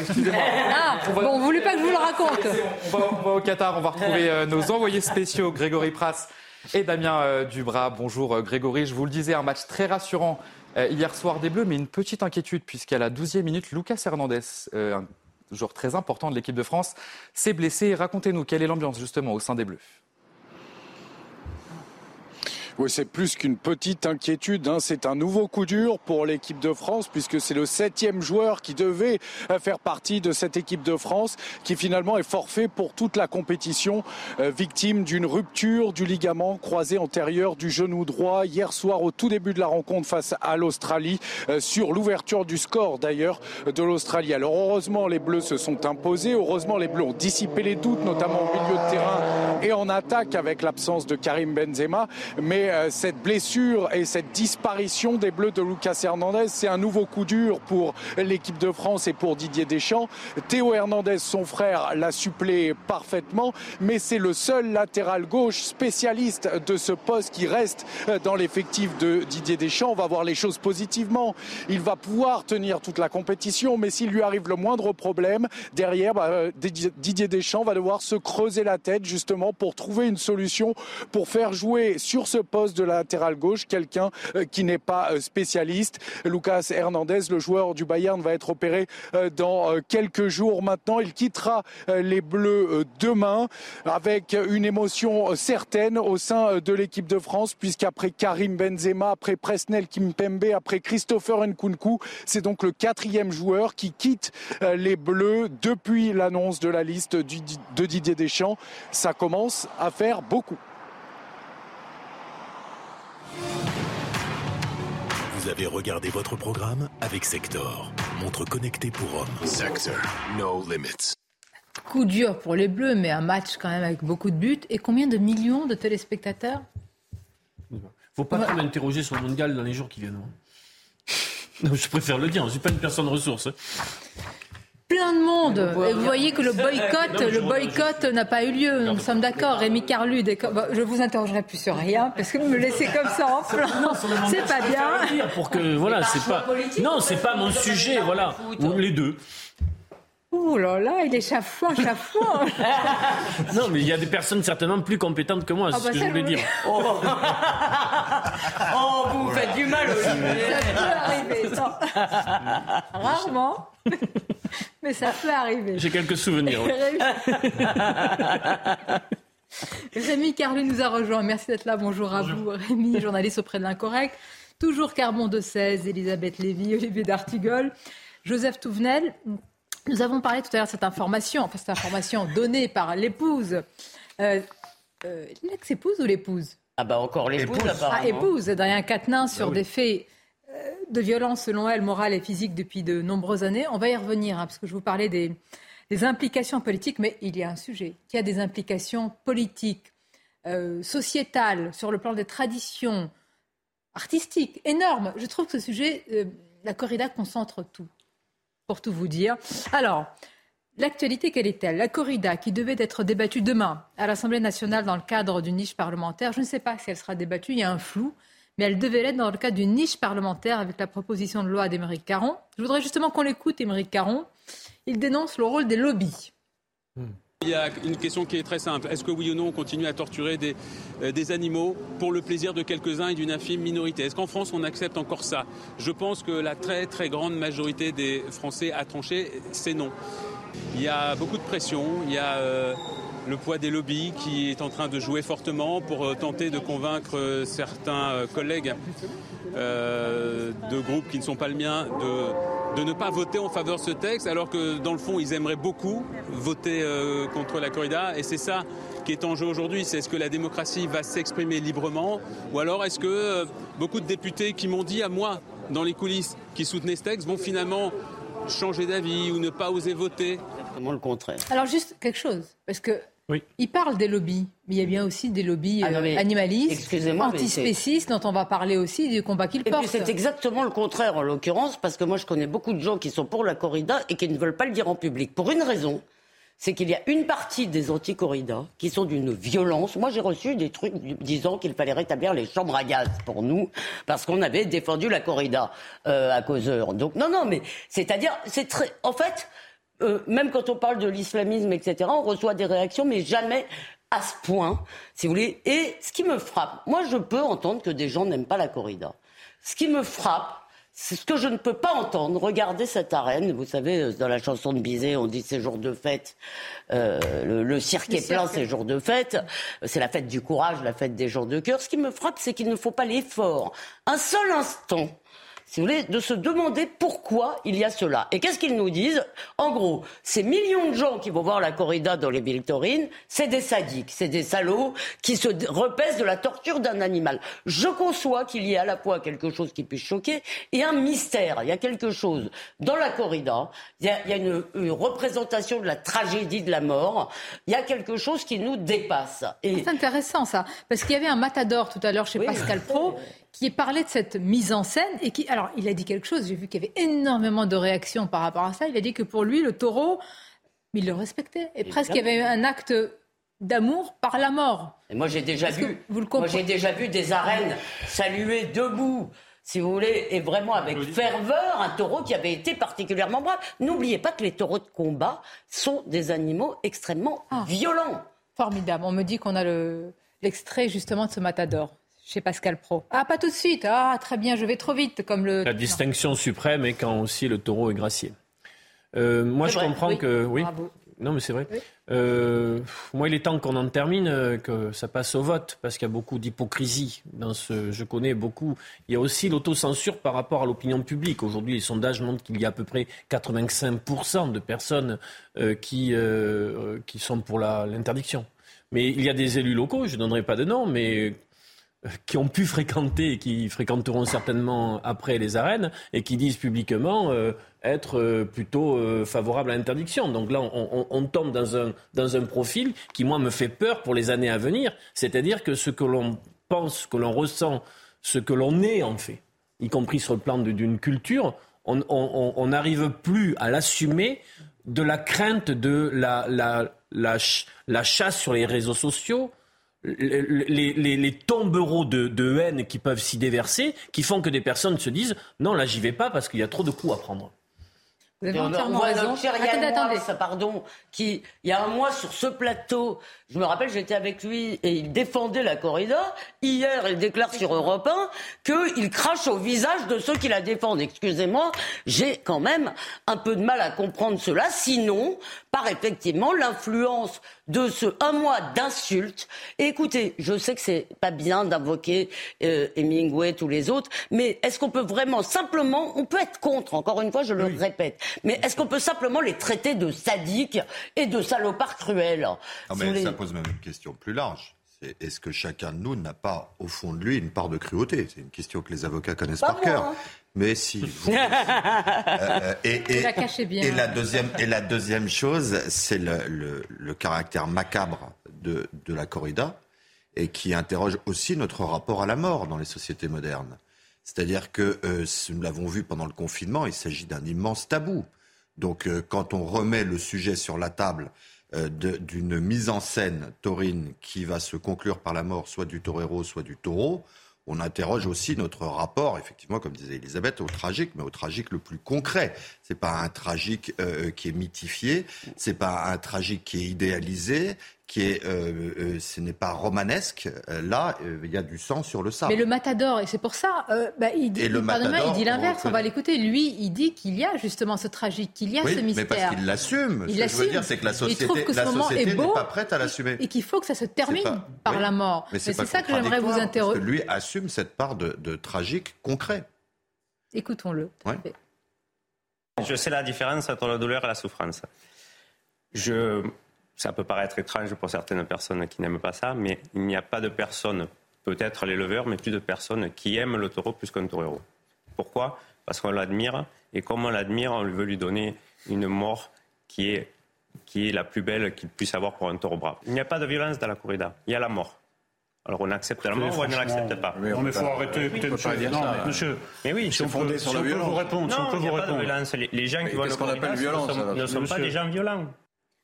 Excusez-moi. *laughs* Ah, bon, vous voulez pas que je vous le raconte on, va, au Qatar, on va retrouver euh, nos envoyés spéciaux, Grégory Prass et Damien Dubras. Bonjour Grégory, je vous le disais, un match très rassurant hier soir des Bleus, mais une petite inquiétude puisqu'à la 12e minute, Lucas Hernandez, un joueur très important de l'équipe de France, s'est blessé. Racontez-nous quelle est l'ambiance justement au sein des Bleus. Oui, c'est plus qu'une petite inquiétude. Hein. C'est un nouveau coup dur pour l'équipe de France puisque c'est le septième joueur qui devait faire partie de cette équipe de France qui finalement est forfait pour toute la compétition, euh, victime d'une rupture du ligament croisé antérieur du genou droit hier soir au tout début de la rencontre face à l'Australie euh, sur l'ouverture du score d'ailleurs de l'Australie. Alors heureusement les Bleus se sont imposés, heureusement les Bleus ont dissipé les doutes notamment au milieu de terrain et en attaque avec l'absence de Karim Benzema, mais euh, cette blessure et cette disparition des Bleus de Lucas Hernandez, c'est un nouveau coup dur pour l'équipe de France et pour Didier Deschamps. Théo Hernandez, son frère, l'a suppléé parfaitement, mais c'est le seul latéral gauche spécialiste de ce poste qui reste euh, dans l'effectif de Didier Deschamps. On va voir les choses positivement. Il va pouvoir tenir toute la compétition, mais s'il lui arrive le moindre problème, derrière, bah, euh, Didier Deschamps va devoir se creuser la tête justement pour trouver une solution pour faire jouer sur ce poste de latéral gauche, quelqu'un euh, qui n'est pas euh, spécialiste. Lucas Hernandez, le joueur du Bayern, va être opéré euh, dans quelques jours maintenant. Il quittera les Bleus demain avec une émotion certaine au sein de l'équipe de France, puisqu'après Karim Benzema, après Presnel Kimpembe, après Christopher Nkunku, c'est donc le quatrième joueur qui quitte les Bleus depuis l'annonce de la liste de Didier Deschamps. Ça commence à faire beaucoup. Vous avez regardé votre programme avec Sector, montre connectée pour hommes. Sector, no limits. Coup dur pour les Bleus, mais un match quand même avec beaucoup de buts. Et combien de millions de téléspectateurs? Faut pas trop m'interroger sur le mondial dans les jours qui viennent. *laughs* Non, je préfère le dire, je ne suis pas une personne ressource plein de monde. Et vous voyez que le boycott, le boycott n'a pas eu lieu. Nous sommes d'accord. Rémi Carlu, je vous interrogerai plus sur rien parce que vous me laissez comme ça en. C'est pas bien. Pour que voilà, c'est pas. Non, c'est pas mon sujet. Voilà, les deux. Ouh là là, il est chafouin, chafouin. *laughs* non, mais il y a des personnes certainement plus compétentes que moi, c'est ah ce bah que je voulais dire. Oh. *laughs* oh, vous faites du mal aussi. Ça peut arriver, *laughs* Rarement. Mais ça peut arriver. J'ai quelques souvenirs. *laughs* Rémi Carlu nous a rejoint. Merci d'être là. Bonjour à vous, Rémi, journaliste auprès de l'Incorrect. Toujours Carbon de 16, Elisabeth Lévy, Olivier D'Artigol, Joseph Touvenel. Nous avons parlé tout à l'heure de cette information, enfin cette information donnée par l'épouse. Euh, euh, L'ex-épouse ou l'épouse? Ah bah encore l'épouse apparemment. Ah, épouse, Darien Quatennens bah sur des faits euh, de violence, selon elle, morale et physique depuis de nombreuses années. On va y revenir, hein, parce que je vous parlais des, implications politiques, mais il y a un sujet qui a des implications politiques, euh, sociétales, sur le plan des traditions, artistiques, énormes. Je trouve que ce sujet, euh, la corrida concentre tout, pour tout vous dire. Alors, L'actualité, quelle est-elle? La corrida qui devait être débattue demain à l'Assemblée nationale dans le cadre d'une niche parlementaire, je ne sais pas si elle sera débattue, il y a un flou, mais elle devait l'être dans le cadre d'une niche parlementaire avec la proposition de loi d'Émeric Caron. Je voudrais justement qu'on l'écoute, Émeric Caron. Il dénonce le rôle des lobbies. Hmm. Il y a une question qui est très simple. Est-ce que oui ou non on continue à torturer des, euh, des animaux pour le plaisir de quelques-uns et d'une infime minorité? Est-ce qu'en France on accepte encore ça? Je pense que la très très grande majorité des Français a tranché, c'est non. Il y a beaucoup de pression, il y a euh, le poids des lobbies qui est en train de jouer fortement pour euh, tenter de convaincre euh, certains collègues de groupes qui ne sont pas le mien de, ne pas voter en faveur de ce texte, alors que dans le fond, ils aimeraient beaucoup voter contre la corrida. Et c'est ça qui est en jeu aujourd'hui. C'est est-ce que la démocratie va s'exprimer librement, ou alors est-ce que beaucoup de députés qui m'ont dit à moi, dans les coulisses, qui soutenaient ce texte, vont finalement changer d'avis ou ne pas oser voter? Le contraire. Alors juste quelque chose, parce que Il parle des lobbies, mais il y a bien aussi des lobbies ah euh, animalistes, antispécistes, dont on va parler aussi du combat qu'ils portent. C'est exactement le contraire en l'occurrence, parce que moi je connais beaucoup de gens qui sont pour la corrida et qui ne veulent pas le dire en public. Pour une raison, c'est qu'il y a une partie des anti-corridas qui sont d'une violence. Moi, j'ai reçu des trucs disant qu'il fallait rétablir les chambres à gaz pour nous, parce qu'on avait défendu la corrida euh, à causeur. Donc, non, non, mais c'est-à-dire, c'est très. En fait, euh, même quand on parle de l'islamisme, etc., on reçoit des réactions, mais jamais à ce point, si vous voulez. Et ce qui me frappe, moi, je peux entendre que des gens n'aiment pas la corrida. Ce qui me frappe, c'est ce que je ne peux pas entendre. Regardez cette arène. Vous savez, euh, dans la chanson de Bizet, on dit c'est jour de fête. Euh, le, cirque est plein, c'est jour de fête. C'est la fête du courage, la fête des gens de cœur. Ce qui me frappe, c'est qu'il ne faut pas l'effort. Un seul instant si vous voulez, de se demander pourquoi il y a cela. Et qu'est-ce qu'ils nous disent? En gros, ces millions de gens qui vont voir la corrida dans les Victorines, c'est des sadiques, c'est des salauds qui se repaissent de la torture d'un animal. Je conçois qu'il y ait à la fois quelque chose qui puisse choquer et un mystère. Il y a quelque chose dans la corrida, il y a, une, représentation de la tragédie de la mort, il y a quelque chose qui nous dépasse. Et... C'est intéressant ça, parce qu'il y avait un matador tout à l'heure chez Pascal Pro *laughs* qui parlait de cette mise en scène et qui, alors, il a dit quelque chose. J'ai vu qu'il y avait énormément de réactions par rapport à ça. Il a dit que pour lui, le taureau, il le respectait et presque il y avait un acte d'amour par la mort. Et moi, j'ai déjà vu, moi, j'ai déjà vu des arènes saluer debout si vous voulez, et vraiment avec ferveur, un taureau qui avait été particulièrement brave. N'oubliez pas que les taureaux de combat sont des animaux extrêmement ah. violents. Formidable. On me dit qu'on a l'extrait justement de ce matador chez Pascal Pro. Ah, pas tout de suite. Ah, très bien, je vais trop vite, comme le. La distinction suprême est quand aussi le taureau est gracié. Euh, moi, je comprends que. Oui. Non, mais c'est vrai. Euh, moi, il est temps qu'on en termine, euh, que ça passe au vote, parce qu'il y a beaucoup d'hypocrisie dans ce. Je connais beaucoup. Il y a aussi l'autocensure par rapport à l'opinion publique. Aujourd'hui, les sondages montrent qu'il y a à peu près 85% de personnes qui, qui sont pour l'interdiction. Mais il y a des élus locaux, je ne donnerai pas de nom, mais qui ont pu fréquenter et qui fréquenteront certainement après les arènes et qui disent publiquement euh, être euh, plutôt euh, favorables à l'interdiction. Donc là, on, tombe dans un, dans un profil qui, moi, me fait peur pour les années à venir. C'est-à-dire que ce que l'on pense, ce que l'on ressent, ce que l'on est en fait, y compris sur le plan d'une culture, on n'arrive plus à l'assumer de la crainte de la, la, la chasse sur les réseaux sociaux, les, tombereaux de, haine qui peuvent s'y déverser, qui font que des personnes se disent non, là j'y vais pas parce qu'il y a trop de coups à prendre. Vous avez entièrement raison. Attendez, attendez. pardon, qui, il y a un mois sur ce plateau, je me rappelle, j'étais avec lui et il défendait la corrida. Hier, il déclare sur Europe 1 qu'il crache au visage de ceux qui la défendent. Excusez-moi, j'ai quand même un peu de mal à comprendre cela. Sinon, par effectivement l'influence de ce un mois d'insultes. écoutez, je sais que c'est pas bien d'invoquer euh, Hemingway, tous les autres, mais est-ce qu'on peut vraiment simplement, on peut être contre, encore une fois, je le répète, mais est-ce qu'on peut simplement les traiter de sadiques et de salopards cruels? Non, mais Ça pose même une question plus large. est-ce que chacun de nous n'a pas, au fond de lui, une part de cruauté? C'est une question que les avocats connaissent par cœur. Hein. Mais si. Euh, *laughs* et, la bien. Et la deuxième, et la deuxième chose, c'est le, le, caractère macabre de, de la corrida et qui interroge aussi notre rapport à la mort dans les sociétés modernes. C'est-à-dire que, euh, nous l'avons vu pendant le confinement, il s'agit d'un immense tabou. Donc, euh, quand on remet le sujet sur la table euh, d'une mise en scène taurine qui va se conclure par la mort soit du torero, soit du taureau, on interroge aussi notre rapport, effectivement, comme disait Elisabeth, au tragique, mais au tragique le plus concret. C'est pas un tragique qui est mythifié, c'est pas un tragique qui est idéalisé, qui est, euh, euh, ce n'est pas romanesque. Euh, là, il y a du sang sur le sable. Mais le Matador, et c'est pour ça, bah, il dit, il dit l'inverse. On va l'écouter. Lui, il dit qu'il y a justement ce tragique, qu'il y a ce mystère. Mais parce qu'il l'assume. Ce que je veux dire, c'est que la société, la société n'est pas prête à l'assumer. Et qu'il faut que ça se termine par la mort. Mais c'est ça que j'aimerais vous interroger. lui assume cette part de, de tragique concret. Écoutons-le. Je sais la différence entre la douleur et la souffrance. Je ça peut paraître étrange pour certaines personnes qui n'aiment pas ça, mais il n'y a pas de personnes, peut-être l'éleveur, mais plus de personnes qui aiment le taureau plus qu'un taureau. Pourquoi? Parce qu'on l'admire, et comme on l'admire, on veut lui donner une mort qui est, qui est la plus belle qu'il puisse avoir pour un taureau brave. Il n'y a pas de violence dans la corrida, il y a la mort. Alors on accepte la mort ou on ne l'accepte pas? mais il faut arrêter. Peut monsieur. Non, mais, monsieur, mais oui, si on, peut, sur la violence. vous répondre, si on peut vous répondre. Violence. Les, les gens qui vont qu'on appelle violence, ne sont pas des gens violents.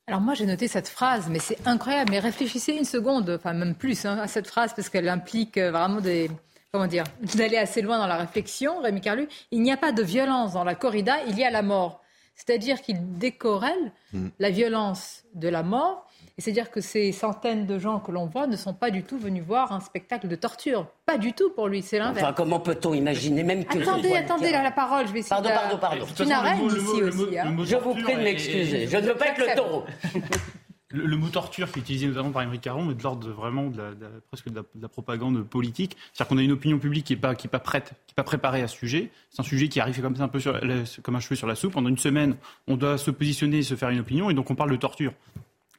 Alors moi j'ai noté cette phrase, mais c'est incroyable. Mais réfléchissez une seconde, enfin même plus hein, à cette phrase parce qu'elle implique euh, vraiment des comment dire *laughs* d'aller assez loin dans la réflexion. Rémi Carlu, il n'y a pas de violence dans la corrida, il y a la mort. C'est-à-dire qu'il décorrèle hmm. la violence de la mort et c'est-à-dire que ces centaines de gens que l'on voit ne sont pas du tout venus voir un spectacle de torture. Pas du tout pour lui, c'est l'inverse. Enfin, comment peut-on imaginer même que... Attendez, attendez, là, la parole, je vais essayer Pardon, pardon, pardon. C'est une arène ici aussi. Hein. Je vous prie de m'excuser, je ne veux pas être le taureau. Le, mot torture qui est utilisé notamment par Émeric Caron est de l'ordre vraiment de presque de la, propagande politique. C'est-à-dire qu'on a une opinion publique qui n'est pas, qui pas prête, qui n'est pas préparée à ce sujet. C'est un sujet qui arrive comme ça un peu sur, comme un cheveu sur la soupe. Pendant une semaine, on doit se positionner et se faire une opinion, et donc on parle de torture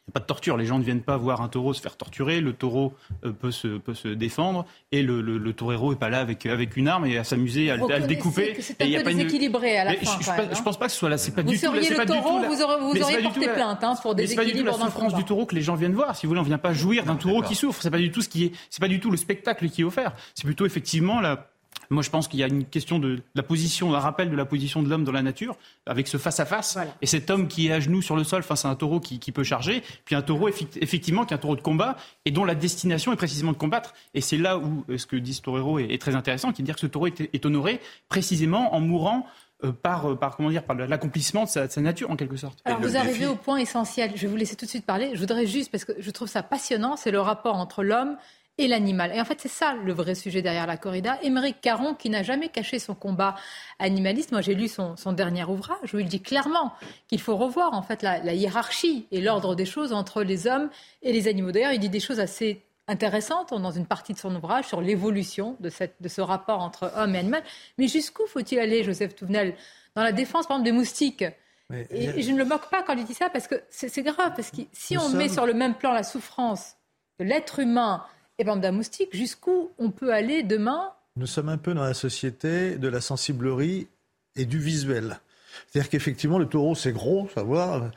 n'y a pas de torture. Les gens ne viennent pas voir un taureau se faire torturer. Le taureau euh, peut, se, peut se défendre. Et le, le, le torero n'est pas là avec, avec une arme et à s'amuser, à, le découper. C'est un peu déséquilibré à la fin. Je, ne pense pas que ce soit là. C'est pas vous du tout. Vous le taureau, vous, auriez, vous auriez porté plainte hein, pour déséquilibre. C'est pas du tout la souffrance du taureau que les gens viennent voir. Si vous voulez, on ne vient pas jouir d'un taureau qui souffre. C'est pas du tout ce qui est. C'est pas du tout le spectacle qui est offert. C'est plutôt effectivement la moi, je pense qu'il y a une question de la position, un rappel de la position de l'homme dans la nature, avec ce face-à-face, et cet homme qui est à genoux sur le sol face à un taureau qui, peut charger, puis un taureau, effectivement, qui est un taureau de combat, et dont la destination est précisément de combattre. Et c'est là où euh, ce que dit ce torero est, très intéressant, qui est de dire que ce taureau est, honoré précisément en mourant euh, par, euh, par, comment dire, par l'accomplissement de sa, nature, en quelque sorte. Alors, vous arrivez au point essentiel. Je vais vous laisser tout de suite parler. Je voudrais juste, parce que je trouve ça passionnant, c'est le rapport entre l'homme et l'animal. Et en fait, c'est ça le vrai sujet derrière la corrida. Émeric Caron, qui n'a jamais caché son combat animaliste, moi j'ai lu son, dernier ouvrage où il dit clairement qu'il faut revoir en fait la, hiérarchie et l'ordre des choses entre les hommes et les animaux. D'ailleurs, il dit des choses assez intéressantes dans une partie de son ouvrage sur l'évolution de, de ce rapport entre homme et animal. Mais jusqu'où faut-il aller, Joseph Touvenel, dans la défense, par exemple, des moustiques et, je ne le moque pas quand il dit ça, parce que c'est grave, parce que si on met sur le même plan la souffrance de l'être humain et bande d'un moustique, jusqu'où on peut aller demain Nous sommes un peu dans la société de la sensiblerie et du visuel. C'est-à-dire qu'effectivement, le taureau, c'est gros, savoir.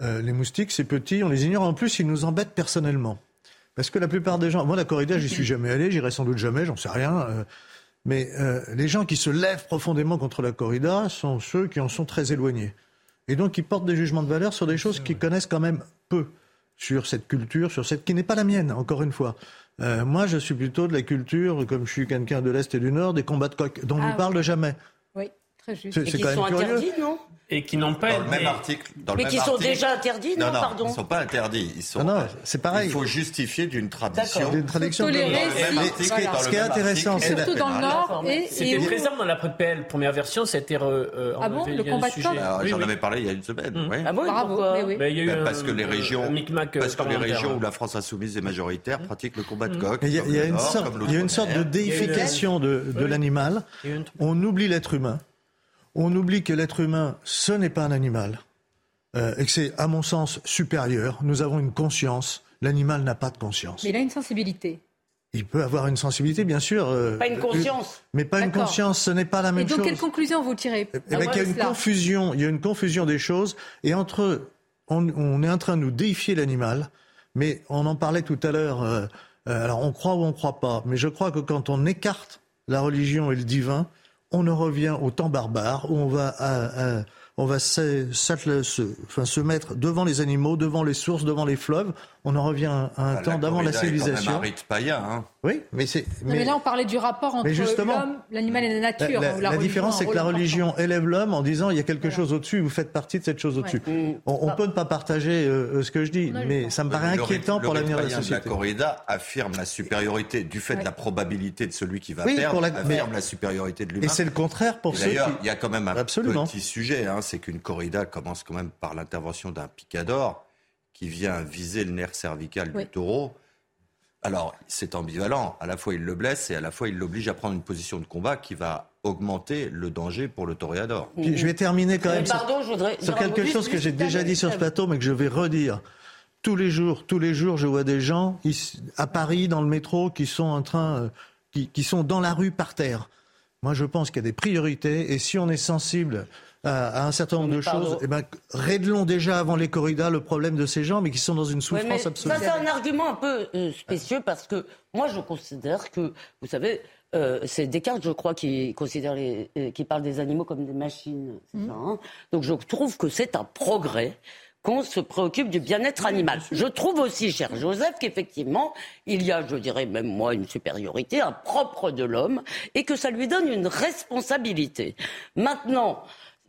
Euh, les moustiques, c'est petit, on les ignore. En plus, ils nous embêtent personnellement. Parce que la plupart des gens, moi la corrida, j'y suis jamais allé, j'irai sans doute jamais, j'en sais rien. Euh, mais euh, les gens qui se lèvent profondément contre la corrida sont ceux qui en sont très éloignés. Et donc ils portent des jugements de valeur sur des choses qu'ils connaissent quand même peu sur cette culture, sur cette qui n'est pas la mienne, encore une fois. Euh, moi, je suis plutôt de la culture, comme je suis quelqu'un de l'Est et du Nord, des combats de coq, dont on ne ah parle jamais. Oui, très juste. C'est quand même sont interdits, non et qui n'ont pas dans le même article. Dans mais le qui sont déjà interdits, non, non, pardon. Ils ne sont pas interdits. Ils sont. Non, c'est pareil. Il faut justifier d'une tradition. D'une tradition. Ce qui est intéressant, c'est surtout dans le Nord. C'était présent dans la PL première version. C'était euh, ah bon, le combat de J'en avais parlé il y a une semaine. Mmh. Ah bon, bravo. Parce que les régions, parce que les régions où la France insoumise est majoritaire pratiquent le combat de mmh. coq. Il y a une sorte de déification de l'animal. On oublie l'être humain on oublie que l'être humain, ce n'est pas un animal, euh, et que c'est, à mon sens, supérieur. Nous avons une conscience, l'animal n'a pas de conscience. Mais il a une sensibilité. Il peut avoir une sensibilité, bien sûr. Euh, pas une conscience. Mais pas une conscience, ce n'est pas la même chose. Et donc, quelle conclusion vous tirez eh ben, Il y a une confusion, il y a une confusion des choses. Et entre, on, on est en train de nous déifier l'animal, mais on en parlait tout à l'heure. Euh, euh, alors, on croit ou on ne croit pas. Mais je crois que quand on écarte la religion et le divin, on en revient au temps barbare où on va on va se, se, mettre devant les animaux, devant les sources, devant les fleuves. On en revient à un bah, temps d'avant la civilisation. C'est un rite païen. Hein. Oui, mais c'est. Mais... là, on parlait du rapport entre l'homme, l'animal et la nature. La, différence, c'est que la religion élève l'homme en disant il y a quelque chose au-dessus, vous faites partie de cette chose au-dessus. On, ne peut ne pas partager euh, euh, ce que je dis, mais ça me paraît inquiétant pour l'avenir de la société. La corrida affirme la supériorité du fait de la probabilité de celui qui va perdre, affirme la supériorité de l'humain. Et c'est le contraire pour ceux qui. D'ailleurs, il y a quand même un petit sujet. Hein, c'est qu'une corrida commence quand même par l'intervention d'un picador qui vient viser le nerf cervical du taureau. Alors, c'est ambivalent. À la fois, il le blesse et à la fois, il l'oblige à prendre une position de combat qui va augmenter le danger pour le toréador. je vais terminer quand même sur, quelque chose que j'ai déjà dit sur ce plateau, mais que je vais redire. Tous les jours, tous les jours, je vois des gens à Paris, dans le métro, qui sont en train, euh, qui sont dans la rue par terre. Moi, je pense qu'il y a des priorités, et si on est sensible à, un certain nombre de choses, eh ben, réglons déjà avant les corridas le problème de ces gens, mais qui sont dans une souffrance absolue. Ça, c'est un argument un peu euh, spécieux parce que moi, je considère que, vous savez, euh, c'est Descartes, je crois, qui considère les, euh, qui parle des animaux comme des machines. Mmh. Hein Donc, je trouve que c'est un progrès qu'on se préoccupe du bien-être animal. Je trouve aussi, cher Joseph, qu'effectivement, il y a, je dirais même moi, une supériorité, un propre de l'homme, et que ça lui donne une responsabilité. Maintenant,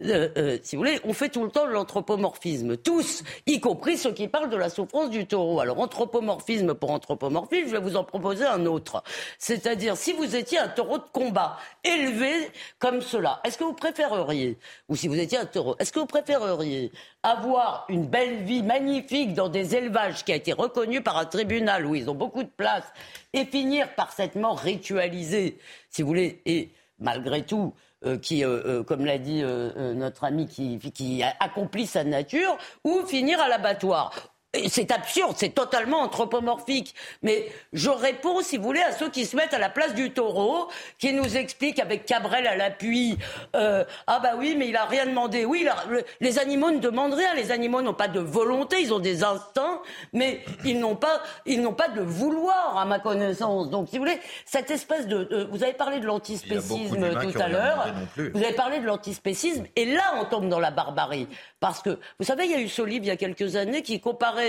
euh, euh, si vous voulez, on fait tout le temps l'anthropomorphisme, tous, y compris ceux qui parlent de la souffrance du taureau. Alors, anthropomorphisme pour anthropomorphisme, je vais vous en proposer un autre. C'est-à-dire, si vous étiez un taureau de combat, élevé comme cela, est-ce que vous préféreriez, ou si vous étiez un taureau, est-ce que vous préféreriez avoir une belle vie magnifique dans des élevages qui a été reconnu par un tribunal où ils ont beaucoup de place, et finir par cette mort ritualisée, si vous voulez, et malgré tout, euh, qui, euh, euh, comme l'a dit notre ami, qui, qui accomplit sa nature, ou finir à l'abattoir. C'est absurde, c'est totalement anthropomorphique. Mais je réponds, si vous voulez, à ceux qui se mettent à la place du taureau, qui nous expliquent avec Cabrel à l'appui, euh, ah bah oui, mais il a rien demandé. Oui, les animaux ne demandent rien. Les animaux n'ont pas de volonté, ils ont des instincts, mais ils n'ont pas, ils n'ont pas de vouloir, à ma connaissance. Donc, si vous voulez, cette espèce de, vous avez parlé de l'antispécisme tout à l'heure. Vous avez parlé de l'antispécisme, et là, on tombe dans la barbarie. Parce que, vous savez, il y a eu ce livre il y a quelques années qui comparait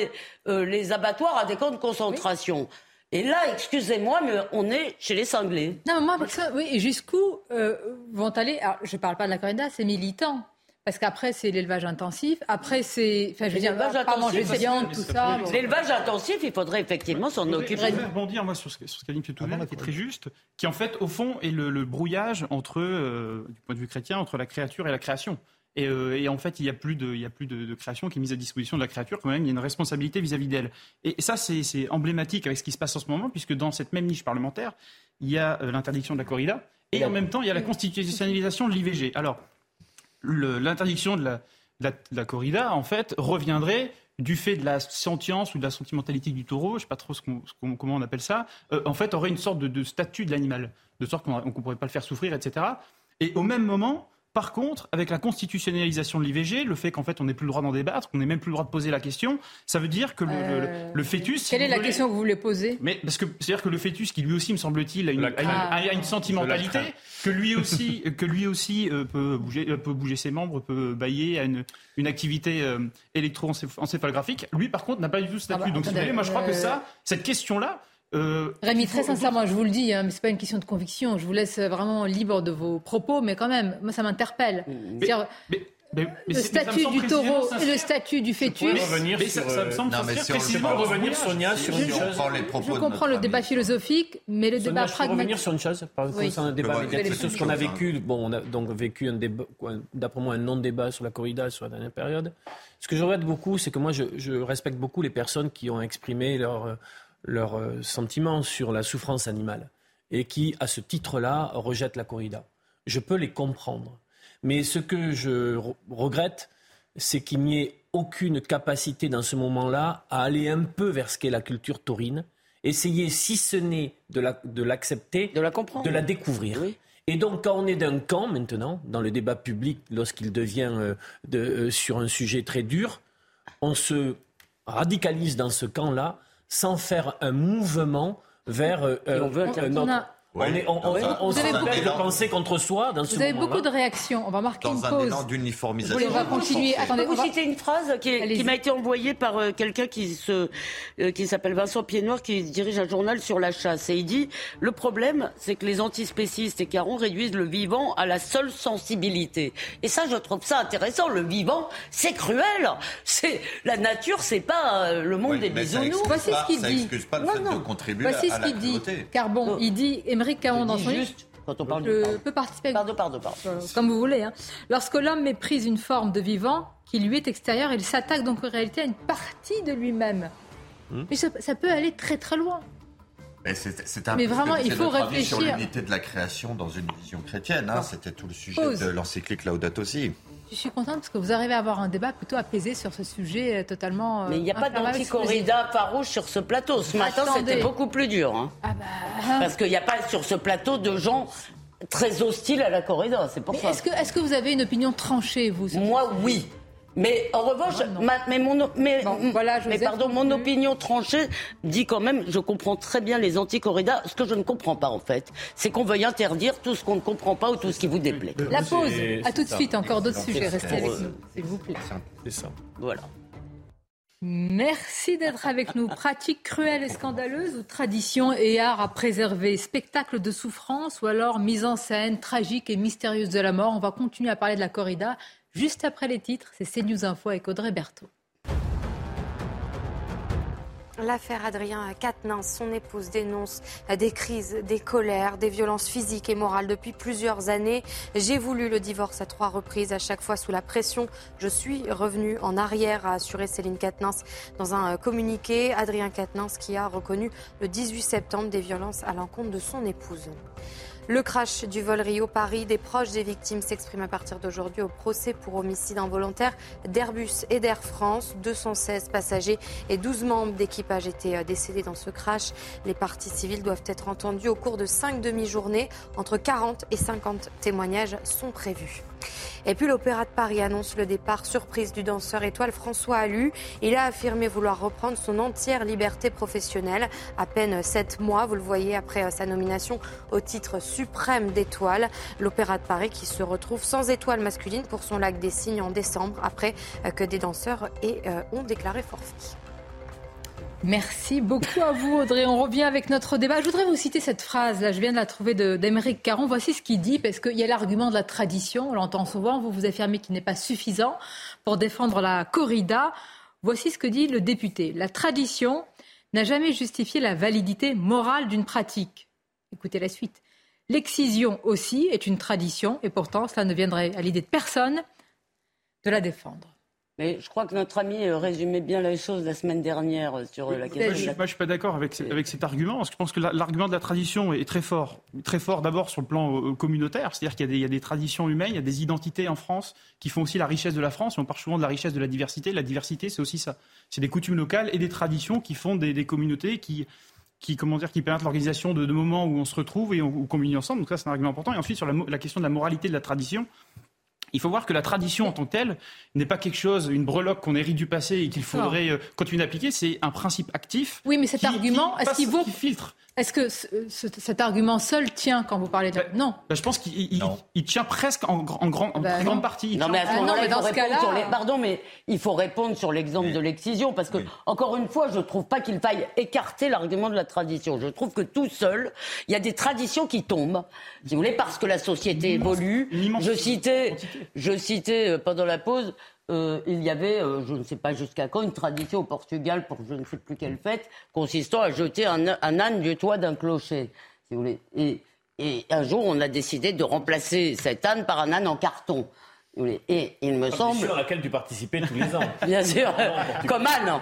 euh, les abattoirs à des camps de concentration. Et là, excusez-moi, mais on est chez les cinglés. Non, moi, oui, et jusqu'où euh, vont aller. Alors, je ne parle pas de la corrida, c'est militant. Parce qu'après, c'est l'élevage intensif. Après, c'est. Enfin, je veux dire, pas manger de viande, tout ça. L'élevage intensif, il faudrait effectivement s'en occuper. Je voudrais rebondir, moi, sur ce, sur ce qu'a dit M. Touvet, qui est très juste, qui, en fait, au fond, est le, brouillage entre, euh, du point de vue chrétien, entre la créature et la création. Euh, et, en fait, il n'y a plus, de, il a plus de, création qui est mise à disposition de la créature. Quand même, il y a une responsabilité vis-à-vis d'elle. Et, ça, c'est emblématique avec ce qui se passe en ce moment, puisque dans cette même niche parlementaire, il y a euh, l'interdiction de la corrida, et en même temps, il y a la constitutionnalisation de l'IVG. Alors, l'interdiction de la, corrida, en fait, reviendrait du fait de la sentience ou de la sentimentalité du taureau, je ne sais pas trop comment on appelle ça, euh, en fait, aurait une sorte de statut de l'animal, de sorte qu'on ne pourrait pas le faire souffrir, etc. Et au même moment, par contre, avec la constitutionnalisation de l'IVG, le fait qu'en fait on n'ait plus le droit d'en débattre, qu'on n'ait même plus le droit de poser la question, ça veut dire que le, euh, fœtus. Quelle est la question que vous voulez poser? Mais parce que c'est-à-dire que le fœtus, qui lui aussi me semble-t-il a une, sentimentalité, que lui *laughs* aussi, que lui aussi euh, peut bouger, euh, peut bouger ses membres, peut bailler à une, une activité électroencéphalographique. Lui, par contre, n'a pas du tout ce statut. Ah bah, Donc, moi, je crois que ça, cette question-là euh, Rémi, très sincèrement, je vous le dis, hein, mais ce n'est pas une question de conviction. Je vous laisse vraiment libre de vos propos, mais quand même, moi, ça m'interpelle. le statut du taureau et le statut du fœtus. Revenir sur, ça, me semble précisément revenir, Sonia, sur une chose. Je comprends le débat philosophique, mais le débat pragmatique. revenir sur une chose, par oui. un débat médiatique, sur ce qu'on a vécu. Bon, on a donc vécu un débat, d'après moi, un non-débat sur la corrida sur la dernière période. Ce que je regrette beaucoup, c'est que moi, je, je, respecte beaucoup les personnes qui ont exprimé leur leurs euh, sentiments sur la souffrance animale et qui, à ce titre-là, rejettent la corrida. Je peux les comprendre. Mais ce que je regrette, c'est qu'il n'y ait aucune capacité dans ce moment-là à aller un peu vers ce qu'est la culture taurine, essayer, si ce n'est de l'accepter, de, la comprendre, de la découvrir. Et donc, quand on est d'un camp maintenant, dans le débat public, lorsqu'il devient euh, euh, sur un sujet très dur, on se radicalise dans ce camp-là sans faire un mouvement vers euh, notre, on, est, on, on, on de penser contre soi dans ce Vous avez beaucoup de réactions. On va marquer dans une pause. Dans un élan d'uniformisation. On va continuer. Attendez, vous citer une phrase qui, qui m'a été envoyée par euh, quelqu'un qui se euh, qui s'appelle Vincent Piednoir, qui dirige un journal sur la chasse. Et il dit le problème, c'est que les antispécistes et Caron réduisent le vivant à la seule sensibilité. Et ça, je trouve ça intéressant. Le vivant, c'est cruel. C'est la nature, c'est pas euh, le monde des bisounours. Voici ce qu'il dit. Pas le fait de contribuer Voici à ce qu'il dit. Car bon, il dit Émeric Caron dans son quand on parle je peux participer. Pardon, pardon, pardon. Comme vous voulez. Hein. Lorsque l'homme méprise une forme de vivant qui lui est extérieure, il s'attaque donc en réalité à une partie de lui-même. Hmm. Mais ça, ça, peut aller très très loin. Mais c'est un Mais vraiment, il faut réfléchir. sur l'unité de la création dans une vision chrétienne. Hein. C'était tout le sujet Pause. de l'encyclique Laudato Si. Je suis contente parce que vous arrivez à avoir un débat plutôt apaisé sur ce sujet euh, totalement. Euh, Mais il n'y a pas d'anti-corrida farouche sur ce plateau. Ce matin, c'était beaucoup plus dur. Hein. Ah bah, hein. Parce qu'il n'y a pas sur ce plateau de gens très hostiles à la corrida. C'est pour ça. Est-ce que, est que vous avez une opinion tranchée, vous Moi, oui. Mais en revanche, ah, mais mon, mais, voilà, mais pardon, mon opinion tranchée dit quand même, je comprends très bien les anti-corridas. Ce que je ne comprends pas en fait, c'est qu'on veuille interdire tout ce qu'on ne comprend pas ou tout ce qui vous déplaît. La pause. À tout de suite. Encore d'autres sujets. Restez avec nous, s'il vous plaît. C'est ça. Voilà. Merci d'être avec nous. Pratique cruelle et scandaleuse ou tradition et art à préserver? Spectacle de souffrance ou alors mise en scène tragique et mystérieuse de la mort? On va continuer à parler de la corrida Juste après les titres, c'est CNews Info avec Audrey Berthaud. L'affaire Adrien Quatennens, son épouse, dénonce des crises, des colères, des violences physiques et morales depuis plusieurs années. J'ai voulu le divorce à trois reprises, à chaque fois sous la pression. Je suis revenue en arrière, a assuré Céline Quatennens dans un communiqué. Adrien Quatennens qui a reconnu le 18 septembre des violences à l'encontre de son épouse. Le crash du vol Rio-Paris, des proches des victimes s'expriment à partir d'aujourd'hui au procès pour homicide involontaire d'Airbus et d'Air France. 216 passagers et 12 membres d'équipage étaient euh, décédés dans ce crash. Les parties civiles doivent être entendues au cours de cinq demi-journées. Entre 40 et 50 témoignages sont prévus. Et puis l'Opéra de Paris annonce le départ surprise du danseur étoile François Allu. Il a affirmé vouloir reprendre son entière liberté professionnelle. À peine sept mois, vous le voyez, après euh, sa nomination au titre suprême d'étoile. L'Opéra de Paris qui se retrouve sans étoile masculine pour son lac des Cygnes en décembre après euh, que des danseurs euh, ont déclaré forfait. Merci beaucoup à vous, Audrey. On revient avec notre débat. Je voudrais vous citer cette phrase. Là, je viens de la trouver d'Émeric Caron. Voici ce qu'il dit, parce qu'il y a l'argument de la tradition. On l'entend souvent. Vous vous affirmez qu'il n'est pas suffisant pour défendre la corrida. Voici ce que dit le député. La tradition n'a jamais justifié la validité morale d'une pratique. Écoutez la suite. L'excision aussi est une tradition, et pourtant, cela ne viendrait à l'idée de personne de la défendre. Mais je crois que notre ami euh, résumait bien la chose la semaine dernière euh, sur euh, la question. Moi, je ne suis pas d'accord avec, avec, cet argument, parce que je pense que l'argument de la tradition est très fort. Très fort d'abord sur le plan communautaire, c'est-à-dire qu'il y, y, a des traditions humaines, il y a des identités en France qui font aussi la richesse de la France, et on parle souvent de la richesse de la diversité. La diversité, c'est aussi ça. C'est des coutumes locales et des traditions qui font des, des communautés qui, qui, comment dire, qui permettent l'organisation de, de, moments où on se retrouve et on, communie ensemble. Donc ça, c'est un argument important. Et ensuite, sur la, la question de la moralité de la tradition, il faut voir que la tradition en tant que telle n'est pas quelque chose, une breloque qu'on hérite du passé et qu'il faudrait euh, continuer d'appliquer. C'est un principe actif. Oui, mais cet argument, est-ce qu'il vaut filtre est-ce que cet argument seul tient quand vous parlez de... non. Bah, je pense qu'il tient presque en, en, grand, en bah, grande partie. Non, mais à ce moment-là, dans ce cas-là... Pardon, mais il faut répondre sur l'exemple de l'excision, parce que, encore une fois, je ne trouve pas qu'il faille écarter l'argument de la tradition. Je trouve que tout seul, il y a des traditions qui tombent, si vous voulez, parce que la société évolue. Je citais, je citais euh, pendant la pause euh, il y avait, euh, je ne sais pas jusqu'à quand, une tradition au Portugal pour je ne sais plus quelle fête, consistant à jeter un, âne du toit d'un clocher, si vous voulez. Et, un jour, on a décidé de remplacer cet âne par un âne en carton. Et il me semble. Bien sûr, à laquelle tu participais tous les ans. *laughs* Bien sûr, *laughs* comme âne.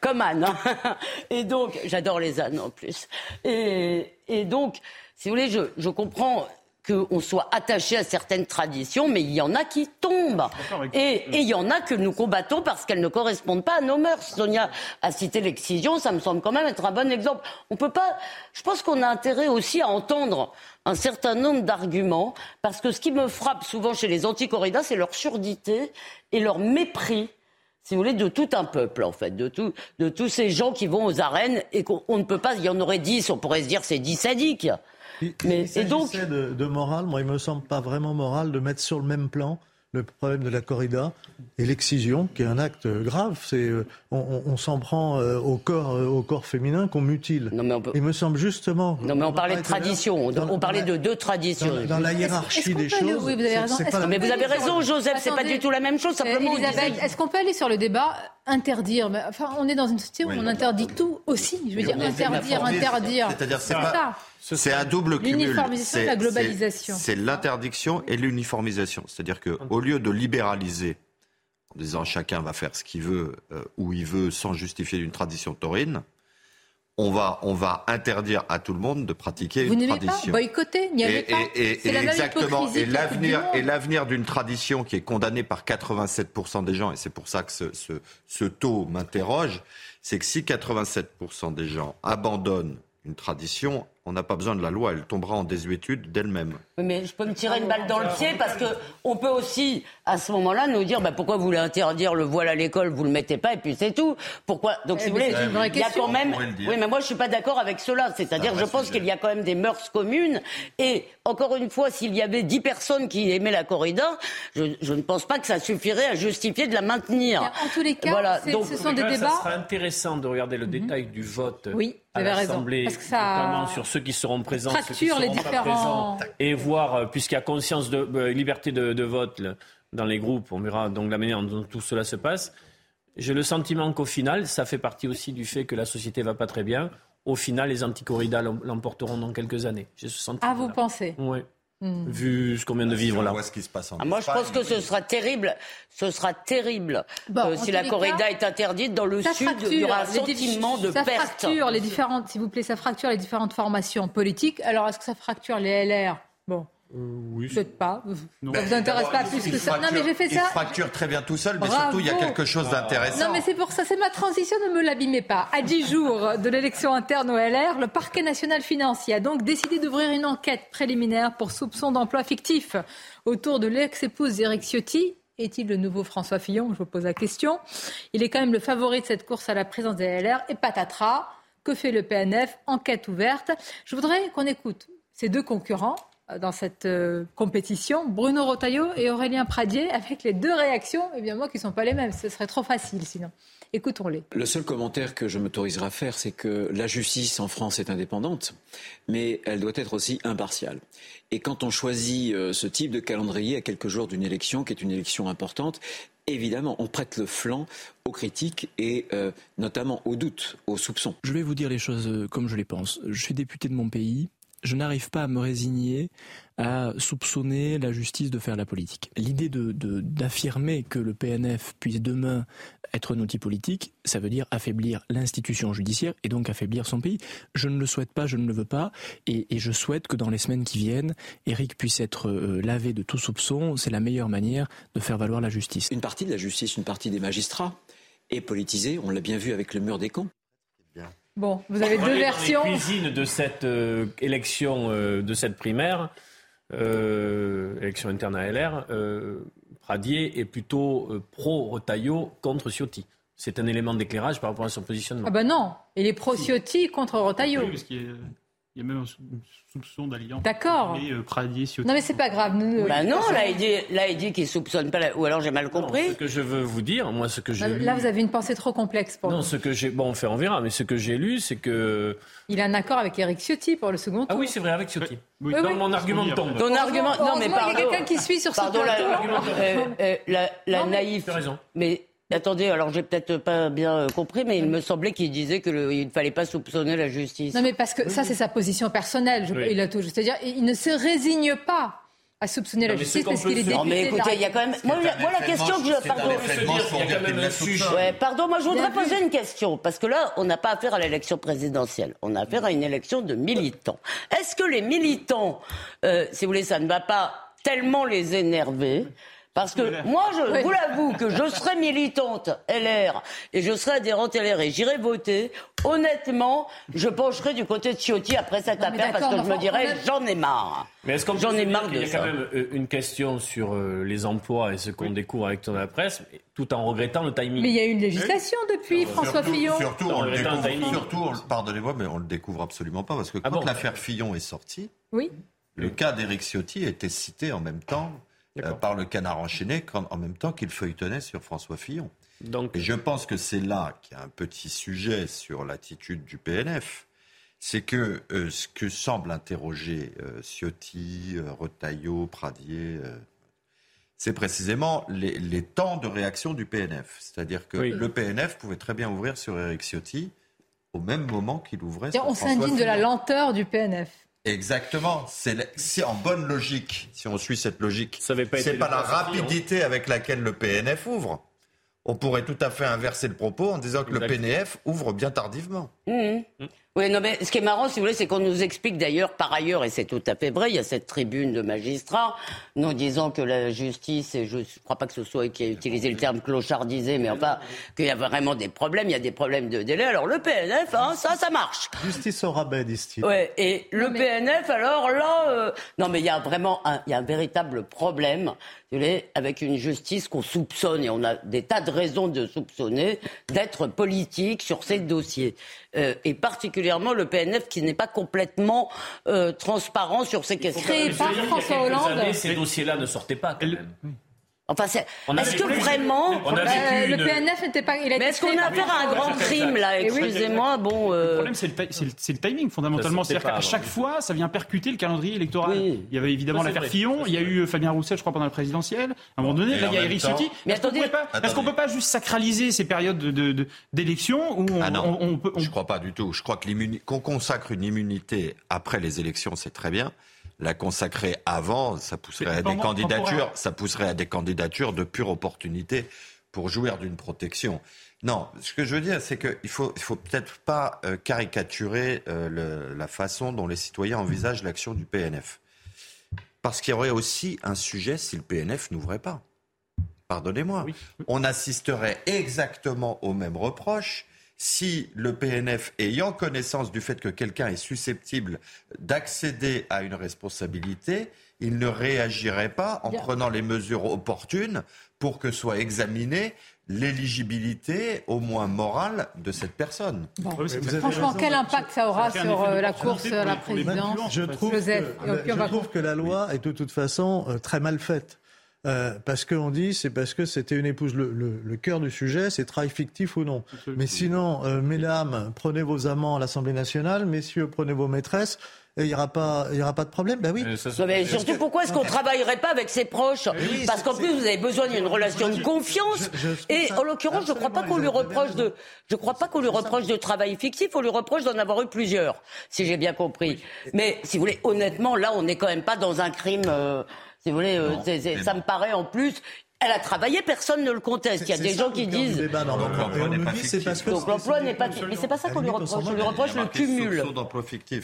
comme âne. *laughs* Et donc, j'adore les ânes en plus. Et, donc, si vous voulez, je comprends qu'on soit attaché à certaines traditions, mais il y en a qui tombent. Et, il y en a que nous combattons parce qu'elles ne correspondent pas à nos mœurs. Sonia a cité l'excision, ça me semble quand même être un bon exemple. On peut pas. Je pense qu'on a intérêt aussi à entendre un certain nombre d'arguments, parce que ce qui me frappe souvent chez les anti-corridas, c'est leur surdité et leur mépris si vous voulez, de tout un peuple, en fait, de, tout, de tous ces gens qui vont aux arènes et qu'on ne peut pas, il y en aurait dix, on pourrait se dire c'est dix sadiques. Mais, et donc, de, de morale, moi, il me semble pas vraiment moral de mettre sur le même plan le problème de la corrida et l'excision, qui est un acte grave. C'est euh, on, s'en prend euh, au corps euh, au corps féminin qu'on mutile. Il me semble justement. Non, mais on, parlait de tradition. On, parlait de deux traditions. Dans, la hiérarchie des choses. Oui, vous avez raison. mais vous avez raison, Joseph. C'est pas du tout la même chose. Simplement, est-ce qu'on peut aller sur le débat interdire Enfin, on est dans une société où on interdit tout aussi. Je veux dire, interdire, interdire. C'est-à-dire, c'est pas. C'est un double cumul. L'uniformisation la globalisation. C'est l'interdiction et l'uniformisation. C'est-à-dire qu'au lieu de libéraliser en disant chacun va faire ce qu'il veut, euh, où il veut, sans justifier d'une tradition taurine, on va, on va interdire à tout le monde de pratiquer Vous une tradition. Pas boycotter, n'y allez pas. Et, exactement. Et l'avenir, et l'avenir d'une tradition qui est condamnée par 87% des gens, et c'est pour ça que ce, ce, ce taux m'interroge, c'est que si 87% des gens abandonnent une tradition, on n'a pas besoin de la loi, elle tombera en désuétude d'elle-même. mais je peux me tirer une balle dans le pied parce que on peut aussi, à ce moment-là, nous dire bah, pourquoi vous voulez interdire le voile à l'école, vous le mettez pas et puis c'est tout. Pourquoi Donc eh, si vous voulez, il y a quand même. Oui, mais moi je suis pas d'accord avec cela. C'est-à-dire, je pense qu'il y a quand même des mœurs communes et encore une fois, s'il y avait dix personnes qui aimaient la corrida, je, ne pense pas que ça suffirait à justifier de la maintenir. En tous les cas, voilà. Donc, ce sont des débats. Ça sera intéressant de regarder le mhm. détail du vote. Oui. À l'Assemblée, notamment sur ceux qui seront présents, ceux qui seront les différents... présents, et voir, euh, puisqu'il y a conscience de euh, liberté de, vote dans les groupes, on verra donc la manière dont tout cela se passe. J'ai le sentiment qu'au final, ça fait partie aussi du fait que la société va pas très bien au final, les anticorridas l'emporteront dans quelques années. J'ai ce sentiment. Ah, vous pensez? Oui. Hmm. Vu ce qu'on vient de vivre là. ce qui se passe en ah, moi, je pense que ce sera terrible. Ce sera terrible euh, si la corrida est interdite dans le sud. il y aura un sentiment de ça perte. Fracture les différentes, s'il vous plaît, ça fracture les différentes formations politiques. Alors, est-ce que ça fracture les LR Bon, euh, oui. Peut-être pas. *laughs* Ça vous intéresse pas plus que ça. Non, mais j'ai fait ça. Il fracture très bien tout seul, mais surtout, il y a quelque chose d'intéressant. Non, mais c'est pour ça, c'est ma transition, ne me l'abîmez pas. À 10 jours de l'élection interne au LR, le parquet national financier a donc décidé d'ouvrir une enquête préliminaire pour soupçon d'emploi fictif autour de l'ex-épouse d'Éric Ciotti. Est-il le nouveau François Fillon? Je vous pose la question. Il est quand même le favori de cette course à la présidence des LR. Et patatras, que fait le PNF Enquête ouverte. Je voudrais qu'on écoute ces deux concurrents dans cette euh, compétition, Bruno Rotaillot et Aurélien Pradier, avec les deux réactions, évidemment, qui ne sont pas les mêmes. Ce serait trop facile sinon. Écoutons-les. Le seul commentaire que je m'autoriserai à faire, c'est que la justice en France est indépendante, mais elle doit être aussi impartiale. Et quand on choisit euh, ce type de calendrier à quelques jours d'une élection, qui est une élection importante, évidemment, on prête le flanc aux critiques et euh, notamment aux doutes, aux soupçons. Je vais vous dire les choses comme je les pense. Je suis député de mon pays je n'arrive pas à me résigner à soupçonner la justice de faire la politique. L'idée de, d'affirmer que le PNF puisse demain être un outil politique, ça veut dire affaiblir l'institution judiciaire et donc affaiblir son pays. Je ne le souhaite pas, je ne le veux pas, et, je souhaite que dans les semaines qui viennent, Eric puisse être euh, lavé de tout soupçon. C'est la meilleure manière de faire valoir la justice. Une partie de la justice, une partie des magistrats est politisée, on l'a bien vu avec le mur des camps. Bon, vous avez deux versions. Dans cuisine de cette euh, élection, euh, de cette primaire, euh, élection interne à LR, Pradier est plutôt pro-Rotaillot contre Ciotti. C'est un élément d'éclairage par rapport à son positionnement. Ah ben non, il est pro-Ciotti contre Rotaillot. Il y a même un soupçon d'alliance. D'accord. Euh, non, mais c'est pas grave. bah non, là, il dit, là, il dit qu'il soupçonne pas. Ou alors j'ai mal compris. ce que je veux vous dire, moi, ce que j'ai. Là, vous avez une pensée trop complexe pour Non, ce que j'ai. Bon, on fait, on verra. Mais ce que j'ai lu, c'est que. Il a un accord avec Eric Ciotti pour le second tour. Ah oui, c'est vrai, avec Ciotti. Oui, oui, mon argument tombe. Ton argument. Non, mais pardon. Il y a quelqu'un qui suit sur ce plateau. Euh, euh, la, la naïve. Tu as raison. Mais Attendez, alors j'ai peut-être pas bien euh, compris, mais il me semblait qu'il disait qu'il ne fallait pas soupçonner la justice. Non, mais parce que ça, c'est sa position personnelle. Je, il a tout, c'est-à-dire, il ne se résigne pas à soupçonner la justice parce qu'il est député. Non, mais écoutez, il y a quand même. Moi, moi la question que je. Pardon. Ouais, pardon, moi, je voudrais poser une question. Parce que là, on n'a pas affaire à l'élection présidentielle. On a affaire à une élection de militants. Est-ce que les militants, euh, si vous voulez, ça ne va pas tellement les énerver parce que moi, je vous l'avoue que je serais militante LR et je serais adhérente LR et j'irais voter. Honnêtement, je pencherais du côté de Ciotti après cette affaire parce que je me dirais j'en ai marre. Mais est-ce qu'on j'en ai marre de Il y a quand même euh, une question sur euh, les emplois et ce qu'on découvre avec ton la presse, tout en regrettant le timing? Mais il y a une législation depuis François Fillon. Surtout, on le découvre, surtout, pardonnez-moi, mais on le découvre absolument pas parce que ah quand l'affaire Fillon est sortie, oui. le cas d'Éric Ciotti était cité en même temps euh, par le canard enchaîné en même temps qu'il feuilletonnait sur François Fillon. Donc... Et je pense que c'est là qu'il y a un petit sujet sur l'attitude du PNF. C'est que euh, ce que semble interroger euh, Ciotti, Retailleau, Pradier, c'est précisément les, temps de réaction du PNF. C'est-à-dire que le PNF pouvait très bien ouvrir sur Eric Ciotti au même moment qu'il ouvrait sur On s'indigne de la lenteur du PNF. Exactement. C'est en bonne logique, si on suit cette logique, c'est pas la rapidité avec laquelle le PNF ouvre. On pourrait tout à fait inverser le propos en disant que le PNF ouvre bien tardivement. Mmh. Oui, non, mais ce qui est marrant, si vous voulez, c'est qu'on nous explique d'ailleurs, par ailleurs, et c'est tout à fait vrai, il y a cette tribune de magistrats, nous disant que la justice, et je ne crois pas que ce soit qui a utilisé le terme clochardisé, mais enfin, qu'il y a vraiment des problèmes, il y a des problèmes de délai. Alors le PNF, hein, ça, ça marche. Justice au rabais, disent-ils. Ouais, et le PNF, alors là, euh, non, mais il y a vraiment un, il y a un véritable problème avec une justice qu'on soupçonne, et on a des tas de raisons de soupçonner, d'être politique sur ces dossiers. Euh, et particulièrement le PNF qui n'est pas complètement euh, transparent sur ces questions. Créé par François Hollande. ces dossiers-là ne sortaient pas quand même. Enfin, est-ce que vraiment euh, le PNF n'était pas Mais est-ce qu'on a affaire à un grand crime là Excusez-moi, bon. Le problème, c'est le, timing fondamentalement. C'est-à-dire qu'à chaque fois, ça vient percuter le calendrier électoral. Il y avait évidemment l'affaire Fillon, il y a eu Fabien Roussel, je crois, pendant la présidentielle. À un moment donné, là, il y a Eric Ciotti. Mais est-ce qu'on ne peut pas juste sacraliser ces périodes d'élection où on, ah on, peut Je crois pas du tout. Je crois que qu'on consacre une immunité après les élections, c'est très bien la consacrer avant, ça pousserait à des candidatures, ça pousserait à des candidatures de pure opportunité pour jouir d'une protection. Non, ce que je veux dire, c'est qu'il faut, il faut peut-être pas euh, caricaturer euh, la façon dont les citoyens envisagent l'action du PNF. Parce qu'il y aurait aussi un sujet si le PNF n'ouvrait pas. Pardonnez-moi. On assisterait exactement au même reproche si le PNF, ayant connaissance du fait que quelqu'un est susceptible d'accéder à une responsabilité, il ne réagirait pas en prenant les mesures opportunes pour que soit examinée l'éligibilité, au moins morale, de cette personne. Franchement, quel impact ça aura sur euh, la course à la présidence Je trouve, je trouve que la loi est de toute façon euh, très mal faite. Euh, parce qu'on dit, c'est parce que c'était une épouse. Le, le, cœur du sujet, c'est travail fictif ou non. Mais sinon, euh, mesdames, prenez vos amants à l'Assemblée nationale, messieurs, prenez vos maîtresses. Il n'y aura pas, il y aura pas de problème. Ben oui. Mais surtout, pourquoi est-ce qu'on travaillerait pas avec ses proches Parce qu'en plus, vous avez besoin d'une relation de confiance. et en l'occurrence, je ne crois pas qu'on lui reproche de, je crois pas qu'on lui reproche de travail fictif. On lui reproche d'en avoir eu plusieurs, si j'ai bien compris. Mais si vous voulez, honnêtement, là, on n'est quand même pas dans un crime. Euh, si vous voulez, euh, ça me paraît en plus elle a travaillé, personne ne le conteste. Il y a des gens qui disent. donc l'emploi n'est pas fictif. Donc l'emploi n'est pas Mais c'est pas ça qu'on lui reproche. On lui reproche le cumul.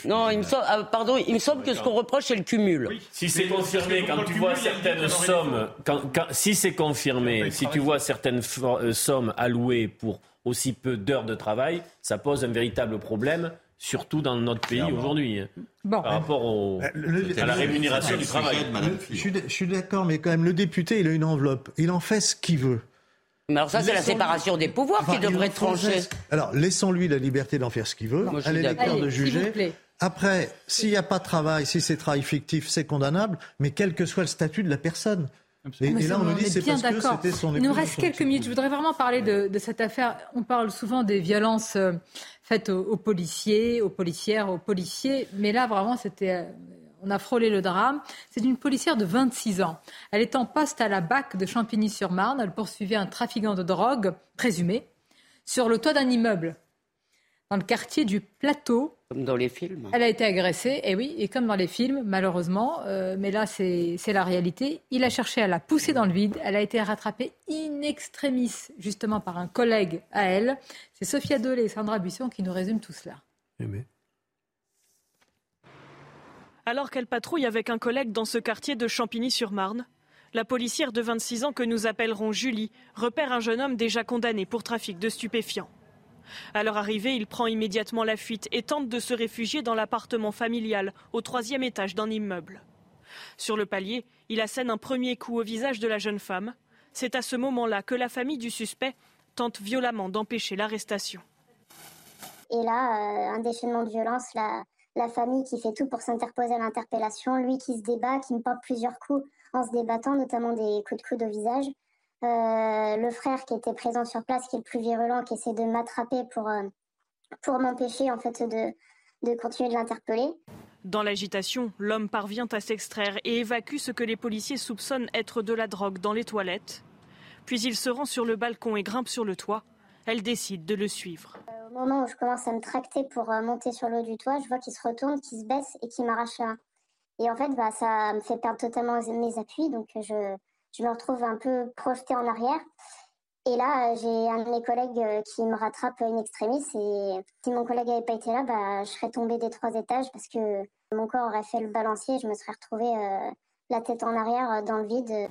Non, il me semble, ah, pardon, il me semble que ce qu'on reproche, c'est le cumul. Si c'est confirmé, quand tu vois certaines sommes, si c'est confirmé, si tu vois certaines euh, sommes allouées pour aussi peu d'heures de travail, ça pose un véritable problème surtout dans notre pays aujourd'hui, hein, par rapport au, euh, à la rémunération du travail. je suis d'accord, mais quand même, le député, il a une enveloppe. Il en fait ce qu'il veut. Mais alors ça, c'est la séparation des pouvoirs qui devrait être tranchée. Alors, laissons-lui la liberté d'en faire ce qu'il veut, à l'électeur de juger. Après, s'il n'y a pas de travail, si c'est travail fictif, c'est condamnable, mais quel que soit le statut de la personne. Et, là, on nous dit c'est parce que c'était son Il nous reste quelques minutes. Je voudrais vraiment parler de, de, cette affaire. On parle souvent des violences euh, faites aux, policiers, aux policières, aux policiers. Mais là, vraiment, c'était. Euh, on a frôlé le drame. C'est une policière de 26 ans. Elle est en poste à la BAC de Champigny-sur-Marne. Elle poursuivait un trafiquant de drogue, présumé, sur le toit d'un immeuble. Dans le quartier du Plateau. Comme dans les films. Elle a été agressée, et oui, et comme dans les films, malheureusement, euh, mais là c'est la réalité. Il a cherché à la pousser dans le vide. Elle a été rattrapée in extremis, justement par un collègue à elle. C'est Sophia Dolé et Sandra Buisson qui nous résument tout cela. Eh Alors qu'elle patrouille avec un collègue dans ce quartier de Champigny-sur-Marne, la policière de 26 ans que nous appellerons Julie repère un jeune homme déjà condamné pour trafic de stupéfiants. À leur arrivée, il prend immédiatement la fuite et tente de se réfugier dans l'appartement familial au troisième étage d'un immeuble. Sur le palier, il assène un premier coup au visage de la jeune femme. C'est à ce moment-là que la famille du suspect tente violemment d'empêcher l'arrestation. Et là, euh, un déchaînement de violence, la, la famille qui fait tout pour s'interposer à l'interpellation, lui qui se débat, qui me porte plusieurs coups en se débattant, notamment des coups de coude au visage. Euh, le frère qui était présent sur place, qui est le plus virulent, qui essaie de m'attraper pour, euh, pour m'empêcher en fait de, de continuer de l'interpeller. Dans l'agitation, l'homme parvient à s'extraire et évacue ce que les policiers soupçonnent être de la drogue dans les toilettes. Puis il se rend sur le balcon et grimpe sur le toit. Elle décide de le suivre. Euh, au moment où je commence à me tracter pour monter sur le haut du toit, je vois qu'il se retourne, qu'il se baisse et qu'il m'arrache un. Et en fait, bah, ça me fait perdre totalement mes appuis, donc je, je me retrouve un peu projetée en arrière. Et là, j'ai un de mes collègues euh, qui me rattrape une extrémiste. Et si mon collègue n'avait pas été là, bah, je serais tombée des trois étages parce que mon corps aurait fait le balancier. Je me serais retrouvée euh, la tête en arrière euh, dans le vide.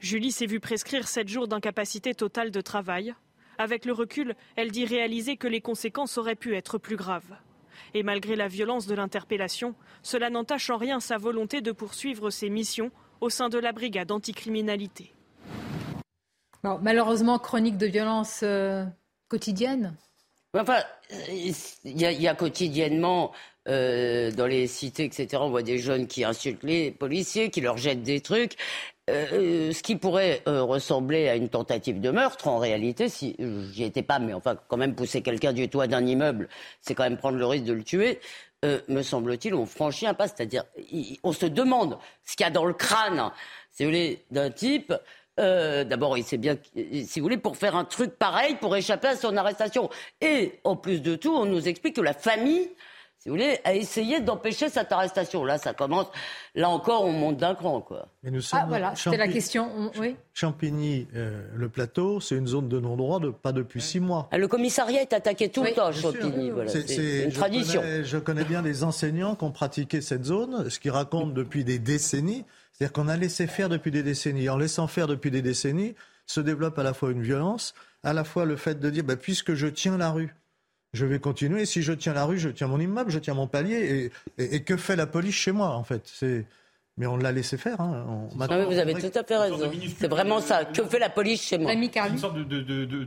Julie s'est vue prescrire sept jours d'incapacité totale de travail. Avec le recul, elle dit réaliser que les conséquences auraient pu être plus graves. Et malgré la violence de l'interpellation, cela n'entache en rien sa volonté de poursuivre ses missions au sein de la brigade anticriminalité. malheureusement, chronique de violence euh, quotidienne Enfin, il y, a quotidiennement euh, dans les cités, etc., on voit des jeunes qui insultent les policiers, qui leur jettent des trucs. Euh, ce qui pourrait ressembler à une tentative de meurtre, en réalité, si j'y étais pas, mais enfin, quand même pousser quelqu'un du toit d'un immeuble, c'est quand même prendre le risque de le tuer. Euh, me semble-t-il, on franchit un pas. C'est-à-dire, on se demande ce qu'il y a dans le crâne, si vous voulez, d'un type. Euh, d'abord, il sait bien, si vous voulez, pour faire un truc pareil, pour échapper à son arrestation. Et en plus de tout, on nous explique que la famille si vous voulez, a essayé d'empêcher cette arrestation. Là, ça commence. Là encore, on monte d'un cran, quoi. Mais nous sommes ah, voilà, c'était la question. Oui. Champigny, euh, le plateau, c'est une zone de non-droit de pas depuis six mois. Ah, le commissariat est attaqué tout le temps, Champigny. Voilà, c'est une tradition. je connais bien des enseignants qui ont pratiqué cette zone, ce qu'ils racontent depuis des décennies. C'est-à-dire qu'on a laissé faire depuis des décennies. En laissant faire depuis des décennies, se développe à la fois une violence, à la fois le fait de dire, bah, puisque je tiens la rue, je vais continuer. Si je tiens la rue, je tiens mon immeuble, je tiens mon palier. Et, que fait la police chez moi, en fait? C'est mais on l'a laissé faire. Hein. vous avez tout à fait raison. C'est vraiment ça. Que fait la police chez moi? C'est une sorte de, de, de,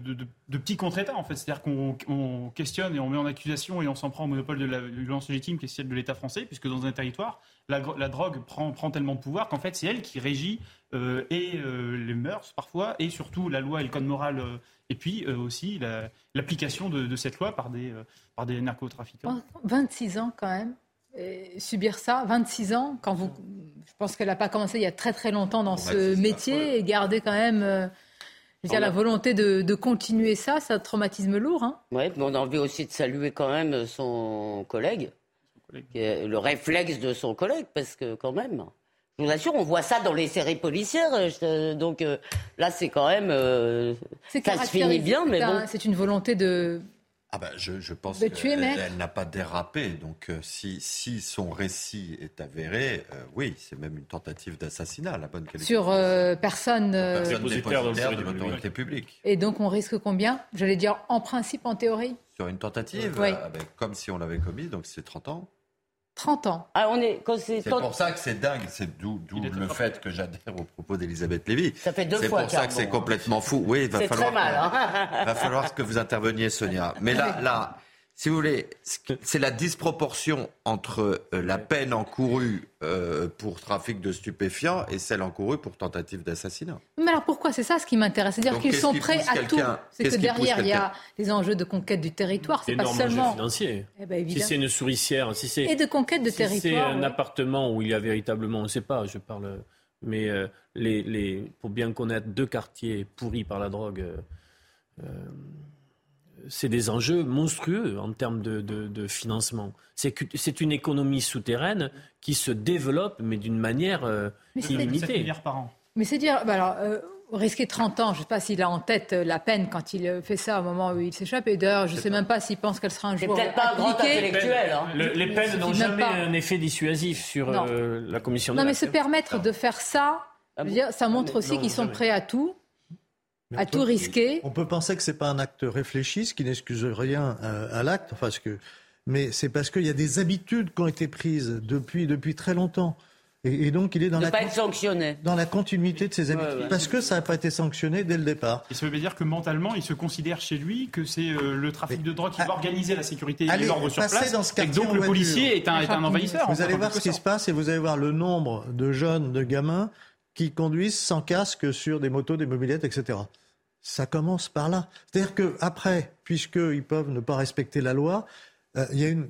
de petit contre-État, en fait. C'est-à-dire qu'on questionne et on met en accusation et on s'en prend au monopole de la violence légitime qui est celle de l'État français, puisque dans un territoire, la, drogue prend, prend, tellement de pouvoir qu'en fait, c'est elle qui régit euh, et euh, les mœurs, parfois, et surtout la loi et le code moral euh, et puis euh, aussi l'application de, cette loi par des, euh, par des narcotrafiquants. 26 ans quand même. subir ça, 26 ans, quand vous, je pense qu'elle n'a pas commencé il y a très très longtemps dans ce métier et garder quand même euh, la volonté de, continuer ça, ça traumatisme lourd. Hein. Oui, mais on a envie aussi de saluer quand même son collègue, le réflexe de son collègue, parce que quand même. Je vous assure, on voit ça dans les séries policières. Euh, donc euh, là, c'est quand même. Euh, ça se finit bien, mais bon. C'est une volonté de. Ah ben, je, je pense qu'elle n'a pas dérapé. Donc, si, si, son récit est avéré, oui, c'est même une tentative d'assassinat, la bonne qualité. Sur personne. De l'autorité publique. Et donc, on risque combien? J'allais dire en principe, en théorie Sur une tentative, avec, comme si on l'avait commis, donc c'est 30 ans. 30 ans. Ah, on est, c'est pour ça que c'est dingue, c'est d'où, le fait que j'adhère au propos d'Elisabeth Lévy. Ça fait deux fois. C'est pour ça que c'est complètement fou. Oui, il va falloir. Très mal, hein. va falloir que vous interveniez, Sonia. Mais là, là, si vous voulez, c'est la disproportion entre euh, la peine encourue euh, pour trafic de stupéfiants et celle encourue pour tentative d'assassinat. Mais alors pourquoi C'est ça ce qui m'intéresse? C'est-à-dire qu'ils sont prêts à tout. C'est que derrière, il y a des enjeux de conquête du territoire. C'est pas seulement. financier. Eh ben, si c'est une souricière, si c'est. Et de conquête de si territoire. c'est un appartement où il y a véritablement, on ne sait pas, je parle. Mais euh, les, les, pour bien connaître deux quartiers pourris par la drogue c'est des enjeux monstrueux en termes de, financement. C'est une économie souterraine qui se développe, mais d'une manière euh, illimitée. par an. Mais c'est dire, bah alors, euh, risquer 30 ans, je ne sais pas s'il a en tête la peine quand il fait ça au moment où il s'échappe. Et d'ailleurs, je ne sais même pas s'il pense qu'elle sera un jour. C'est peut-être pas un grand intellectuel. Hein. les peines n'ont jamais un effet dissuasif sur la commission. Non, mais se permettre de faire ça, ah ça montre aussi qu'ils sont prêts à tout à tout risquer. On peut penser que c'est pas un acte réfléchi, ce qui n'excuse rien à, l'acte, enfin, que, mais c'est parce qu'il y a des habitudes qui ont été prises depuis, depuis très longtemps. Et, donc, il est dans la, pas être sanctionné. dans la continuité de ses habitudes, parce que ça n'a pas été sanctionné dès le départ. Et ça veut dire que mentalement, il se considère chez lui que c'est euh, le trafic de drogue qui va organiser la sécurité et l'ordre sur place. Dans ce et donc le policier est un, est un envahisseur. Vous allez voir ce qui se passe et vous allez voir le nombre de jeunes, de gamins qui conduisent sans casque sur des motos, des mobilettes, etc ça commence par là. C'est-à-dire qu'après, puisqu'ils peuvent ne pas respecter la loi, euh, il y a une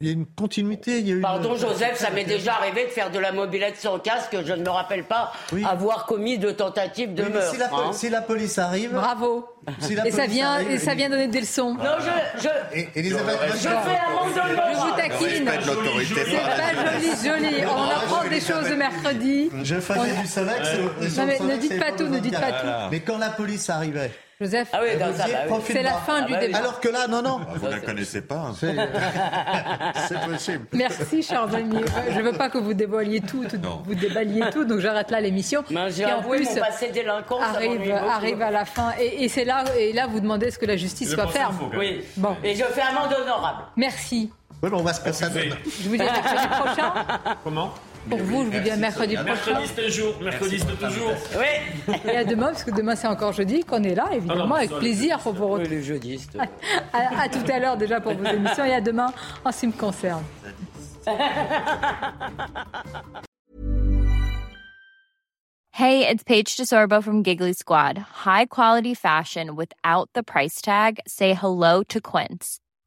il y a une continuité. Il y a une... Pardon, Joseph, ça m'est déjà arrivé de faire de la mobilette sans casque. Je ne me rappelle pas avoir commis de tentatives de meurtre. Si la, hein. si la, police arrive. Bravo. et, ça vient, et ça vient donner des leçons. Non, je. je et, Elisabeth, je fais un Je vous taquine. C'est pas joli, joli. On apprend des choses le mercredi. Je faisais du Solex. ne dites pas tout, ne dites pas tout. Mais quand la police arrivait. Joseph, ah oui, bah c'est la fin du débat. Alors que là, non, non. Vous ne la connaissez pas. *laughs* C'est possible. Merci, cher ami. Je ne veux pas que vous dévoiliez tout, vous déballiez tout, donc j'arrête là l'émission. J'ai avoué mon passé délinquant. Arrive, arrive à la fin. Et, c'est là, et là, vous demandez ce que la justice va faire. Oui. Bon. Et je fais un amende honorable. Merci. Oui, on va se passer à Je vous dis à mercredi prochain. Comment? Pour vous, je vous dis à mercredi prochain. Mercredi c'est jour, mercredi c'est toujours. Oui. Et à demain, parce que demain c'est encore jeudi, qu'on est là, évidemment, avec plaisir pour vous retrouver. *laughs* À, à, tout à l'heure déjà pour vos émissions et à demain en ce qui me concerne. *laughs* Hey, it's Paige DeSorbo from Giggly Squad. High quality fashion without the price tag. Say hello to Quince.